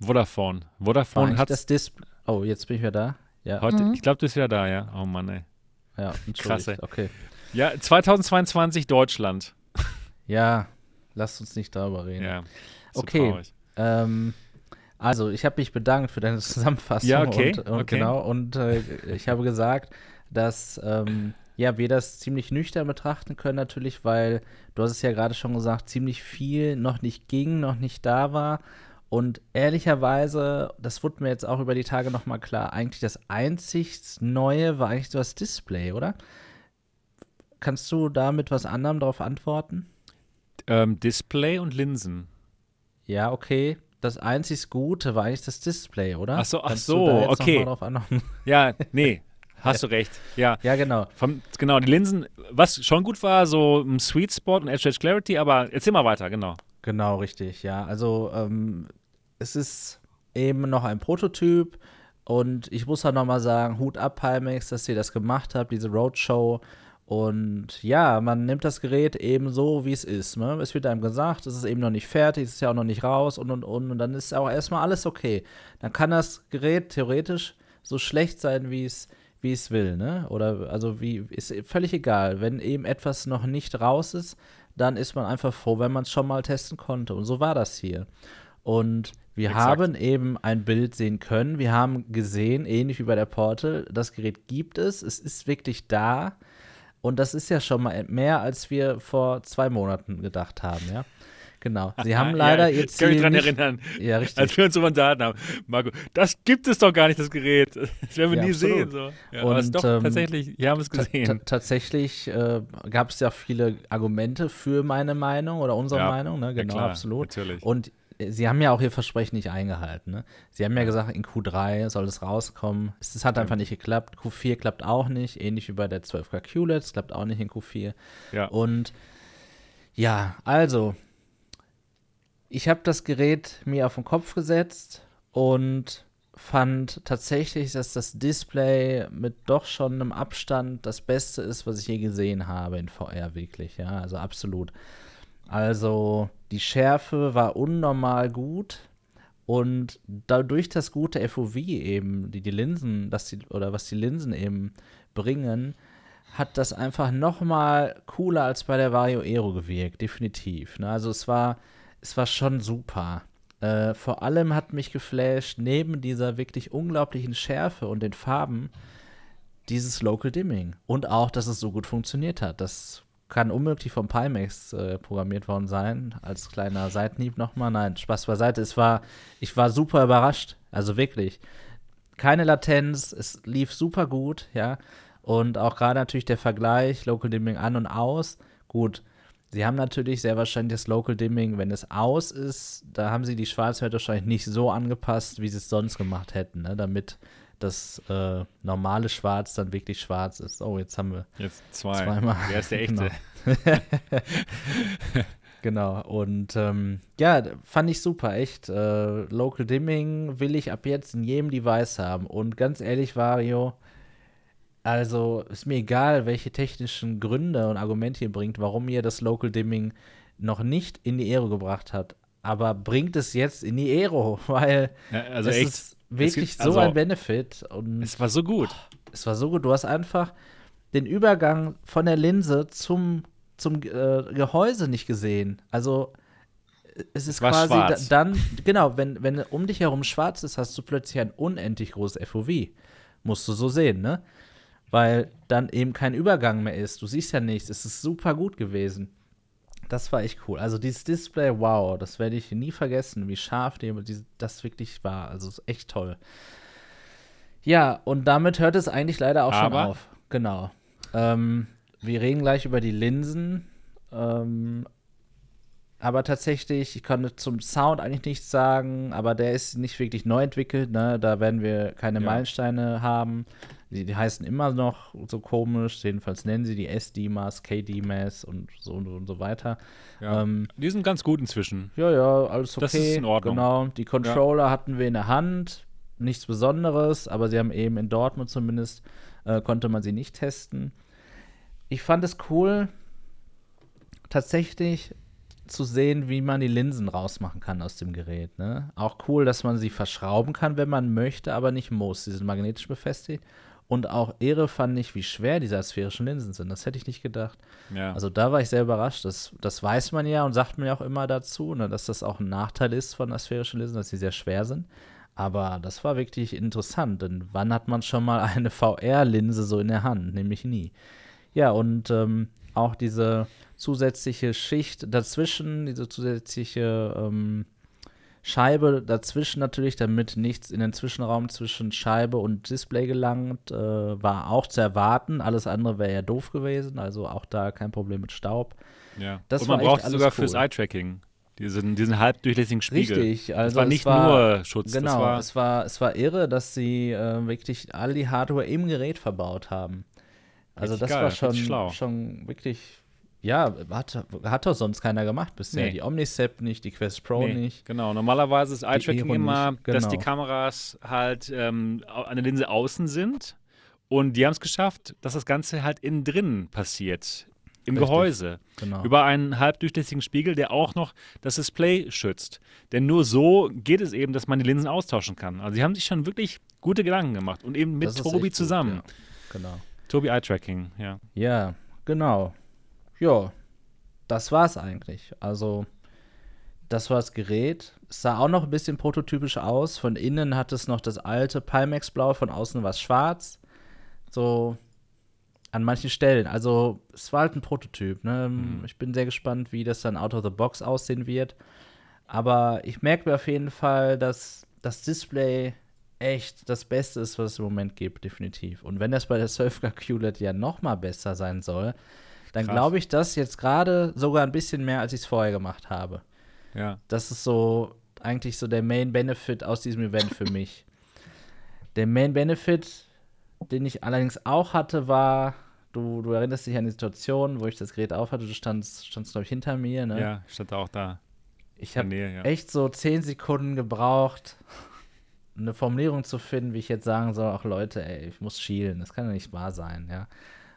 Vodafone. Vodafone eigentlich hat das Display. Oh, jetzt bin ich wieder da. Ja, heute, Mhm. ich glaube, du bist wieder da, ja. Oh Mann, ey. ja. Krass, ey. Okay. Ja, 2022 Deutschland. Ja, lasst uns nicht darüber reden. Ja. so Okay. Ähm, also, ich habe mich bedankt für deine Zusammenfassung. Ja, okay, Und, und okay. Genau, und äh, ich habe gesagt, dass ähm, ja, wir das ziemlich nüchtern betrachten können, natürlich, weil du hast es ja gerade schon gesagt, ziemlich viel noch nicht ging, noch nicht da war. Und ehrlicherweise, das wurde mir jetzt auch über die Tage nochmal klar, eigentlich das einzig Neue war eigentlich so das Display, oder? Kannst du da mit was anderem darauf antworten? Ähm, Display und Linsen. Ja, okay. Das einzig Gute war eigentlich das Display, oder? Ach so, ach Kannst so, okay. Ja, nee, hast du recht. Ja. ja, genau. Vom, genau, die Linsen, was schon gut war, so ein Sweet Spot und Edge Edge Clarity, aber erzähl mal weiter, genau. Genau, richtig, ja. Also, ähm, es ist eben noch ein Prototyp und ich muss auch noch mal sagen, Hut ab, Pimax, dass ihr das gemacht habt, diese Roadshow. Und ja, man nimmt das Gerät eben so, wie es ist. Ne? Es wird einem gesagt, es ist eben noch nicht fertig, es ist ja auch noch nicht raus und und und. Und dann ist auch erstmal alles okay. Dann kann das Gerät theoretisch so schlecht sein, wie es wie es will, ne? Oder also wie ist völlig egal. Wenn eben etwas noch nicht raus ist, dann ist man einfach froh, wenn man es schon mal testen konnte. Und so war das hier. Und wir Exakt. haben eben ein Bild sehen können. Wir haben gesehen, ähnlich wie bei der Portal, das Gerät gibt es. Es ist wirklich da. Und das ist ja schon mal mehr, als wir vor zwei Monaten gedacht haben, ja. Genau. Sie haben leider ja, ich kann mich Ziel dran nicht, erinnern, Ja, richtig. als wir uns so unterhalten haben. Marco, das gibt es doch gar nicht, das Gerät. Das werden wir Ja, nie absolut. sehen. So. Ja, aber es Und, doch ähm, tatsächlich, wir haben es gesehen. tatsächlich äh, gab es ja viele Argumente für meine Meinung oder unsere Meinung, ne? ja Genau, klar, absolut. natürlich. Und sie haben ja auch ihr Versprechen nicht eingehalten. Ne? Sie haben ja gesagt, in Q3 soll es rauskommen. Es, es hat einfach nicht geklappt. Q4 klappt auch nicht, ähnlich wie bei der 12K QLED, es klappt auch nicht in Q4. Ja. Und ja, also, ich habe das Gerät mir auf den Kopf gesetzt und fand tatsächlich, dass das Display mit doch schon einem Abstand das Beste ist, was ich je gesehen habe in VR, wirklich. Ja, also absolut. Also, die Schärfe war unnormal gut. Und dadurch das gute FOV eben, die die Linsen, dass die, oder was die Linsen eben bringen, hat das einfach noch mal cooler als bei der Vario Aero gewirkt, definitiv. Ne? Also es war, es war schon super. Äh, vor allem hat mich geflasht, neben dieser wirklich unglaublichen Schärfe und den Farben, dieses Local Dimming. Und auch, dass es so gut funktioniert hat. Das kann unmöglich vom Pimax äh, programmiert worden sein. Als kleiner Seitenhieb nochmal. Nein, Spaß beiseite. Es war, ich war super überrascht. Also wirklich. Keine Latenz, es lief super gut, ja. Und auch gerade natürlich der Vergleich, Local Dimming an und aus. Gut, sie haben natürlich sehr wahrscheinlich das Local Dimming, wenn es aus ist, da haben sie die Schwarzwerte wahrscheinlich nicht so angepasst, wie sie es sonst gemacht hätten, ne? damit das äh, normale Schwarz dann wirklich schwarz ist. Oh, jetzt haben wir Jetzt zwei. Zweimal. Wer ist der echte? Genau, und ähm, ja, fand ich super, echt. Äh, Local Dimming will ich ab jetzt in jedem Device haben. Und ganz ehrlich, Vario, also ist mir egal, welche technischen Gründe und Argumente ihr bringt, warum ihr das Local Dimming noch nicht in die Aero gebracht habt. Aber bringt es jetzt in die Aero, weil Ja, also es echt. ist wirklich gibt- so also- ein Benefit. Und Es war so gut. es war so gut. Du hast einfach den Übergang von der Linse zum, zum äh, Gehäuse nicht gesehen. Also es ist war quasi da, dann, genau, wenn, wenn um dich herum schwarz ist, hast du plötzlich ein unendlich großes FOV. Musst du so sehen, ne? Weil dann eben kein Übergang mehr ist. Du siehst ja nichts. Es ist super gut gewesen. Das war echt cool. Also dieses Display, wow, das werde ich nie vergessen, wie scharf die, das wirklich war. Also es ist echt toll. Ja, und damit hört es eigentlich leider auch Aber? schon auf. Genau. Ähm, wir reden gleich über die Linsen. Ähm, aber tatsächlich, ich konnte zum Sound eigentlich nichts sagen, aber der ist nicht wirklich neu entwickelt, ne? Da werden wir keine Ja. Meilensteine haben. Die, die heißen immer noch so komisch, jedenfalls nennen sie die SD-Mass, KD-Mass und so und, und so weiter. Ja. Ähm, Die sind ganz gut inzwischen. ja, ja, alles okay. Das ist in Ordnung. Genau. Die Controller hatten wir in der Hand. Nichts Besonderes, aber sie haben eben in Dortmund zumindest, äh, konnte man sie nicht testen. Ich fand es cool, tatsächlich zu sehen, wie man die Linsen rausmachen kann aus dem Gerät. Ne? Auch cool, dass man sie verschrauben kann, wenn man möchte, aber nicht muss. Sie sind magnetisch befestigt. Und auch irre fand ich, wie schwer diese sphärischen Linsen sind. Das hätte ich nicht gedacht. Ja. Also da war ich sehr überrascht. Das, das weiß man ja und sagt man ja auch immer dazu, ne, dass das auch ein Nachteil ist von asphärischen Linsen, dass sie sehr schwer sind. Aber das war wirklich interessant, denn wann hat man schon mal eine VR-Linse so in der Hand? Nämlich nie. Ja, und ähm, auch diese zusätzliche Schicht dazwischen, diese zusätzliche ähm, Scheibe dazwischen natürlich, damit nichts in den Zwischenraum zwischen Scheibe und Display gelangt, äh, war auch zu erwarten. Alles andere wäre ja doof gewesen, also auch da kein Problem mit Staub. ja. das Und man braucht alles sogar cool. fürs Eye-Tracking. Diesen, diesen halbdurchlässigen Spiegel. Richtig, also das war es nicht war- nur Schutz, Genau, war es, war, es war irre, dass sie äh, wirklich all die Hardware im Gerät verbaut haben. Also das geil, war schon, schon wirklich, ja, hat, hat doch sonst keiner gemacht bisher. Nee. Die Omnicept nicht, die Quest Pro Nee, nicht. Genau, normalerweise ist Eye-Tracking immer, nicht, dass die genau. Kameras halt ähm, an der Linse außen sind und die haben es geschafft, dass das Ganze halt innen drin passiert, im Richtig. Gehäuse, Genau. über einen halbdurchlässigen Spiegel, der auch noch das Display schützt. Denn nur so geht es eben, dass man die Linsen austauschen kann. Also sie haben sich schon wirklich gute Gedanken gemacht und eben mit Tobi echt gut, zusammen. ja. Genau. Tobi Eye-Tracking, ja. Ja, genau. Ja, das war's eigentlich. Also, das war das Gerät. Es sah auch noch ein bisschen prototypisch aus. Von innen hat es noch das alte Pimax-Blau, von außen war es schwarz. So an manchen Stellen. Also, es war halt ein Prototyp. Ne? Ich bin sehr gespannt, wie das dann out of the box aussehen wird. Aber ich merke mir auf jeden Fall, dass das Display echt das Beste ist, was es im Moment gibt, definitiv. Und wenn das bei der Surfcar QLED ja noch mal besser sein soll, dann glaube ich das jetzt gerade sogar ein bisschen mehr, als ich es vorher gemacht habe. Ja, Das ist so eigentlich so der Main Benefit aus diesem Event für mich. Der Main Benefit, den ich allerdings auch hatte, war, du, du erinnerst dich an die Situation, wo ich das Gerät aufhatte, du standst, standst glaube ich, hinter mir. Ne? ja, stand auch da. Ich habe ja. echt so zehn Sekunden gebraucht, eine Formulierung zu finden, wie ich jetzt sagen soll, ach Leute, ey, ich muss schielen, das kann ja nicht wahr sein, ja.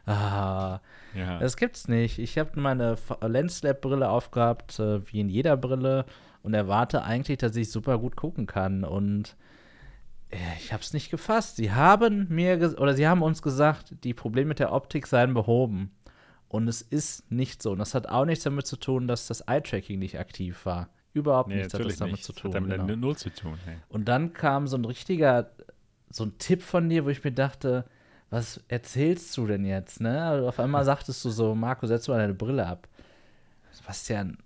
Ah, Ja. das gibt's nicht. Ich habe meine Lens-Lab-Brille aufgehabt, äh, wie in jeder Brille, und erwarte eigentlich, dass ich super gut gucken kann. Und äh, ich habe es nicht gefasst. Sie haben mir oder sie haben uns gesagt, die Probleme mit der Optik seien behoben. Und es ist nicht so. Und das hat auch nichts damit zu tun, dass das Eye-Tracking nicht aktiv war. Überhaupt nee, nichts hat das damit nicht. zu Das tun. hat damit genau. null zu tun. Hey. Und dann kam so ein richtiger, so ein Tipp von dir, wo ich mir dachte, was erzählst du denn jetzt, ne? Also auf einmal sagtest du so, Marco, setz mal deine Brille ab. Sebastian,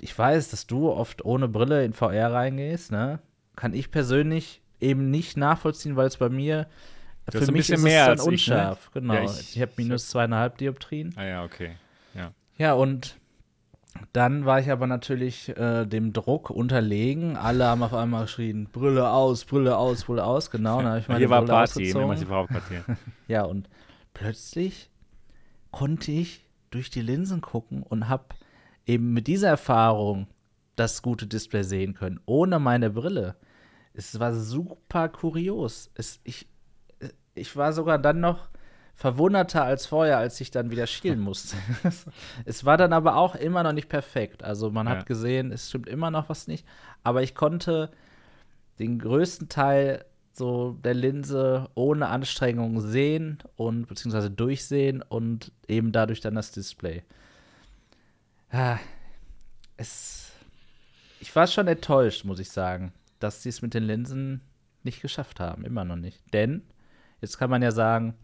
ich weiß, dass du oft ohne Brille in VR reingehst, ne? Kann ich persönlich eben nicht nachvollziehen, weil es bei mir hast für ein mich ist mehr es dann als ich, ne? unscharf. Genau. Ja, ich ich- habe minus zweieinhalb Dioptrien. Ah ja, okay. Ja. Ja, und dann war ich aber natürlich äh, dem Druck unterlegen. Alle haben auf einmal geschrien, Brille aus, Brille aus, Brille aus. Genau, dann habe ich meine Hier war Brille Party im. Hauptquartier. Ja, und plötzlich konnte ich durch die Linsen gucken und habe eben mit dieser Erfahrung das gute Display sehen können, ohne meine Brille. Es war super kurios. Es, ich, ich war sogar dann noch verwunderter als vorher, als ich dann wieder schielen musste. es war dann aber auch immer noch nicht perfekt. Also man Ja. hat gesehen, es stimmt immer noch was nicht. Aber ich konnte den größten Teil so der Linse ohne Anstrengung sehen und beziehungsweise durchsehen und eben dadurch dann das Display. Ah, es, ich war schon enttäuscht, muss ich sagen, dass sie es mit den Linsen nicht geschafft haben. Immer noch nicht. Denn, jetzt kann man ja sagen,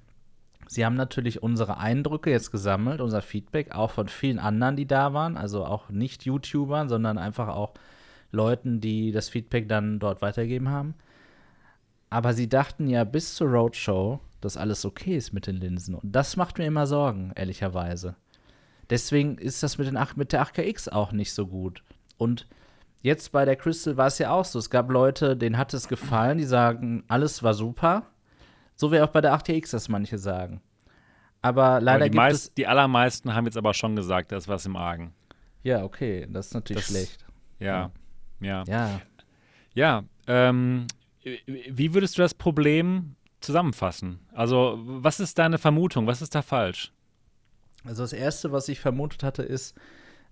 sie haben natürlich unsere Eindrücke jetzt gesammelt, unser Feedback, auch von vielen anderen, die da waren. Also auch nicht YouTubern, sondern einfach auch Leuten, die das Feedback dann dort weitergeben haben. Aber sie dachten ja bis zur Roadshow, dass alles okay ist mit den Linsen. Und das macht mir immer Sorgen, ehrlicherweise. Deswegen ist das mit, den 8, mit der 8KX auch nicht so gut. Und jetzt bei der Crystal war es ja auch so. Es gab Leute, denen hat es gefallen, die sagen, alles war super. So wie auch bei der 8TX das manche sagen. Aber leider aber die gibt meist, es. Die allermeisten haben jetzt aber schon gesagt, da ist was im Argen. Ja, okay, das ist natürlich Das- schlecht. Ja, ja. Ja. Ja, ähm, wie würdest du das Problem zusammenfassen? Also, was ist deine Vermutung? Was ist da falsch? Also das Erste, was ich vermutet hatte, ist,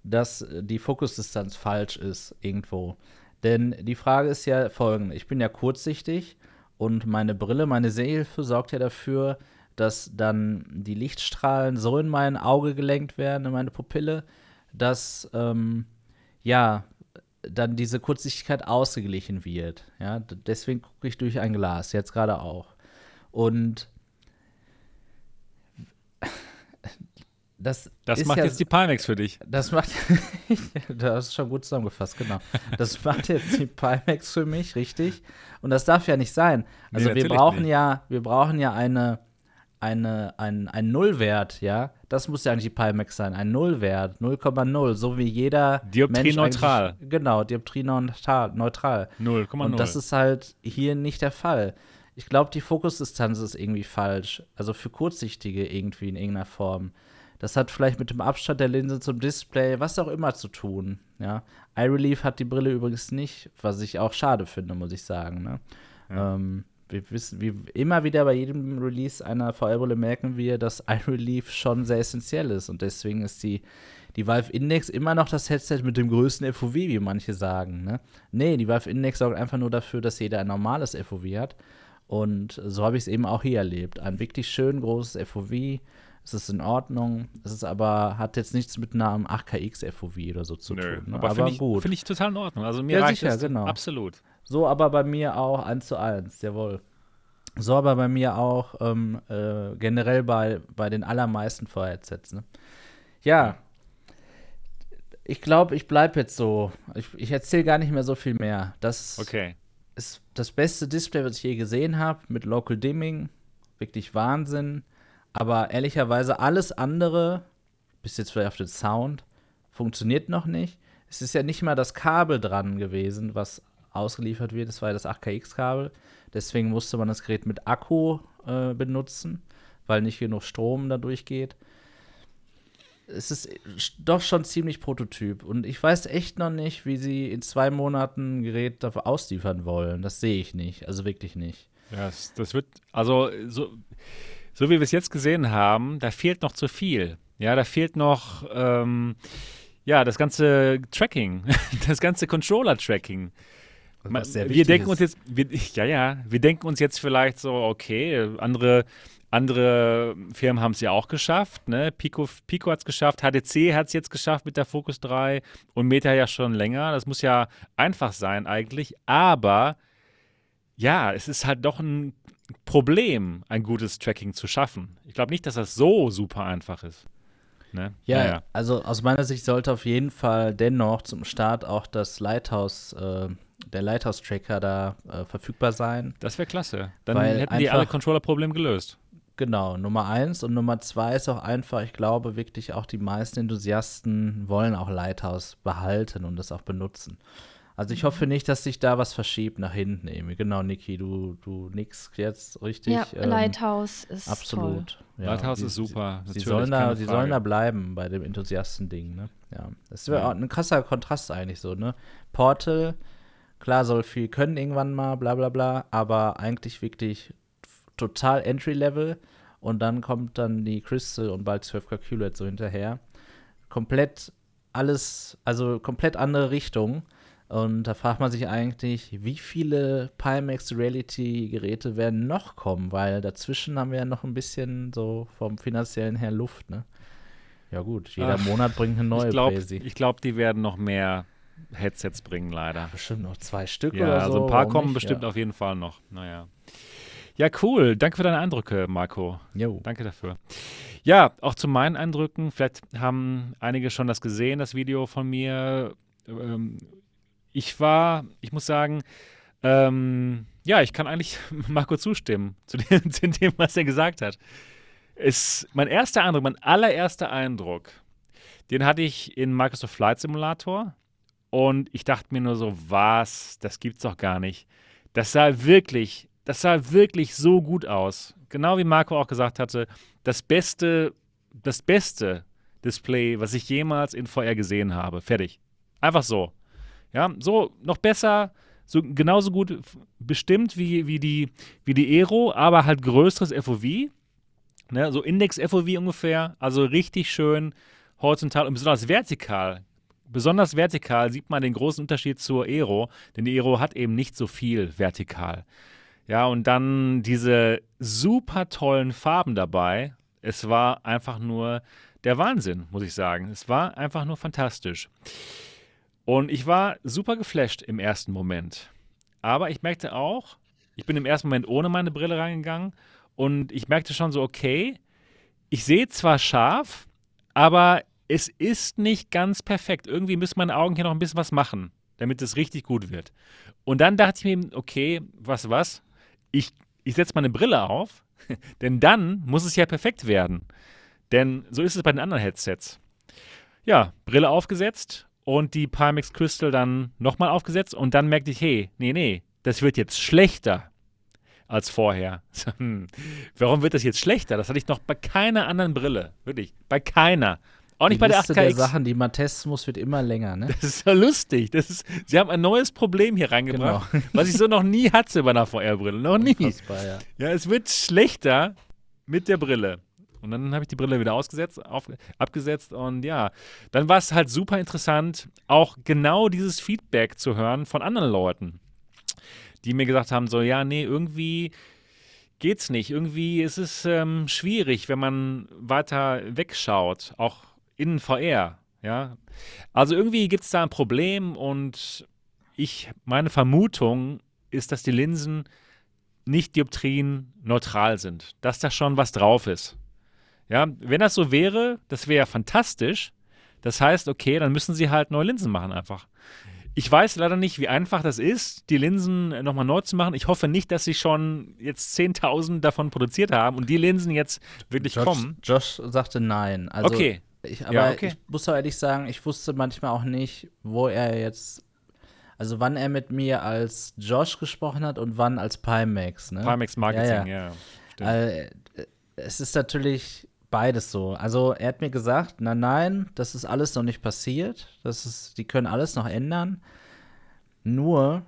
dass die Fokusdistanz falsch ist irgendwo. Denn die Frage ist ja folgende. Ich bin ja kurzsichtig und meine Brille, meine Sehhilfe sorgt ja dafür, dass dann die Lichtstrahlen so in mein Auge gelenkt werden, in meine Pupille, dass ähm, ja dann diese Kurzsichtigkeit ausgeglichen wird. Ja, deswegen gucke ich durch ein Glas, jetzt gerade auch. Und das, Das ist macht ja jetzt die Pimax für dich. das macht, das ist schon gut zusammengefasst, genau. Das macht jetzt die Pimax für mich, richtig. Und das darf ja nicht sein. Nee, Also wir natürlich brauchen nicht. ja, wir brauchen ja eine, eine, ein, ein Nullwert, ja. Das muss ja eigentlich die Pimax sein, ein Nullwert, 0,0, so wie jeder Dioptrieneutral. Genau, dioptrieneutral. Neutral. 0,0. Und das ist halt hier nicht der Fall. Ich glaube, die Fokusdistanz ist irgendwie falsch. Also für Kurzsichtige irgendwie in irgendeiner Form. Das hat vielleicht mit dem Abstand der Linse zum Display, was auch immer zu tun. Ja. Eye Relief hat die Brille übrigens nicht, was ich auch schade finde, muss ich sagen. Ne? Ähm, wir wissen, wie immer wieder bei jedem Release einer VR-Brille merken wir, dass Eye Relief schon sehr essentiell ist. Und deswegen ist die, die Valve Index immer noch das Headset mit dem größten FOV, wie manche sagen. Ne? Nee, die Valve Index sorgt einfach nur dafür, dass jeder ein normales FOV hat. Und so habe ich es eben auch hier erlebt. Ein wirklich schön großes FOV. Es ist in Ordnung. Es ist aber, hat jetzt nichts mit einem 8KX FOV oder so zu Nö, tun. Ne? aber, Aber, finde ich, gut. find ich total in Ordnung. Also mir Ja, reicht sicher, es genau. absolut. So aber bei mir auch 1 zu 1, jawohl. So aber bei mir auch ähm, äh, generell bei, bei den allermeisten VR-Headsets. Ne? Ja, ich glaube, ich bleibe jetzt so. Ich, ich erzähle gar nicht mehr so viel mehr. Das Okay. ist das beste Display, was ich je gesehen habe, mit Local Dimming. Wirklich Wahnsinn. Aber ehrlicherweise alles andere, bis jetzt vielleicht auf den Sound, funktioniert noch nicht. Es ist ja nicht mal das Kabel dran gewesen, was ausgeliefert wird. Das war ja das 8KX-Kabel. Deswegen musste man das Gerät mit Akku äh, benutzen, weil nicht genug Strom da durchgeht. Es ist doch schon ziemlich Prototyp. Und ich weiß echt noch nicht, wie sie in zwei Monaten ein Gerät dafür ausliefern wollen. Das sehe ich nicht. Also wirklich nicht. Ja, das, wird, also so, so wie wir es jetzt gesehen haben, da fehlt noch zu viel. Ja, da fehlt noch, ähm, ja, das ganze Tracking, das ganze Controller-Tracking. Wir denken ist. uns jetzt, wir, ja, ja, wir denken uns jetzt vielleicht so, okay, andere, andere Firmen haben es ja auch geschafft, ne? Pico, Pico hat es geschafft, HTC hat es jetzt geschafft mit der Focus 3 und Meta ja schon länger. Das muss ja einfach sein eigentlich, aber ja, es ist halt doch ein Problem, ein gutes Tracking zu schaffen. Ich glaube nicht, dass das so super einfach ist. Ne? Ja, Naja. also aus meiner Sicht sollte auf jeden Fall dennoch zum Start auch das Lighthouse, äh, der Lighthouse-Tracker da äh, verfügbar sein. Das wäre klasse. Dann Weil hätten die alle Controller-Probleme gelöst. Genau, Nummer eins. Und Nummer zwei ist auch einfach, ich glaube wirklich auch die meisten Enthusiasten wollen auch Lighthouse behalten und das auch benutzen. Also ich hoffe nicht, dass sich da was verschiebt nach hinten irgendwie. Genau, Niki, du, du nix jetzt richtig. Ja, ähm, Lighthouse ist toll. Absolut. Ja, Lighthouse die- ist super, Sie, sollen da, sie sollen da bleiben bei dem Enthusiasten-Ding, ne? Ja. Das wäre Ja. ein krasser Kontrast eigentlich so, ne? Portal, klar, soll viel können irgendwann mal, bla bla bla, aber eigentlich wirklich total Entry-Level und dann kommt dann die Crystal und bald 12 Calculate so hinterher. Komplett alles, also komplett andere Richtung. Und da fragt man sich eigentlich, wie viele Pimax Reality Geräte werden noch kommen, weil dazwischen haben wir ja noch ein bisschen so vom finanziellen her Luft, ne? Ja gut, jeder Ach, Monat bringt eine neue ich glaube, Crazy. glaub, die werden noch mehr Headsets bringen, leider. Bestimmt noch zwei Stück Ja, oder so. also ein paar warum kommen nicht? bestimmt ja. auf jeden Fall noch. Naja. Ja, cool. Danke für deine Eindrücke, Marco. Jo. Danke dafür. Ja, auch zu meinen Eindrücken. Vielleicht haben einige schon das gesehen, das Video von mir. Ähm, ich war, ich muss sagen, ähm, ja, ich kann eigentlich Marco zustimmen zu dem, zu dem, was er gesagt hat. Es, mein erster Eindruck, mein allererster Eindruck Den hatte ich in Microsoft Flight Simulator und ich dachte mir nur so, was, das gibt's doch gar nicht. Das sah wirklich, das sah wirklich so gut aus. Genau wie Marco auch gesagt hatte, das beste, das beste Display, was ich jemals in VR gesehen habe. Fertig. Einfach so. Ja, so noch besser, so genauso gut bestimmt wie, wie, die, wie die Aero, aber halt größeres FOV. Ne, so Index-FOV ungefähr. Also richtig schön horizontal und besonders vertikal. Besonders vertikal sieht man den großen Unterschied zur Aero, denn die Aero hat eben nicht so viel vertikal. Ja, und dann diese super tollen Farben dabei. Es war einfach nur der Wahnsinn, muss ich sagen. Es war einfach nur fantastisch. Und ich war super geflasht im ersten Moment. Aber ich merkte auch, ich bin im ersten Moment ohne meine Brille reingegangen und ich merkte schon so, okay, ich sehe zwar scharf, aber es ist nicht ganz perfekt. Irgendwie müssen meine Augen hier noch ein bisschen was machen, damit es richtig gut wird. Und dann dachte ich mir, okay, was, was? Ich, ich setze meine Brille auf, denn dann muss es ja perfekt werden. Denn so ist es bei den anderen Headsets. Ja, Brille aufgesetzt und die Pimax Crystal dann nochmal aufgesetzt und dann merkte ich, hey, nee, nee, das wird jetzt schlechter als vorher. Hm, warum wird das jetzt schlechter? Das hatte ich noch bei keiner anderen Brille. Wirklich, bei keiner. Auch nicht die bei der Liste 8KX. der Sachen, die man testen muss, wird immer länger, ne? Das ist ja lustig. Das ist, sie haben ein neues Problem hier reingebracht, was ich so noch nie hatte bei einer VR-Brille. Noch nie. Ja. Ja, es wird schlechter mit der Brille. Und dann habe ich die Brille wieder ausgesetzt, auf, abgesetzt und ja, dann war es halt super interessant, auch genau dieses Feedback zu hören von anderen Leuten, die mir gesagt haben, so ja, nee, irgendwie geht's nicht. Irgendwie ist es ähm, schwierig, wenn man weiter wegschaut, auch in VR, ja. Also irgendwie gibt es da ein Problem und ich, meine Vermutung ist, dass die Linsen nicht dioptrien neutral sind, dass da schon was drauf ist. Ja, wenn das so wäre, das wäre ja fantastisch. Das heißt, okay, dann müssen sie halt neue Linsen machen einfach. Ich weiß leider nicht, wie einfach das ist, die Linsen nochmal neu zu machen. Ich hoffe nicht, dass sie schon jetzt 10.000 davon produziert haben und die Linsen jetzt wirklich Josh, kommen. Josh sagte nein. Also, Okay. Ich, aber Ja, okay. ich muss auch ehrlich sagen, ich wusste manchmal auch nicht, wo er jetzt, also wann er mit mir als Josh gesprochen hat und wann als Pimax. Ne? Pimax Marketing, Ja, ja. stimmt. Äh, es ist natürlich beides so. Also er hat mir gesagt, nein, nein, das ist alles noch nicht passiert. Das ist, die können alles noch ändern. Nur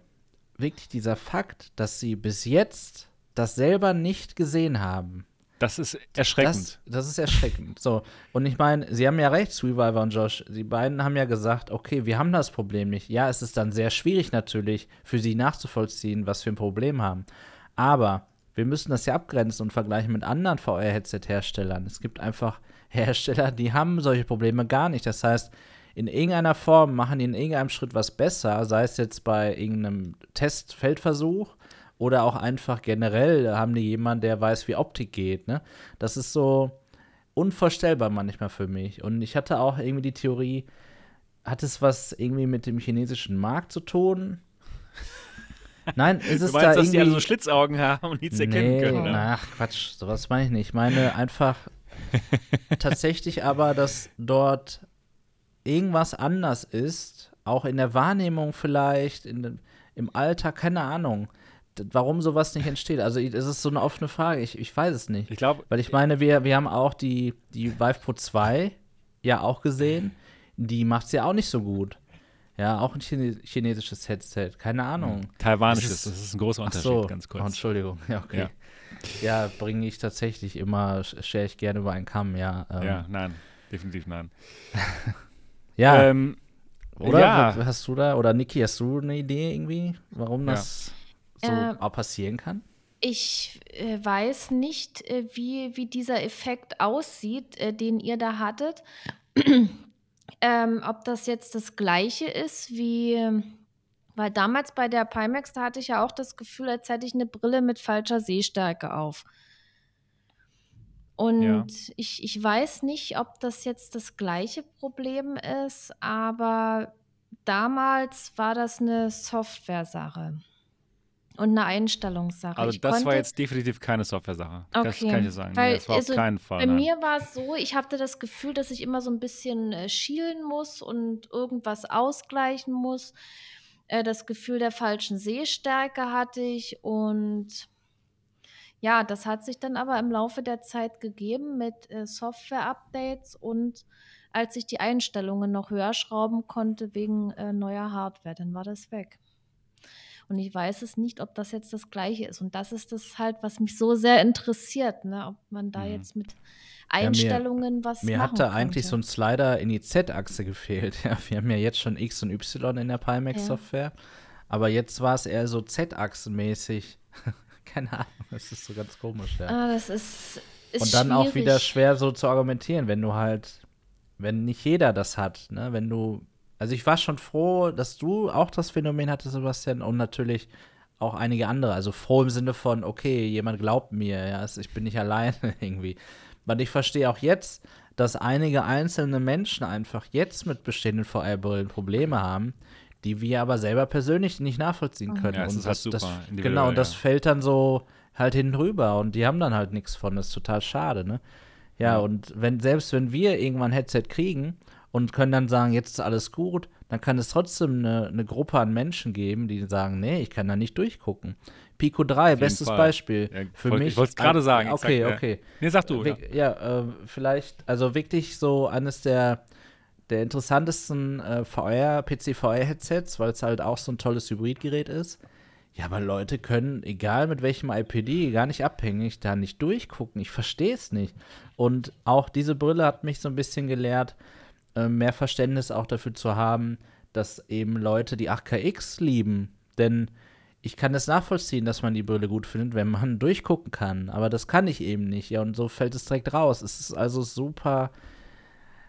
wirklich dieser Fakt, dass sie bis jetzt das selber nicht gesehen haben. Das ist erschreckend. Das, das ist erschreckend. So, und ich meine, sie haben ja recht, Sweetwiver und Josh. Die beiden haben ja gesagt, okay, wir haben das Problem nicht. Ja, es ist dann sehr schwierig natürlich für sie nachzuvollziehen, was wir ein Problem haben. Aber wir müssen das ja abgrenzen und vergleichen mit anderen VR-Headset-Herstellern. Es gibt einfach Hersteller, die haben solche Probleme gar nicht. Das heißt, in irgendeiner Form machen die in irgendeinem Schritt was besser, sei es jetzt bei irgendeinem Testfeldversuch oder auch einfach generell haben die jemanden, der weiß, wie Optik geht. Ne? Das ist so unvorstellbar manchmal für mich. Und ich hatte auch irgendwie die Theorie, hat es was irgendwie mit dem chinesischen Markt zu tun? Nein, ist du es da meinst, dass irgendwie die alle so Schlitzaugen haben und nichts erkennen nee, können? Ne? Ach, Quatsch, sowas meine ich nicht. Ich meine einfach tatsächlich aber, dass dort irgendwas anders ist, auch in der Wahrnehmung vielleicht, in, im Alltag, keine Ahnung, warum sowas nicht entsteht. Also es ist so eine offene Frage, ich, ich weiß es nicht. Ich glaube, Weil ich meine, wir, wir haben auch die, die Vive Pro 2 ja auch gesehen, die macht es ja auch nicht so gut. Ja, auch ein Chine chinesisches Headset, keine Ahnung. taiwanisches, Es ist- das ist ein großer Ach Unterschied, so, ganz Oh, kurz. Entschuldigung, ja, okay. Ja, bringe ich tatsächlich immer, sch- schere ich gerne über einen Kamm, ja. Ähm, Ja, nein, definitiv nein. ja Ähm, oder? ja. Hast du da, oder Niki, hast du eine Idee irgendwie, warum Ja. das so Ähm, auch passieren kann? Ich äh, weiß nicht, äh, wie, wie dieser Effekt aussieht, äh, den ihr da hattet. Ähm, ob das jetzt das gleiche ist wie, weil damals bei der Pimax, da hatte ich ja auch das Gefühl, als hätte ich eine Brille mit falscher Sehstärke auf. Und Ja. ich, ich weiß nicht, ob das jetzt das gleiche Problem ist, aber damals war das eine Software-Sache. Und eine Einstellungssache. Also Ich das war jetzt definitiv keine Software-Sache. Das Okay, kann ich dir sagen. weil, nee, das war also, auf keinen Fall. Bei nein. mir war es so, ich hatte das Gefühl, dass ich immer so ein bisschen äh, schielen muss und irgendwas ausgleichen muss. Äh, das Gefühl der falschen Sehstärke hatte ich und ja, das hat sich dann aber im Laufe der Zeit gegeben mit äh, Software-Updates und als ich die Einstellungen noch höher schrauben konnte wegen äh, neuer Hardware, dann war das weg. Und ich weiß es nicht, ob das jetzt das Gleiche ist. Und das ist das halt, was mich so sehr interessiert, ne? ob man da Mhm. jetzt mit mir- Einstellungen was Mir machen hatte eigentlich so ein Slider in die Z-Achse gefehlt. Ja, wir haben ja jetzt schon X und Y in der Pimax-Software. Aber jetzt war es eher so Z-Achse-mäßig. Keine Ahnung, das ist so ganz komisch, ja. Ah, das ist, ist Und dann auch wieder schwierig. schwer so zu argumentieren, wenn du halt, wenn nicht jeder das hat, ne? Wenn du, also ich war schon froh, dass du auch das Phänomen hattest, Sebastian, und natürlich auch einige andere. Also froh im Sinne von, okay, jemand glaubt mir, ja, ich bin nicht alleine irgendwie. Weil ich verstehe auch jetzt, dass einige einzelne Menschen einfach jetzt mit bestehenden VR-Brillen Probleme haben, die wir aber selber persönlich nicht nachvollziehen können. Ja, es und ist halt das, super das, genau, und das ja. fällt dann so halt hinten rüber und die haben dann halt nichts von. Das ist total schade, ne? Ja, Ja. und wenn, selbst wenn wir irgendwann ein Headset kriegen und können dann sagen, jetzt ist alles gut, dann kann es trotzdem eine, eine Gruppe an Menschen geben, die sagen, nee, ich kann da nicht durchgucken. Pico 3, jeden bestes Fall. Beispiel. Ja, für wollt- mich. ich wollt's gerade ein- sagen, Okay, exakt, okay. Nee, sag du. Ja. Ja, äh, vielleicht, also wirklich so eines der, der interessantesten äh, VR, PC-VR-Headsets, weil es halt auch so ein tolles Hybridgerät ist. Ja, aber Leute können, egal mit welchem IPD, gar nicht abhängig, da nicht durchgucken. Ich verstehe es nicht. Und auch diese Brille hat mich so ein bisschen gelehrt, äh, mehr Verständnis auch dafür zu haben, dass eben Leute die 8KX lieben. Denn ich kann es nachvollziehen, dass man die Brille gut findet, wenn man durchgucken kann. Aber das kann ich eben nicht. Ja, und so fällt es direkt raus. Es ist also super.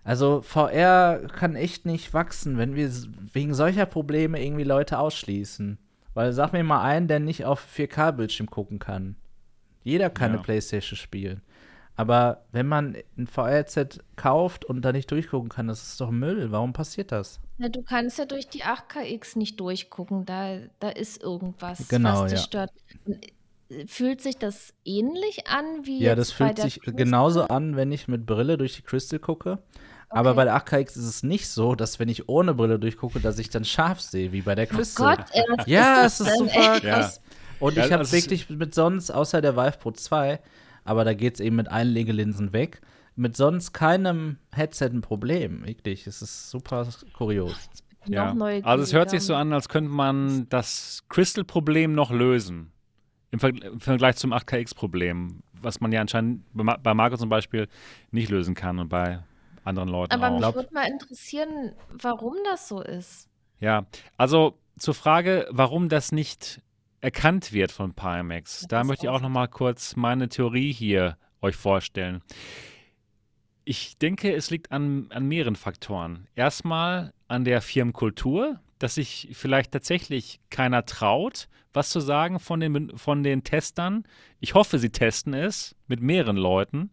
Also VR kann echt nicht wachsen, wenn wir wegen solcher Probleme irgendwie Leute ausschließen. Weil sag mir mal einen, der nicht auf 4K-Bildschirm gucken kann. Jeder kann Ja. eine Playstation spielen. Aber wenn man ein VR-Set kauft und da nicht durchgucken kann, das ist doch Müll. Warum passiert das? Ja, du kannst ja durch die 8KX nicht durchgucken. Da, da ist irgendwas, Genau, was dich ja. stört. Und, äh, Fühlt sich das ähnlich an wie Ja, das bei fühlt der sich Crystal? genauso an, wenn ich mit Brille durch die Crystal gucke. Aber Okay. bei der 8KX ist es nicht so, dass wenn ich ohne Brille durchgucke, dass ich dann scharf sehe, wie bei der Oh Crystal. Gott, ey, was Ja, ist es ist super krass. Und Ja, ich habe also es- wirklich mit sonst, außer der Vive Pro 2, aber da geht es eben mit Einlegelinsen weg, mit sonst keinem Headset ein Problem. Wirklich, es ist super kurios. Ja. Also es hört sich so an, als könnte man das Crystal-Problem noch lösen. Im, Ver im Vergleich zum 8KX-Problem, was man ja anscheinend bei, Ma bei Marco zum Beispiel nicht lösen kann und bei anderen Leuten Aber auch. mich Glaub- würde mal interessieren, warum das so ist. Ja, also zur Frage, warum das nicht erkannt wird von Pimax, da möchte ich auch noch mal kurz meine Theorie hier euch vorstellen. Ich denke, es liegt an, an mehreren Faktoren. Erstmal an der Firmenkultur, dass sich vielleicht tatsächlich keiner traut, was zu sagen von den, von den Testern. Ich hoffe, sie testen es mit mehreren Leuten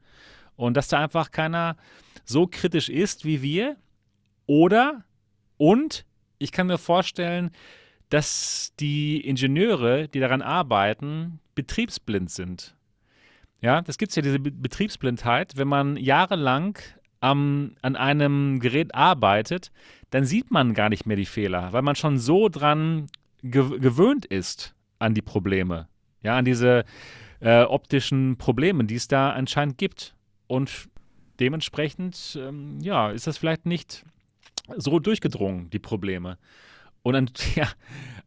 und dass da einfach keiner so kritisch ist wie wir. Oder, und ich kann mir vorstellen, dass die Ingenieure, die daran arbeiten, betriebsblind sind. Ja, das gibt es ja, diese Be Betriebsblindheit. Wenn man jahrelang am, an einem Gerät arbeitet, dann sieht man gar nicht mehr die Fehler, weil man schon so dran ge gewöhnt ist an die Probleme. Ja, an diese äh, optischen Probleme, die es da anscheinend gibt. Und dementsprechend, ähm, ja, ist das vielleicht nicht so durchgedrungen, die Probleme. Und an, ja,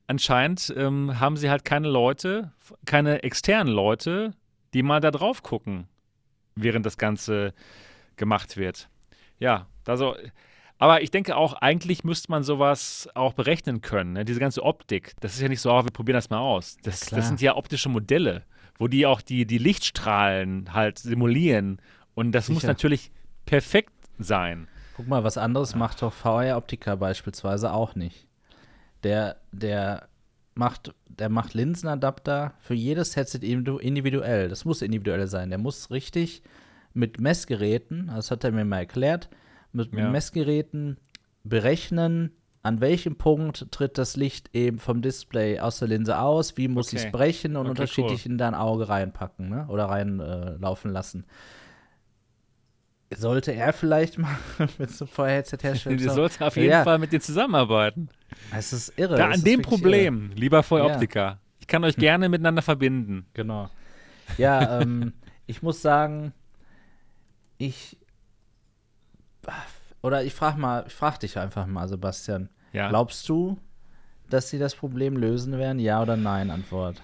anscheinend ähm, haben sie halt keine Leute, keine externen Leute, die mal da drauf gucken, während das Ganze gemacht wird. Ja, also, aber ich denke auch, eigentlich müsste man sowas auch berechnen können. Ne? Diese ganze Optik, das ist ja nicht so, oh, wir probieren das mal aus. Das, das sind ja optische Modelle, wo die auch die, die Lichtstrahlen halt simulieren. Und das muss Sicher. natürlich perfekt sein. Guck mal, was anderes macht doch VR-Optiker beispielsweise auch nicht. Der, der macht, der macht Linsenadapter für jedes Headset individu- individuell. Das muss individuell sein. Der muss richtig mit Messgeräten, das hat er mir mal erklärt, mit Ja. Messgeräten berechnen, an welchem Punkt tritt das Licht eben vom Display aus der Linse aus, wie muss ich es Okay. brechen und Okay, unterschiedlich in dein Auge reinpacken ne? oder reinlaufen äh, lassen. Sollte er vielleicht mal mit so einem Feuerheadset herstellen? Die sollten auf jeden ja, Fall mit dir zusammenarbeiten. Es ist irre. Da an dem wirklich irre. Problem, lieber Feueroptiker. Ich kann euch gerne miteinander verbinden. Genau. Ja, ähm, ich muss sagen, ich oder ich frage mal, ich frage dich einfach mal, Sebastian. Ja. Glaubst du, dass sie das Problem lösen werden? Ja oder nein? Antwort.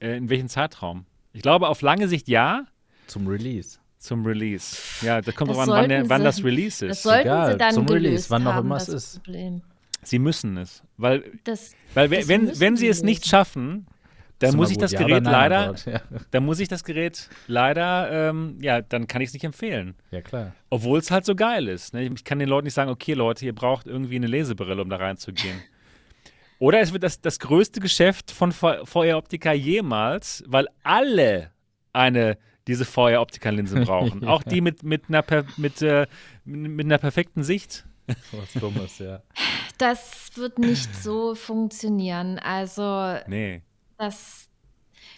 Äh, in welchem Zeitraum? Ich glaube, auf lange Sicht ja, Zum Release. Zum Release. Ja, da kommt Das drauf an, wann, wann sie- das Release Das ist. sollten egal, sie dann zum Release, wann auch immer es das ist. Problem. Sie müssen es. Weil, Das, weil Das wenn, wenn sie es nicht schaffen, dann muss gut, das ja leider, Antwort. Ja, dann muss ich das Gerät leider, ähm, ja, dann kann ich es nicht empfehlen. ja klar. Obwohl es halt so geil ist. Ne? Ich kann den Leuten nicht sagen, okay, Leute, ihr braucht irgendwie eine Lesebrille, um da reinzugehen. Oder es wird das, das größte Geschäft von VR-Optika jemals, weil alle eine diese VR-Optika-Linse brauchen. Auch die mit, mit, einer, mit, äh, mit einer perfekten Sicht. Was Dummes, ja. das wird nicht so funktionieren. Also Nee. das,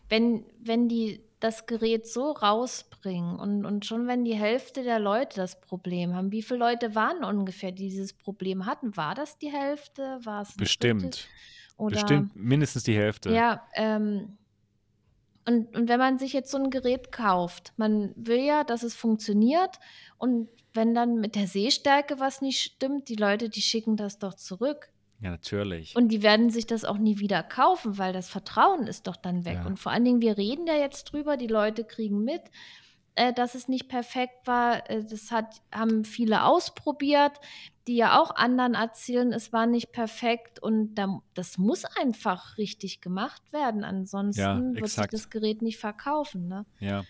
wenn, wenn die das Gerät so rausbringen und, und schon wenn die Hälfte der Leute das Problem haben, wie viele Leute waren ungefähr, die dieses Problem hatten? War das die Hälfte? War es? Bestimmt. Oder, Bestimmt mindestens die Hälfte. Ja, ähm, und, und wenn man sich jetzt so ein Gerät kauft, man will ja, dass es funktioniert und wenn dann mit der Sehstärke was nicht stimmt, die Leute, die schicken das doch zurück. Ja, natürlich. Und die werden sich das auch nie wieder kaufen, weil das Vertrauen ist doch dann weg. Ja. Und vor allen Dingen, wir reden ja jetzt drüber, die Leute kriegen mit, äh, dass es nicht perfekt war. Äh, das hat, haben viele ausprobiert, die ja auch anderen erzählen, es war nicht perfekt. Und da, das muss einfach richtig gemacht werden. Ansonsten Ja, wird sich das Gerät nicht verkaufen. Ne? Ja.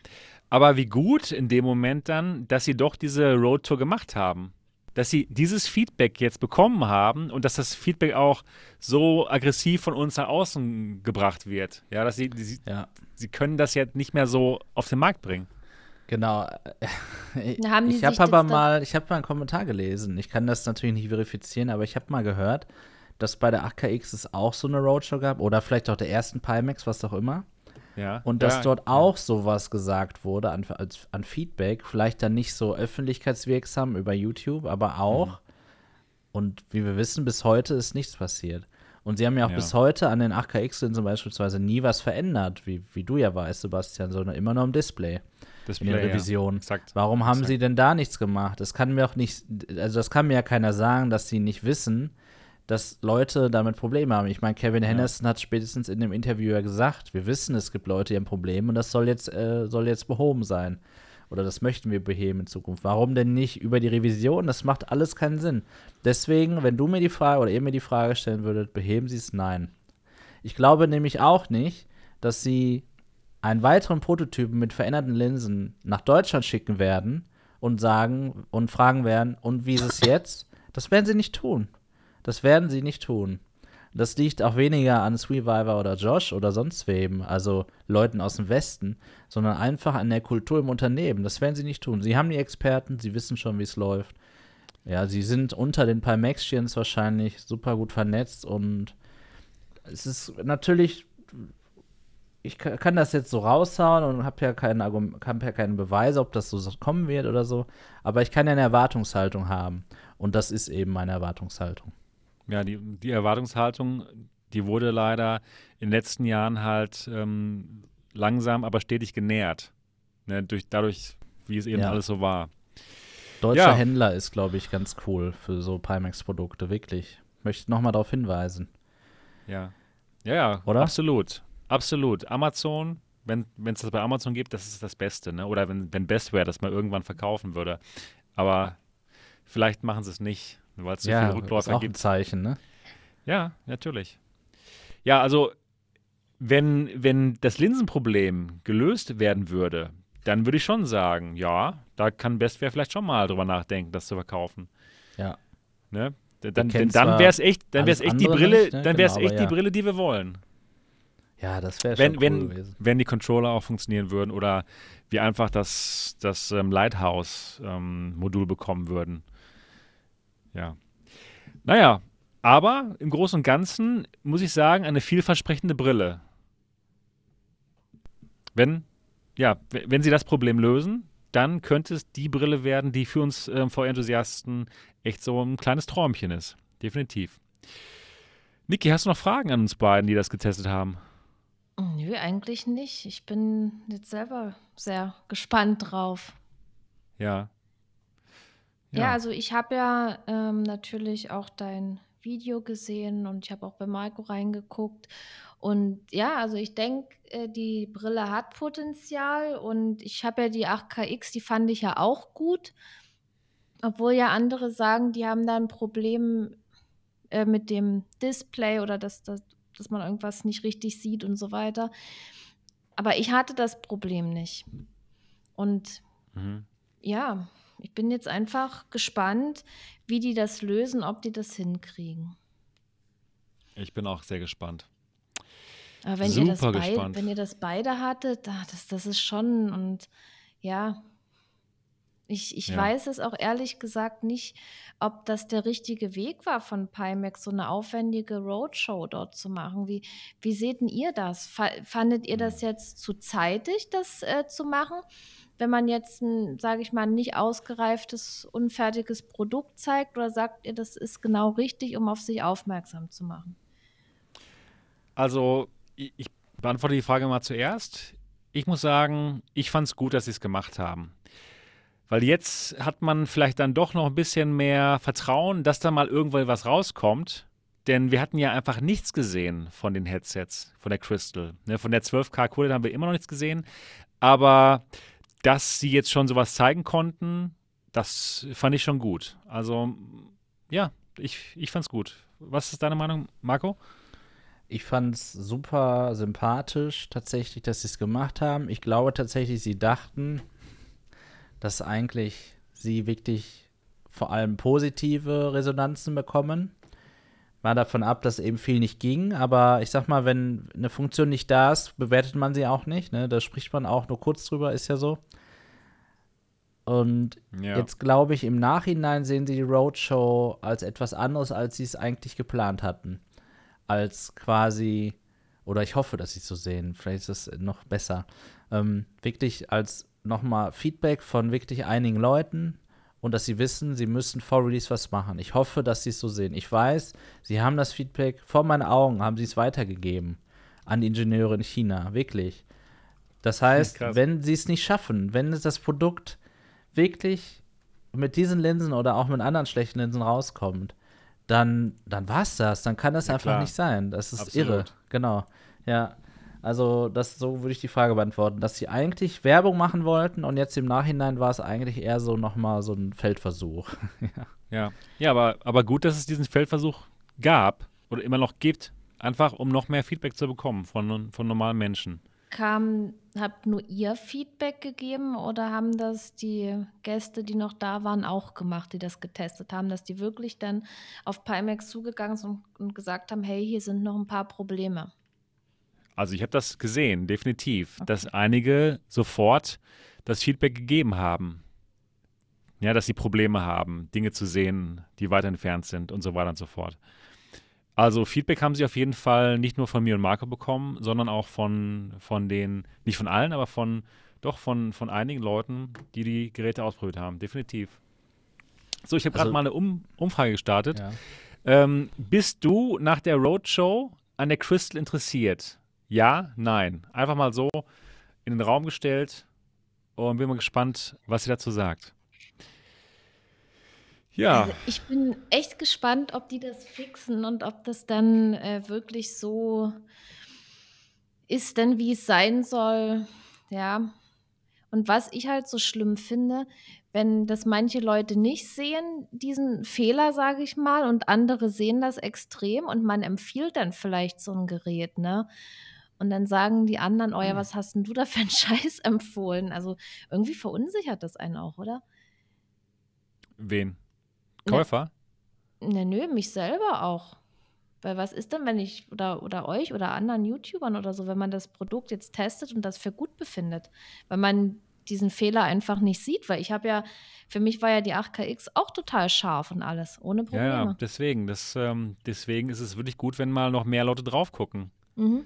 Aber wie gut in dem Moment dann, dass sie doch diese Roadtour gemacht haben. Dass sie dieses Feedback jetzt bekommen haben und dass das Feedback auch so aggressiv von uns nach außen gebracht wird. Ja, dass sie, sie, Ja. sie können das jetzt nicht mehr so auf den Markt bringen. Genau. Na, haben ich habe aber mal, ich habe mal einen Kommentar gelesen. Ich kann das natürlich nicht verifizieren, aber ich habe mal gehört, dass bei der AKX es auch so eine Roadshow gab oder vielleicht auch der ersten Pimax, was auch immer. Ja. Und dass ja, dort auch sowas gesagt wurde an, als, an Feedback, vielleicht dann nicht so öffentlichkeitswirksam über YouTube, aber auch. Mhm. Und wie wir wissen, bis heute ist nichts passiert. Und sie haben ja auch Ja. bis heute an den 8KX-Linsen beispielsweise nie was verändert, wie, wie du ja weißt, Sebastian, sondern immer nur am Display Display, in den ja. Revisionen. Exakt. Warum haben Exakt. sie denn da nichts gemacht? Das kann mir auch nicht, also das kann mir ja keiner sagen, dass sie nicht wissen, dass Leute damit Probleme haben. Ich meine, Kevin Henderson hat spätestens in dem Interview ja gesagt, wir wissen, es gibt Leute, die haben Probleme und das soll jetzt, äh, soll jetzt behoben sein. Oder das möchten wir beheben in Zukunft. Warum denn nicht über die Revision? Das macht alles keinen Sinn. Deswegen, wenn du mir die Frage oder ihr mir die Frage stellen würdet, beheben sie es? Nein. Ich glaube nämlich auch nicht, dass sie einen weiteren Prototypen mit veränderten Linsen nach Deutschland schicken werden und sagen und fragen werden, und wie ist es jetzt? Das werden sie nicht tun. Das werden sie nicht tun. Das liegt auch weniger an Sweeviver oder Josh oder sonst wem, also Leuten aus dem Westen, sondern einfach an der Kultur im Unternehmen. Das werden sie nicht tun. Sie haben die Experten, sie wissen schon, wie es läuft. Ja, sie sind unter den Palmexians wahrscheinlich super gut vernetzt und es ist natürlich ich ka- kann das jetzt so raushauen und habe ja Argum- hab ja keine Beweise, ob das so kommen wird oder so, aber ich kann ja eine Erwartungshaltung haben und das ist eben meine Erwartungshaltung. Ja, die, die Erwartungshaltung, die wurde leider in den letzten Jahren halt ähm, langsam, aber stetig genährt. Ne, durch, dadurch, wie es eben Ja. alles so war. Deutscher Ja. Händler ist, glaube ich, ganz cool für so Pimax-Produkte, wirklich. Möchte nochmal darauf hinweisen. Ja. Ja, ja, Oder? absolut. Absolut. Amazon, wenn es das bei Amazon gibt, das ist das Beste, ne? Oder wenn, wenn Bestware das mal irgendwann verkaufen würde. Aber vielleicht machen sie es nicht, weil es so ja, viele ist Rückläufer auch ein gibt. Zeichen, ne? Ja, natürlich. Ja, also wenn, wenn das Linsenproblem gelöst werden würde, dann würde ich schon sagen, ja, da kann Bestware vielleicht schon mal drüber nachdenken, das zu verkaufen. Ja. Ne? Dann, dann wäre es echt, dann wär's echt die Brille, nicht, ne? dann wäre es Genau, echt aber die ja. Brille, die wir wollen. Ja, das wäre Wenn, schon cool wenn, gewesen. wenn die Controller auch funktionieren würden oder wir einfach das, das ähm, Lighthouse-Modul bekommen würden. Ja. Naja, aber im Großen und Ganzen muss ich sagen, eine vielversprechende Brille. Wenn, ja, wenn sie das Problem lösen, dann könnte es die Brille werden, die für uns äh, VR-Enthusiasten echt so ein kleines Träumchen ist. Definitiv. Niki, hast du noch Fragen an uns beiden, die das getestet haben? Nö, eigentlich nicht. Ich bin jetzt selber sehr gespannt drauf. Ja. Ja, also ich habe ja ähm, natürlich auch dein Video gesehen und ich habe auch bei Marco reingeguckt. Und ja, also ich denke, äh, die Brille hat Potenzial und ich habe ja die 8KX, die fand ich ja auch gut. Obwohl ja andere sagen, die haben da ein Problem äh, mit dem Display oder dass, dass, dass man irgendwas nicht richtig sieht und so weiter. Aber ich hatte das Problem nicht. Und Mhm. ja, ich bin jetzt einfach gespannt, wie die das lösen, ob die das hinkriegen. Ich bin auch sehr gespannt. Aber wenn ihr das Super beid, gespannt. wenn ihr das beide hattet, ah, das, das ist schon und ja, ich, ich Ja. weiß es auch ehrlich gesagt nicht, ob das der richtige Weg war von Pimax, so eine aufwendige Roadshow dort zu machen. Wie, wie seht denn ihr das? Fa fandet ihr das jetzt zu zeitig, das äh, zu machen? Wenn man jetzt ein, sage ich mal, nicht ausgereiftes, unfertiges Produkt zeigt, oder sagt ihr, das ist genau richtig, um auf sich aufmerksam zu machen? Also, ich, ich beantworte die Frage mal zuerst. Ich muss sagen, ich fand es gut, dass sie es gemacht haben. Weil jetzt hat man vielleicht dann doch noch ein bisschen mehr Vertrauen, dass da mal irgendwann was rauskommt. Denn wir hatten ja einfach nichts gesehen von den Headsets, von der Crystal. Ne, von der 12K Kohle haben wir immer noch nichts gesehen. Aber dass sie jetzt schon sowas zeigen konnten, das fand ich schon gut. Also, ja, ich, ich fand's gut. Was ist deine Meinung, Marco? Ich fand es super sympathisch, tatsächlich, dass sie es gemacht haben. Ich glaube tatsächlich, sie dachten, dass eigentlich sie wirklich vor allem positive Resonanzen bekommen. War davon ab, dass eben viel nicht ging, aber ich sag mal, wenn eine Funktion nicht da ist, bewertet man sie auch nicht. Ne? Da spricht man auch nur kurz drüber, ist ja so. Und Ja. jetzt glaube ich, im Nachhinein sehen sie die Roadshow als etwas anderes, als sie es eigentlich geplant hatten. Als quasi, oder ich hoffe, dass sie es so sehen, vielleicht ist es noch besser, ähm, wirklich als nochmal Feedback von wirklich einigen Leuten und dass sie wissen, sie müssen vor Release was machen. Ich hoffe, dass sie es so sehen. Ich weiß, sie haben das Feedback vor meinen Augen, haben sie es weitergegeben an die Ingenieure in China, wirklich. Das heißt, Krass. wenn sie es nicht schaffen, wenn das Produkt wirklich mit diesen Linsen oder auch mit anderen schlechten Linsen rauskommt, dann, dann war es das. Dann kann das Ja, einfach klar. nicht sein. Das ist Absolut. irre. Genau. Ja. Also, das so würde ich die Frage beantworten, dass sie eigentlich Werbung machen wollten und jetzt im Nachhinein war es eigentlich eher so nochmal so ein Feldversuch. ja. Ja, ja aber, aber gut, dass es diesen Feldversuch gab oder immer noch gibt, einfach um noch mehr Feedback zu bekommen von, von normalen Menschen. Kam, habt nur ihr Feedback gegeben oder haben das die Gäste, die noch da waren, auch gemacht, die das getestet haben, dass die wirklich dann auf Pimax zugegangen sind und, und gesagt haben, hey, hier sind noch ein paar Probleme. Also ich habe das gesehen, definitiv, dass einige sofort das Feedback gegeben haben. Ja, dass sie Probleme haben, Dinge zu sehen, die weiter entfernt sind und so weiter und so fort. Also Feedback haben sie auf jeden Fall nicht nur von mir und Marco bekommen, sondern auch von, von den, nicht von allen, aber von, doch von, von einigen Leuten, die die Geräte ausprobiert haben, definitiv. So, ich habe gerade Also- mal eine um Umfrage gestartet. ja. Ähm, bist du nach der Roadshow an der Crystal interessiert? Ja, nein. Einfach mal so in den Raum gestellt und bin mal gespannt, was sie dazu sagt. Ja, Also ich bin echt gespannt, ob die das fixen und ob das dann äh, wirklich so ist, denn wie es sein soll. Ja. Und was ich halt so schlimm finde, wenn das manche Leute nicht sehen, diesen Fehler, sage ich mal, und andere sehen das extrem und man empfiehlt dann vielleicht so ein Gerät, ne? Und dann sagen die anderen, oh ja, was hast denn du da für einen Scheiß empfohlen? Also irgendwie verunsichert das einen auch, oder? wen? Ja. Käufer? Ne, nö, mich selber auch. Weil was ist denn, wenn ich oder, oder euch oder anderen YouTubern oder so, wenn man das Produkt jetzt testet und das für gut befindet? Weil man diesen Fehler einfach nicht sieht, weil ich habe ja, für mich war ja die 8KX auch total scharf und alles, ohne Probleme. Ja, ja, deswegen. Das, ähm, deswegen ist es wirklich gut, wenn mal noch mehr Leute drauf gucken. Mhm.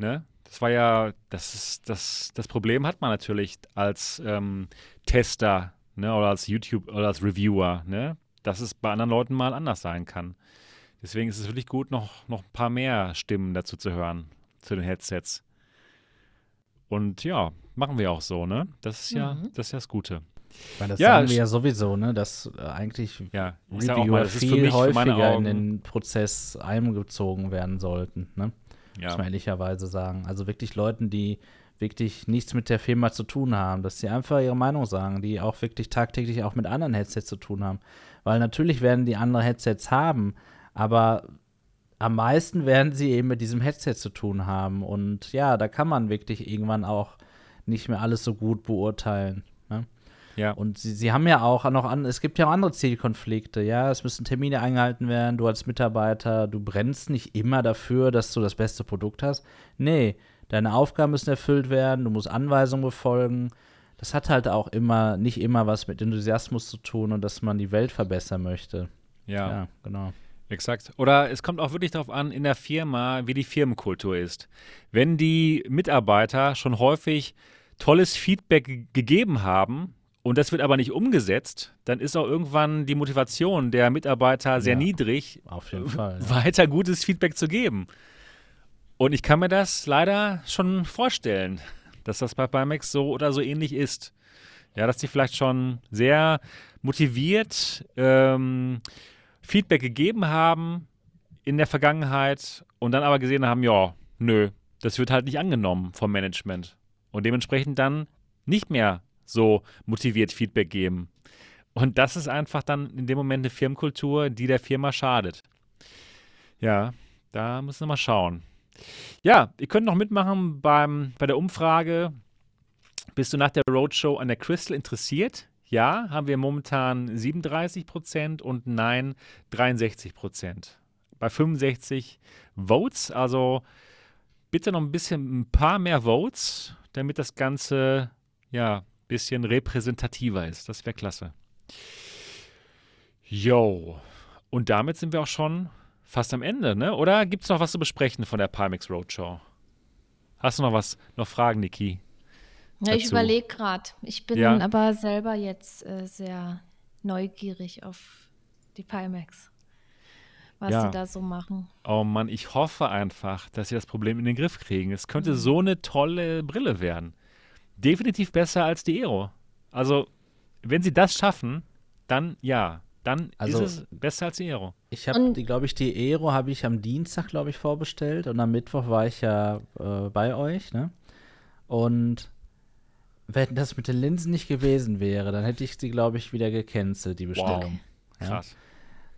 Ne? Das war ja, das ist, das, das Problem hat man natürlich als ähm, Tester, ne, oder als YouTube oder als Reviewer, ne? Dass es bei anderen Leuten mal anders sein kann. Deswegen ist es wirklich gut, noch, noch ein paar mehr Stimmen dazu zu hören, zu den Headsets. Und ja, machen wir auch so, ne? Das ist ja, Mhm. das ist ja das Gute. Weil das Ja, sagen wir ja sowieso, ne, dass äh, eigentlich Ja, Reviewer mal, das ist für viel mich, häufiger in den Prozess eingezogen werden sollten, ne? Ja. muss man ehrlicherweise sagen. Also wirklich Leuten, die wirklich nichts mit der Firma zu tun haben, dass sie einfach ihre Meinung sagen, die auch wirklich tagtäglich auch mit anderen Headsets zu tun haben. Weil natürlich werden die andere Headsets haben, aber am meisten werden sie eben mit diesem Headset zu tun haben. Und ja, da kann man wirklich irgendwann auch nicht mehr alles so gut beurteilen. Ja. Und sie, sie haben ja auch noch an, es gibt ja auch andere Zielkonflikte, ja, es müssen Termine eingehalten werden, du als Mitarbeiter, du brennst nicht immer dafür, dass du das beste Produkt hast. Nee, deine Aufgaben müssen erfüllt werden, du musst Anweisungen befolgen. Das hat halt auch immer, nicht immer was mit Enthusiasmus zu tun und dass man die Welt verbessern möchte. ja. Ja, genau. Exakt. Oder es kommt auch wirklich darauf an, in der Firma, wie die Firmenkultur ist. Wenn die Mitarbeiter schon häufig tolles Feedback ge- gegeben haben und das wird aber nicht umgesetzt, dann ist auch irgendwann die Motivation der Mitarbeiter sehr Ja. niedrig, Auf jeden Fall. Ja. weiter gutes Feedback zu geben. Und ich kann mir das leider schon vorstellen, dass das bei Pimax so oder so ähnlich ist. Ja, dass die vielleicht schon sehr motiviert ähm, Feedback gegeben haben in der Vergangenheit und dann aber gesehen haben, ja, nö, das wird halt nicht angenommen vom Management. Und dementsprechend dann nicht mehr so motiviert Feedback geben. Und das ist einfach dann in dem Moment eine Firmenkultur, die der Firma schadet. Ja, da müssen wir mal schauen. Ja, ihr könnt noch mitmachen beim, bei der Umfrage. Bist du nach der Roadshow an der Crystal interessiert? Ja, haben wir momentan 37 Prozent und Nein 63 Prozent. Bei 65 Votes, also bitte noch ein bisschen, ein paar mehr Votes, damit das Ganze ja bisschen repräsentativer ist. Das wäre klasse. Yo. Und damit sind wir auch schon fast am Ende, ne? Oder gibt es noch was zu besprechen von der Pimax Roadshow? Hast du noch was, noch Fragen, Niki? Ja, ich überlege gerade. Ich bin Ja. aber selber jetzt äh, sehr neugierig auf die Pimax. Was Ja. sie da so machen. Oh Mann, ich hoffe einfach, dass sie das Problem in den Griff kriegen. Es könnte so eine tolle Brille werden. Definitiv besser als die Aero. Also, wenn sie das schaffen, dann ja. Dann Also- ist es besser als die Aero. Ich habe glaube ich, die Aero habe ich am Dienstag, glaube ich, vorbestellt und am Mittwoch war ich ja äh, bei euch, ne? Und wenn das mit den Linsen nicht gewesen wäre, dann hätte ich sie, glaube ich, wieder gecancelt, die Bestellung. Ja. Krass.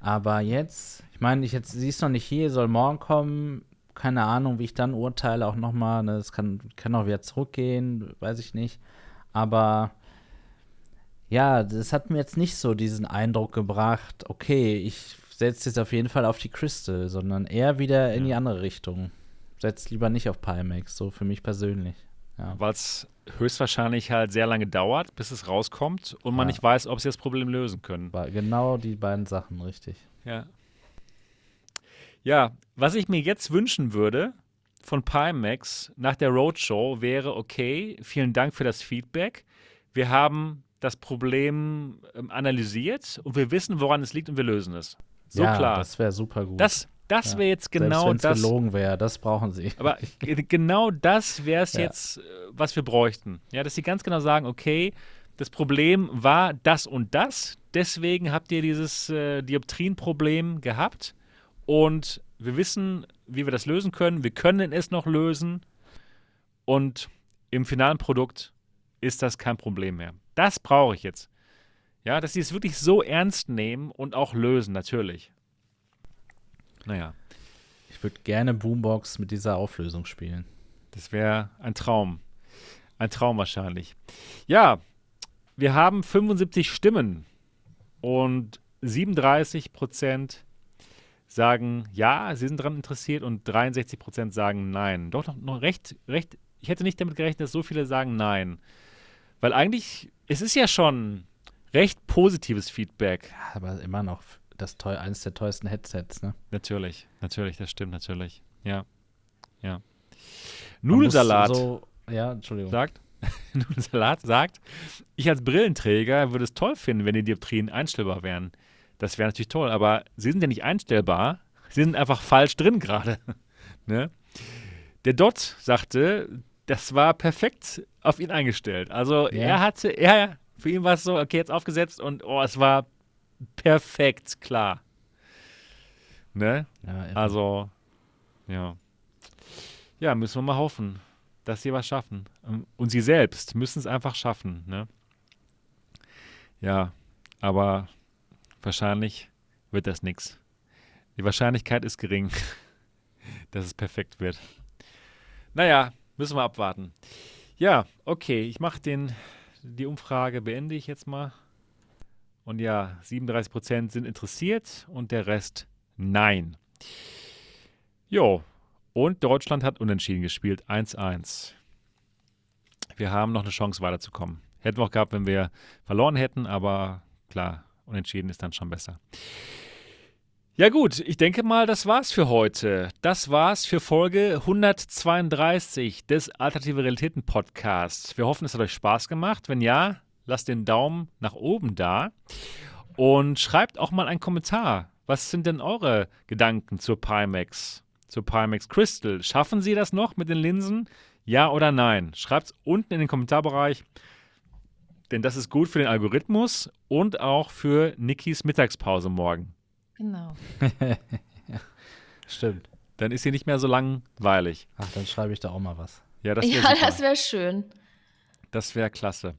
Aber jetzt, ich meine, ich jetzt, sie ist noch nicht hier, soll morgen kommen. Keine Ahnung, wie ich dann urteile, auch nochmal. Ne? Es kann, kann auch wieder zurückgehen, weiß ich nicht. Aber ja, das hat mir jetzt nicht so diesen Eindruck gebracht, okay, ich setze jetzt auf jeden Fall auf die Crystal, sondern eher wieder in Ja. die andere Richtung. Setz lieber nicht auf Pimax, so für mich persönlich. Ja. Weil es höchstwahrscheinlich halt sehr lange dauert, bis es rauskommt und man Ja. nicht weiß, ob sie das Problem lösen können. Genau die beiden Sachen, richtig. Ja. Ja, was ich mir jetzt wünschen würde von Pimax nach der Roadshow wäre, okay, vielen Dank für das Feedback. Wir haben das Problem ähm, analysiert und wir wissen, woran es liegt und wir lösen es. So ja, klar. Das wäre super gut. Das, das Ja. wäre jetzt Selbst genau wenn's das. gelogen wäre, das brauchen sie. Aber ge- genau das wäre es Ja. jetzt, äh, was wir bräuchten. Ja, dass sie ganz genau sagen, okay, das Problem war das und das, deswegen habt ihr dieses äh, Dioptrienproblem gehabt und wir wissen, wie wir das lösen können. Wir können es noch lösen und im finalen Produkt ist das kein Problem mehr. Das brauche ich jetzt. Ja, dass sie es wirklich so ernst nehmen und auch lösen, natürlich. Naja. Ich würde gerne Boombox mit dieser Auflösung spielen. Das wäre ein Traum. Ein Traum wahrscheinlich. Ja, wir haben 75 Stimmen und 37 Prozent sagen ja, sie sind daran interessiert und 63 Prozent sagen nein. Doch noch, noch recht, recht, ich hätte nicht damit gerechnet, dass so viele sagen nein. Weil eigentlich, es ist ja schon recht positives Feedback. Ja, aber immer noch das teuer, eines der teuersten Headsets, ne? Natürlich, natürlich, das stimmt natürlich. Ja, ja. Nudelsalat So, ja, Entschuldigung. sagt, Nudelsalat sagt, ich als Brillenträger würde es toll finden, wenn die Dioptrien einstellbar wären. Das wäre natürlich toll, aber sie sind ja nicht einstellbar. Sie sind einfach falsch drin gerade. ne? Der Dot sagte, das war perfekt auf ihn eingestellt. Also Ja. er hatte, er, für ihn war es so, okay, jetzt aufgesetzt und oh, es war perfekt klar. Ne? Ja. Also, ja. Ja, müssen wir mal hoffen, dass sie was schaffen. Und sie selbst müssen es einfach schaffen, ne? Ja, aber wahrscheinlich wird das nichts. Die Wahrscheinlichkeit ist gering, dass es perfekt wird. Naja, müssen wir abwarten. Ja, okay, ich mache den, die Umfrage beende ich jetzt mal. Und ja, 37% sind interessiert und der Rest nein. Jo, und Deutschland hat unentschieden gespielt, 1-1. Wir haben noch eine Chance weiterzukommen. Hätten wir auch gehabt, wenn wir verloren hätten, aber klar, unentschieden ist dann schon besser. Ja gut, ich denke mal, das war's für heute. Das war's für Folge 132 des Alternative Realitäten Podcasts. Wir hoffen, es hat euch Spaß gemacht. Wenn ja, lasst den Daumen nach oben da und schreibt auch mal einen Kommentar. Was sind denn eure Gedanken zur Pimax, zur Pimax Crystal? Schaffen Sie das noch mit den Linsen? Ja oder nein? Schreibt es unten in den Kommentarbereich, denn das ist gut für den Algorithmus und auch für Nikis Mittagspause morgen. Genau. Stimmt. Dann ist sie nicht mehr so langweilig. Ach, dann schreibe ich da auch mal was. Ja, das wäre ja, super. das wäre schön. Das wäre klasse.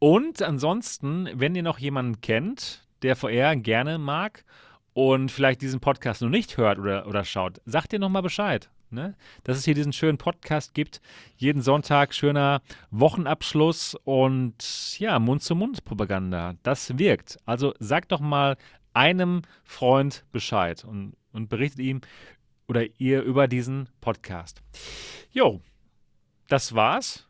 Und ansonsten, wenn ihr noch jemanden kennt, der VR gerne mag und vielleicht diesen Podcast noch nicht hört oder, oder schaut, sagt ihr nochmal Bescheid. Ne? Dass es hier diesen schönen Podcast gibt. Jeden Sonntag schöner Wochenabschluss und ja, Mund-zu-Mund-Propaganda. Das wirkt. Also sagt doch mal einem Freund Bescheid und, und berichtet ihm oder ihr über diesen Podcast. Jo, das war's.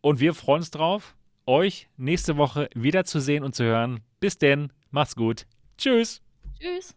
Und wir freuen uns drauf, euch nächste Woche wiederzusehen und zu hören. Bis denn, macht's gut. Tschüss. Tschüss.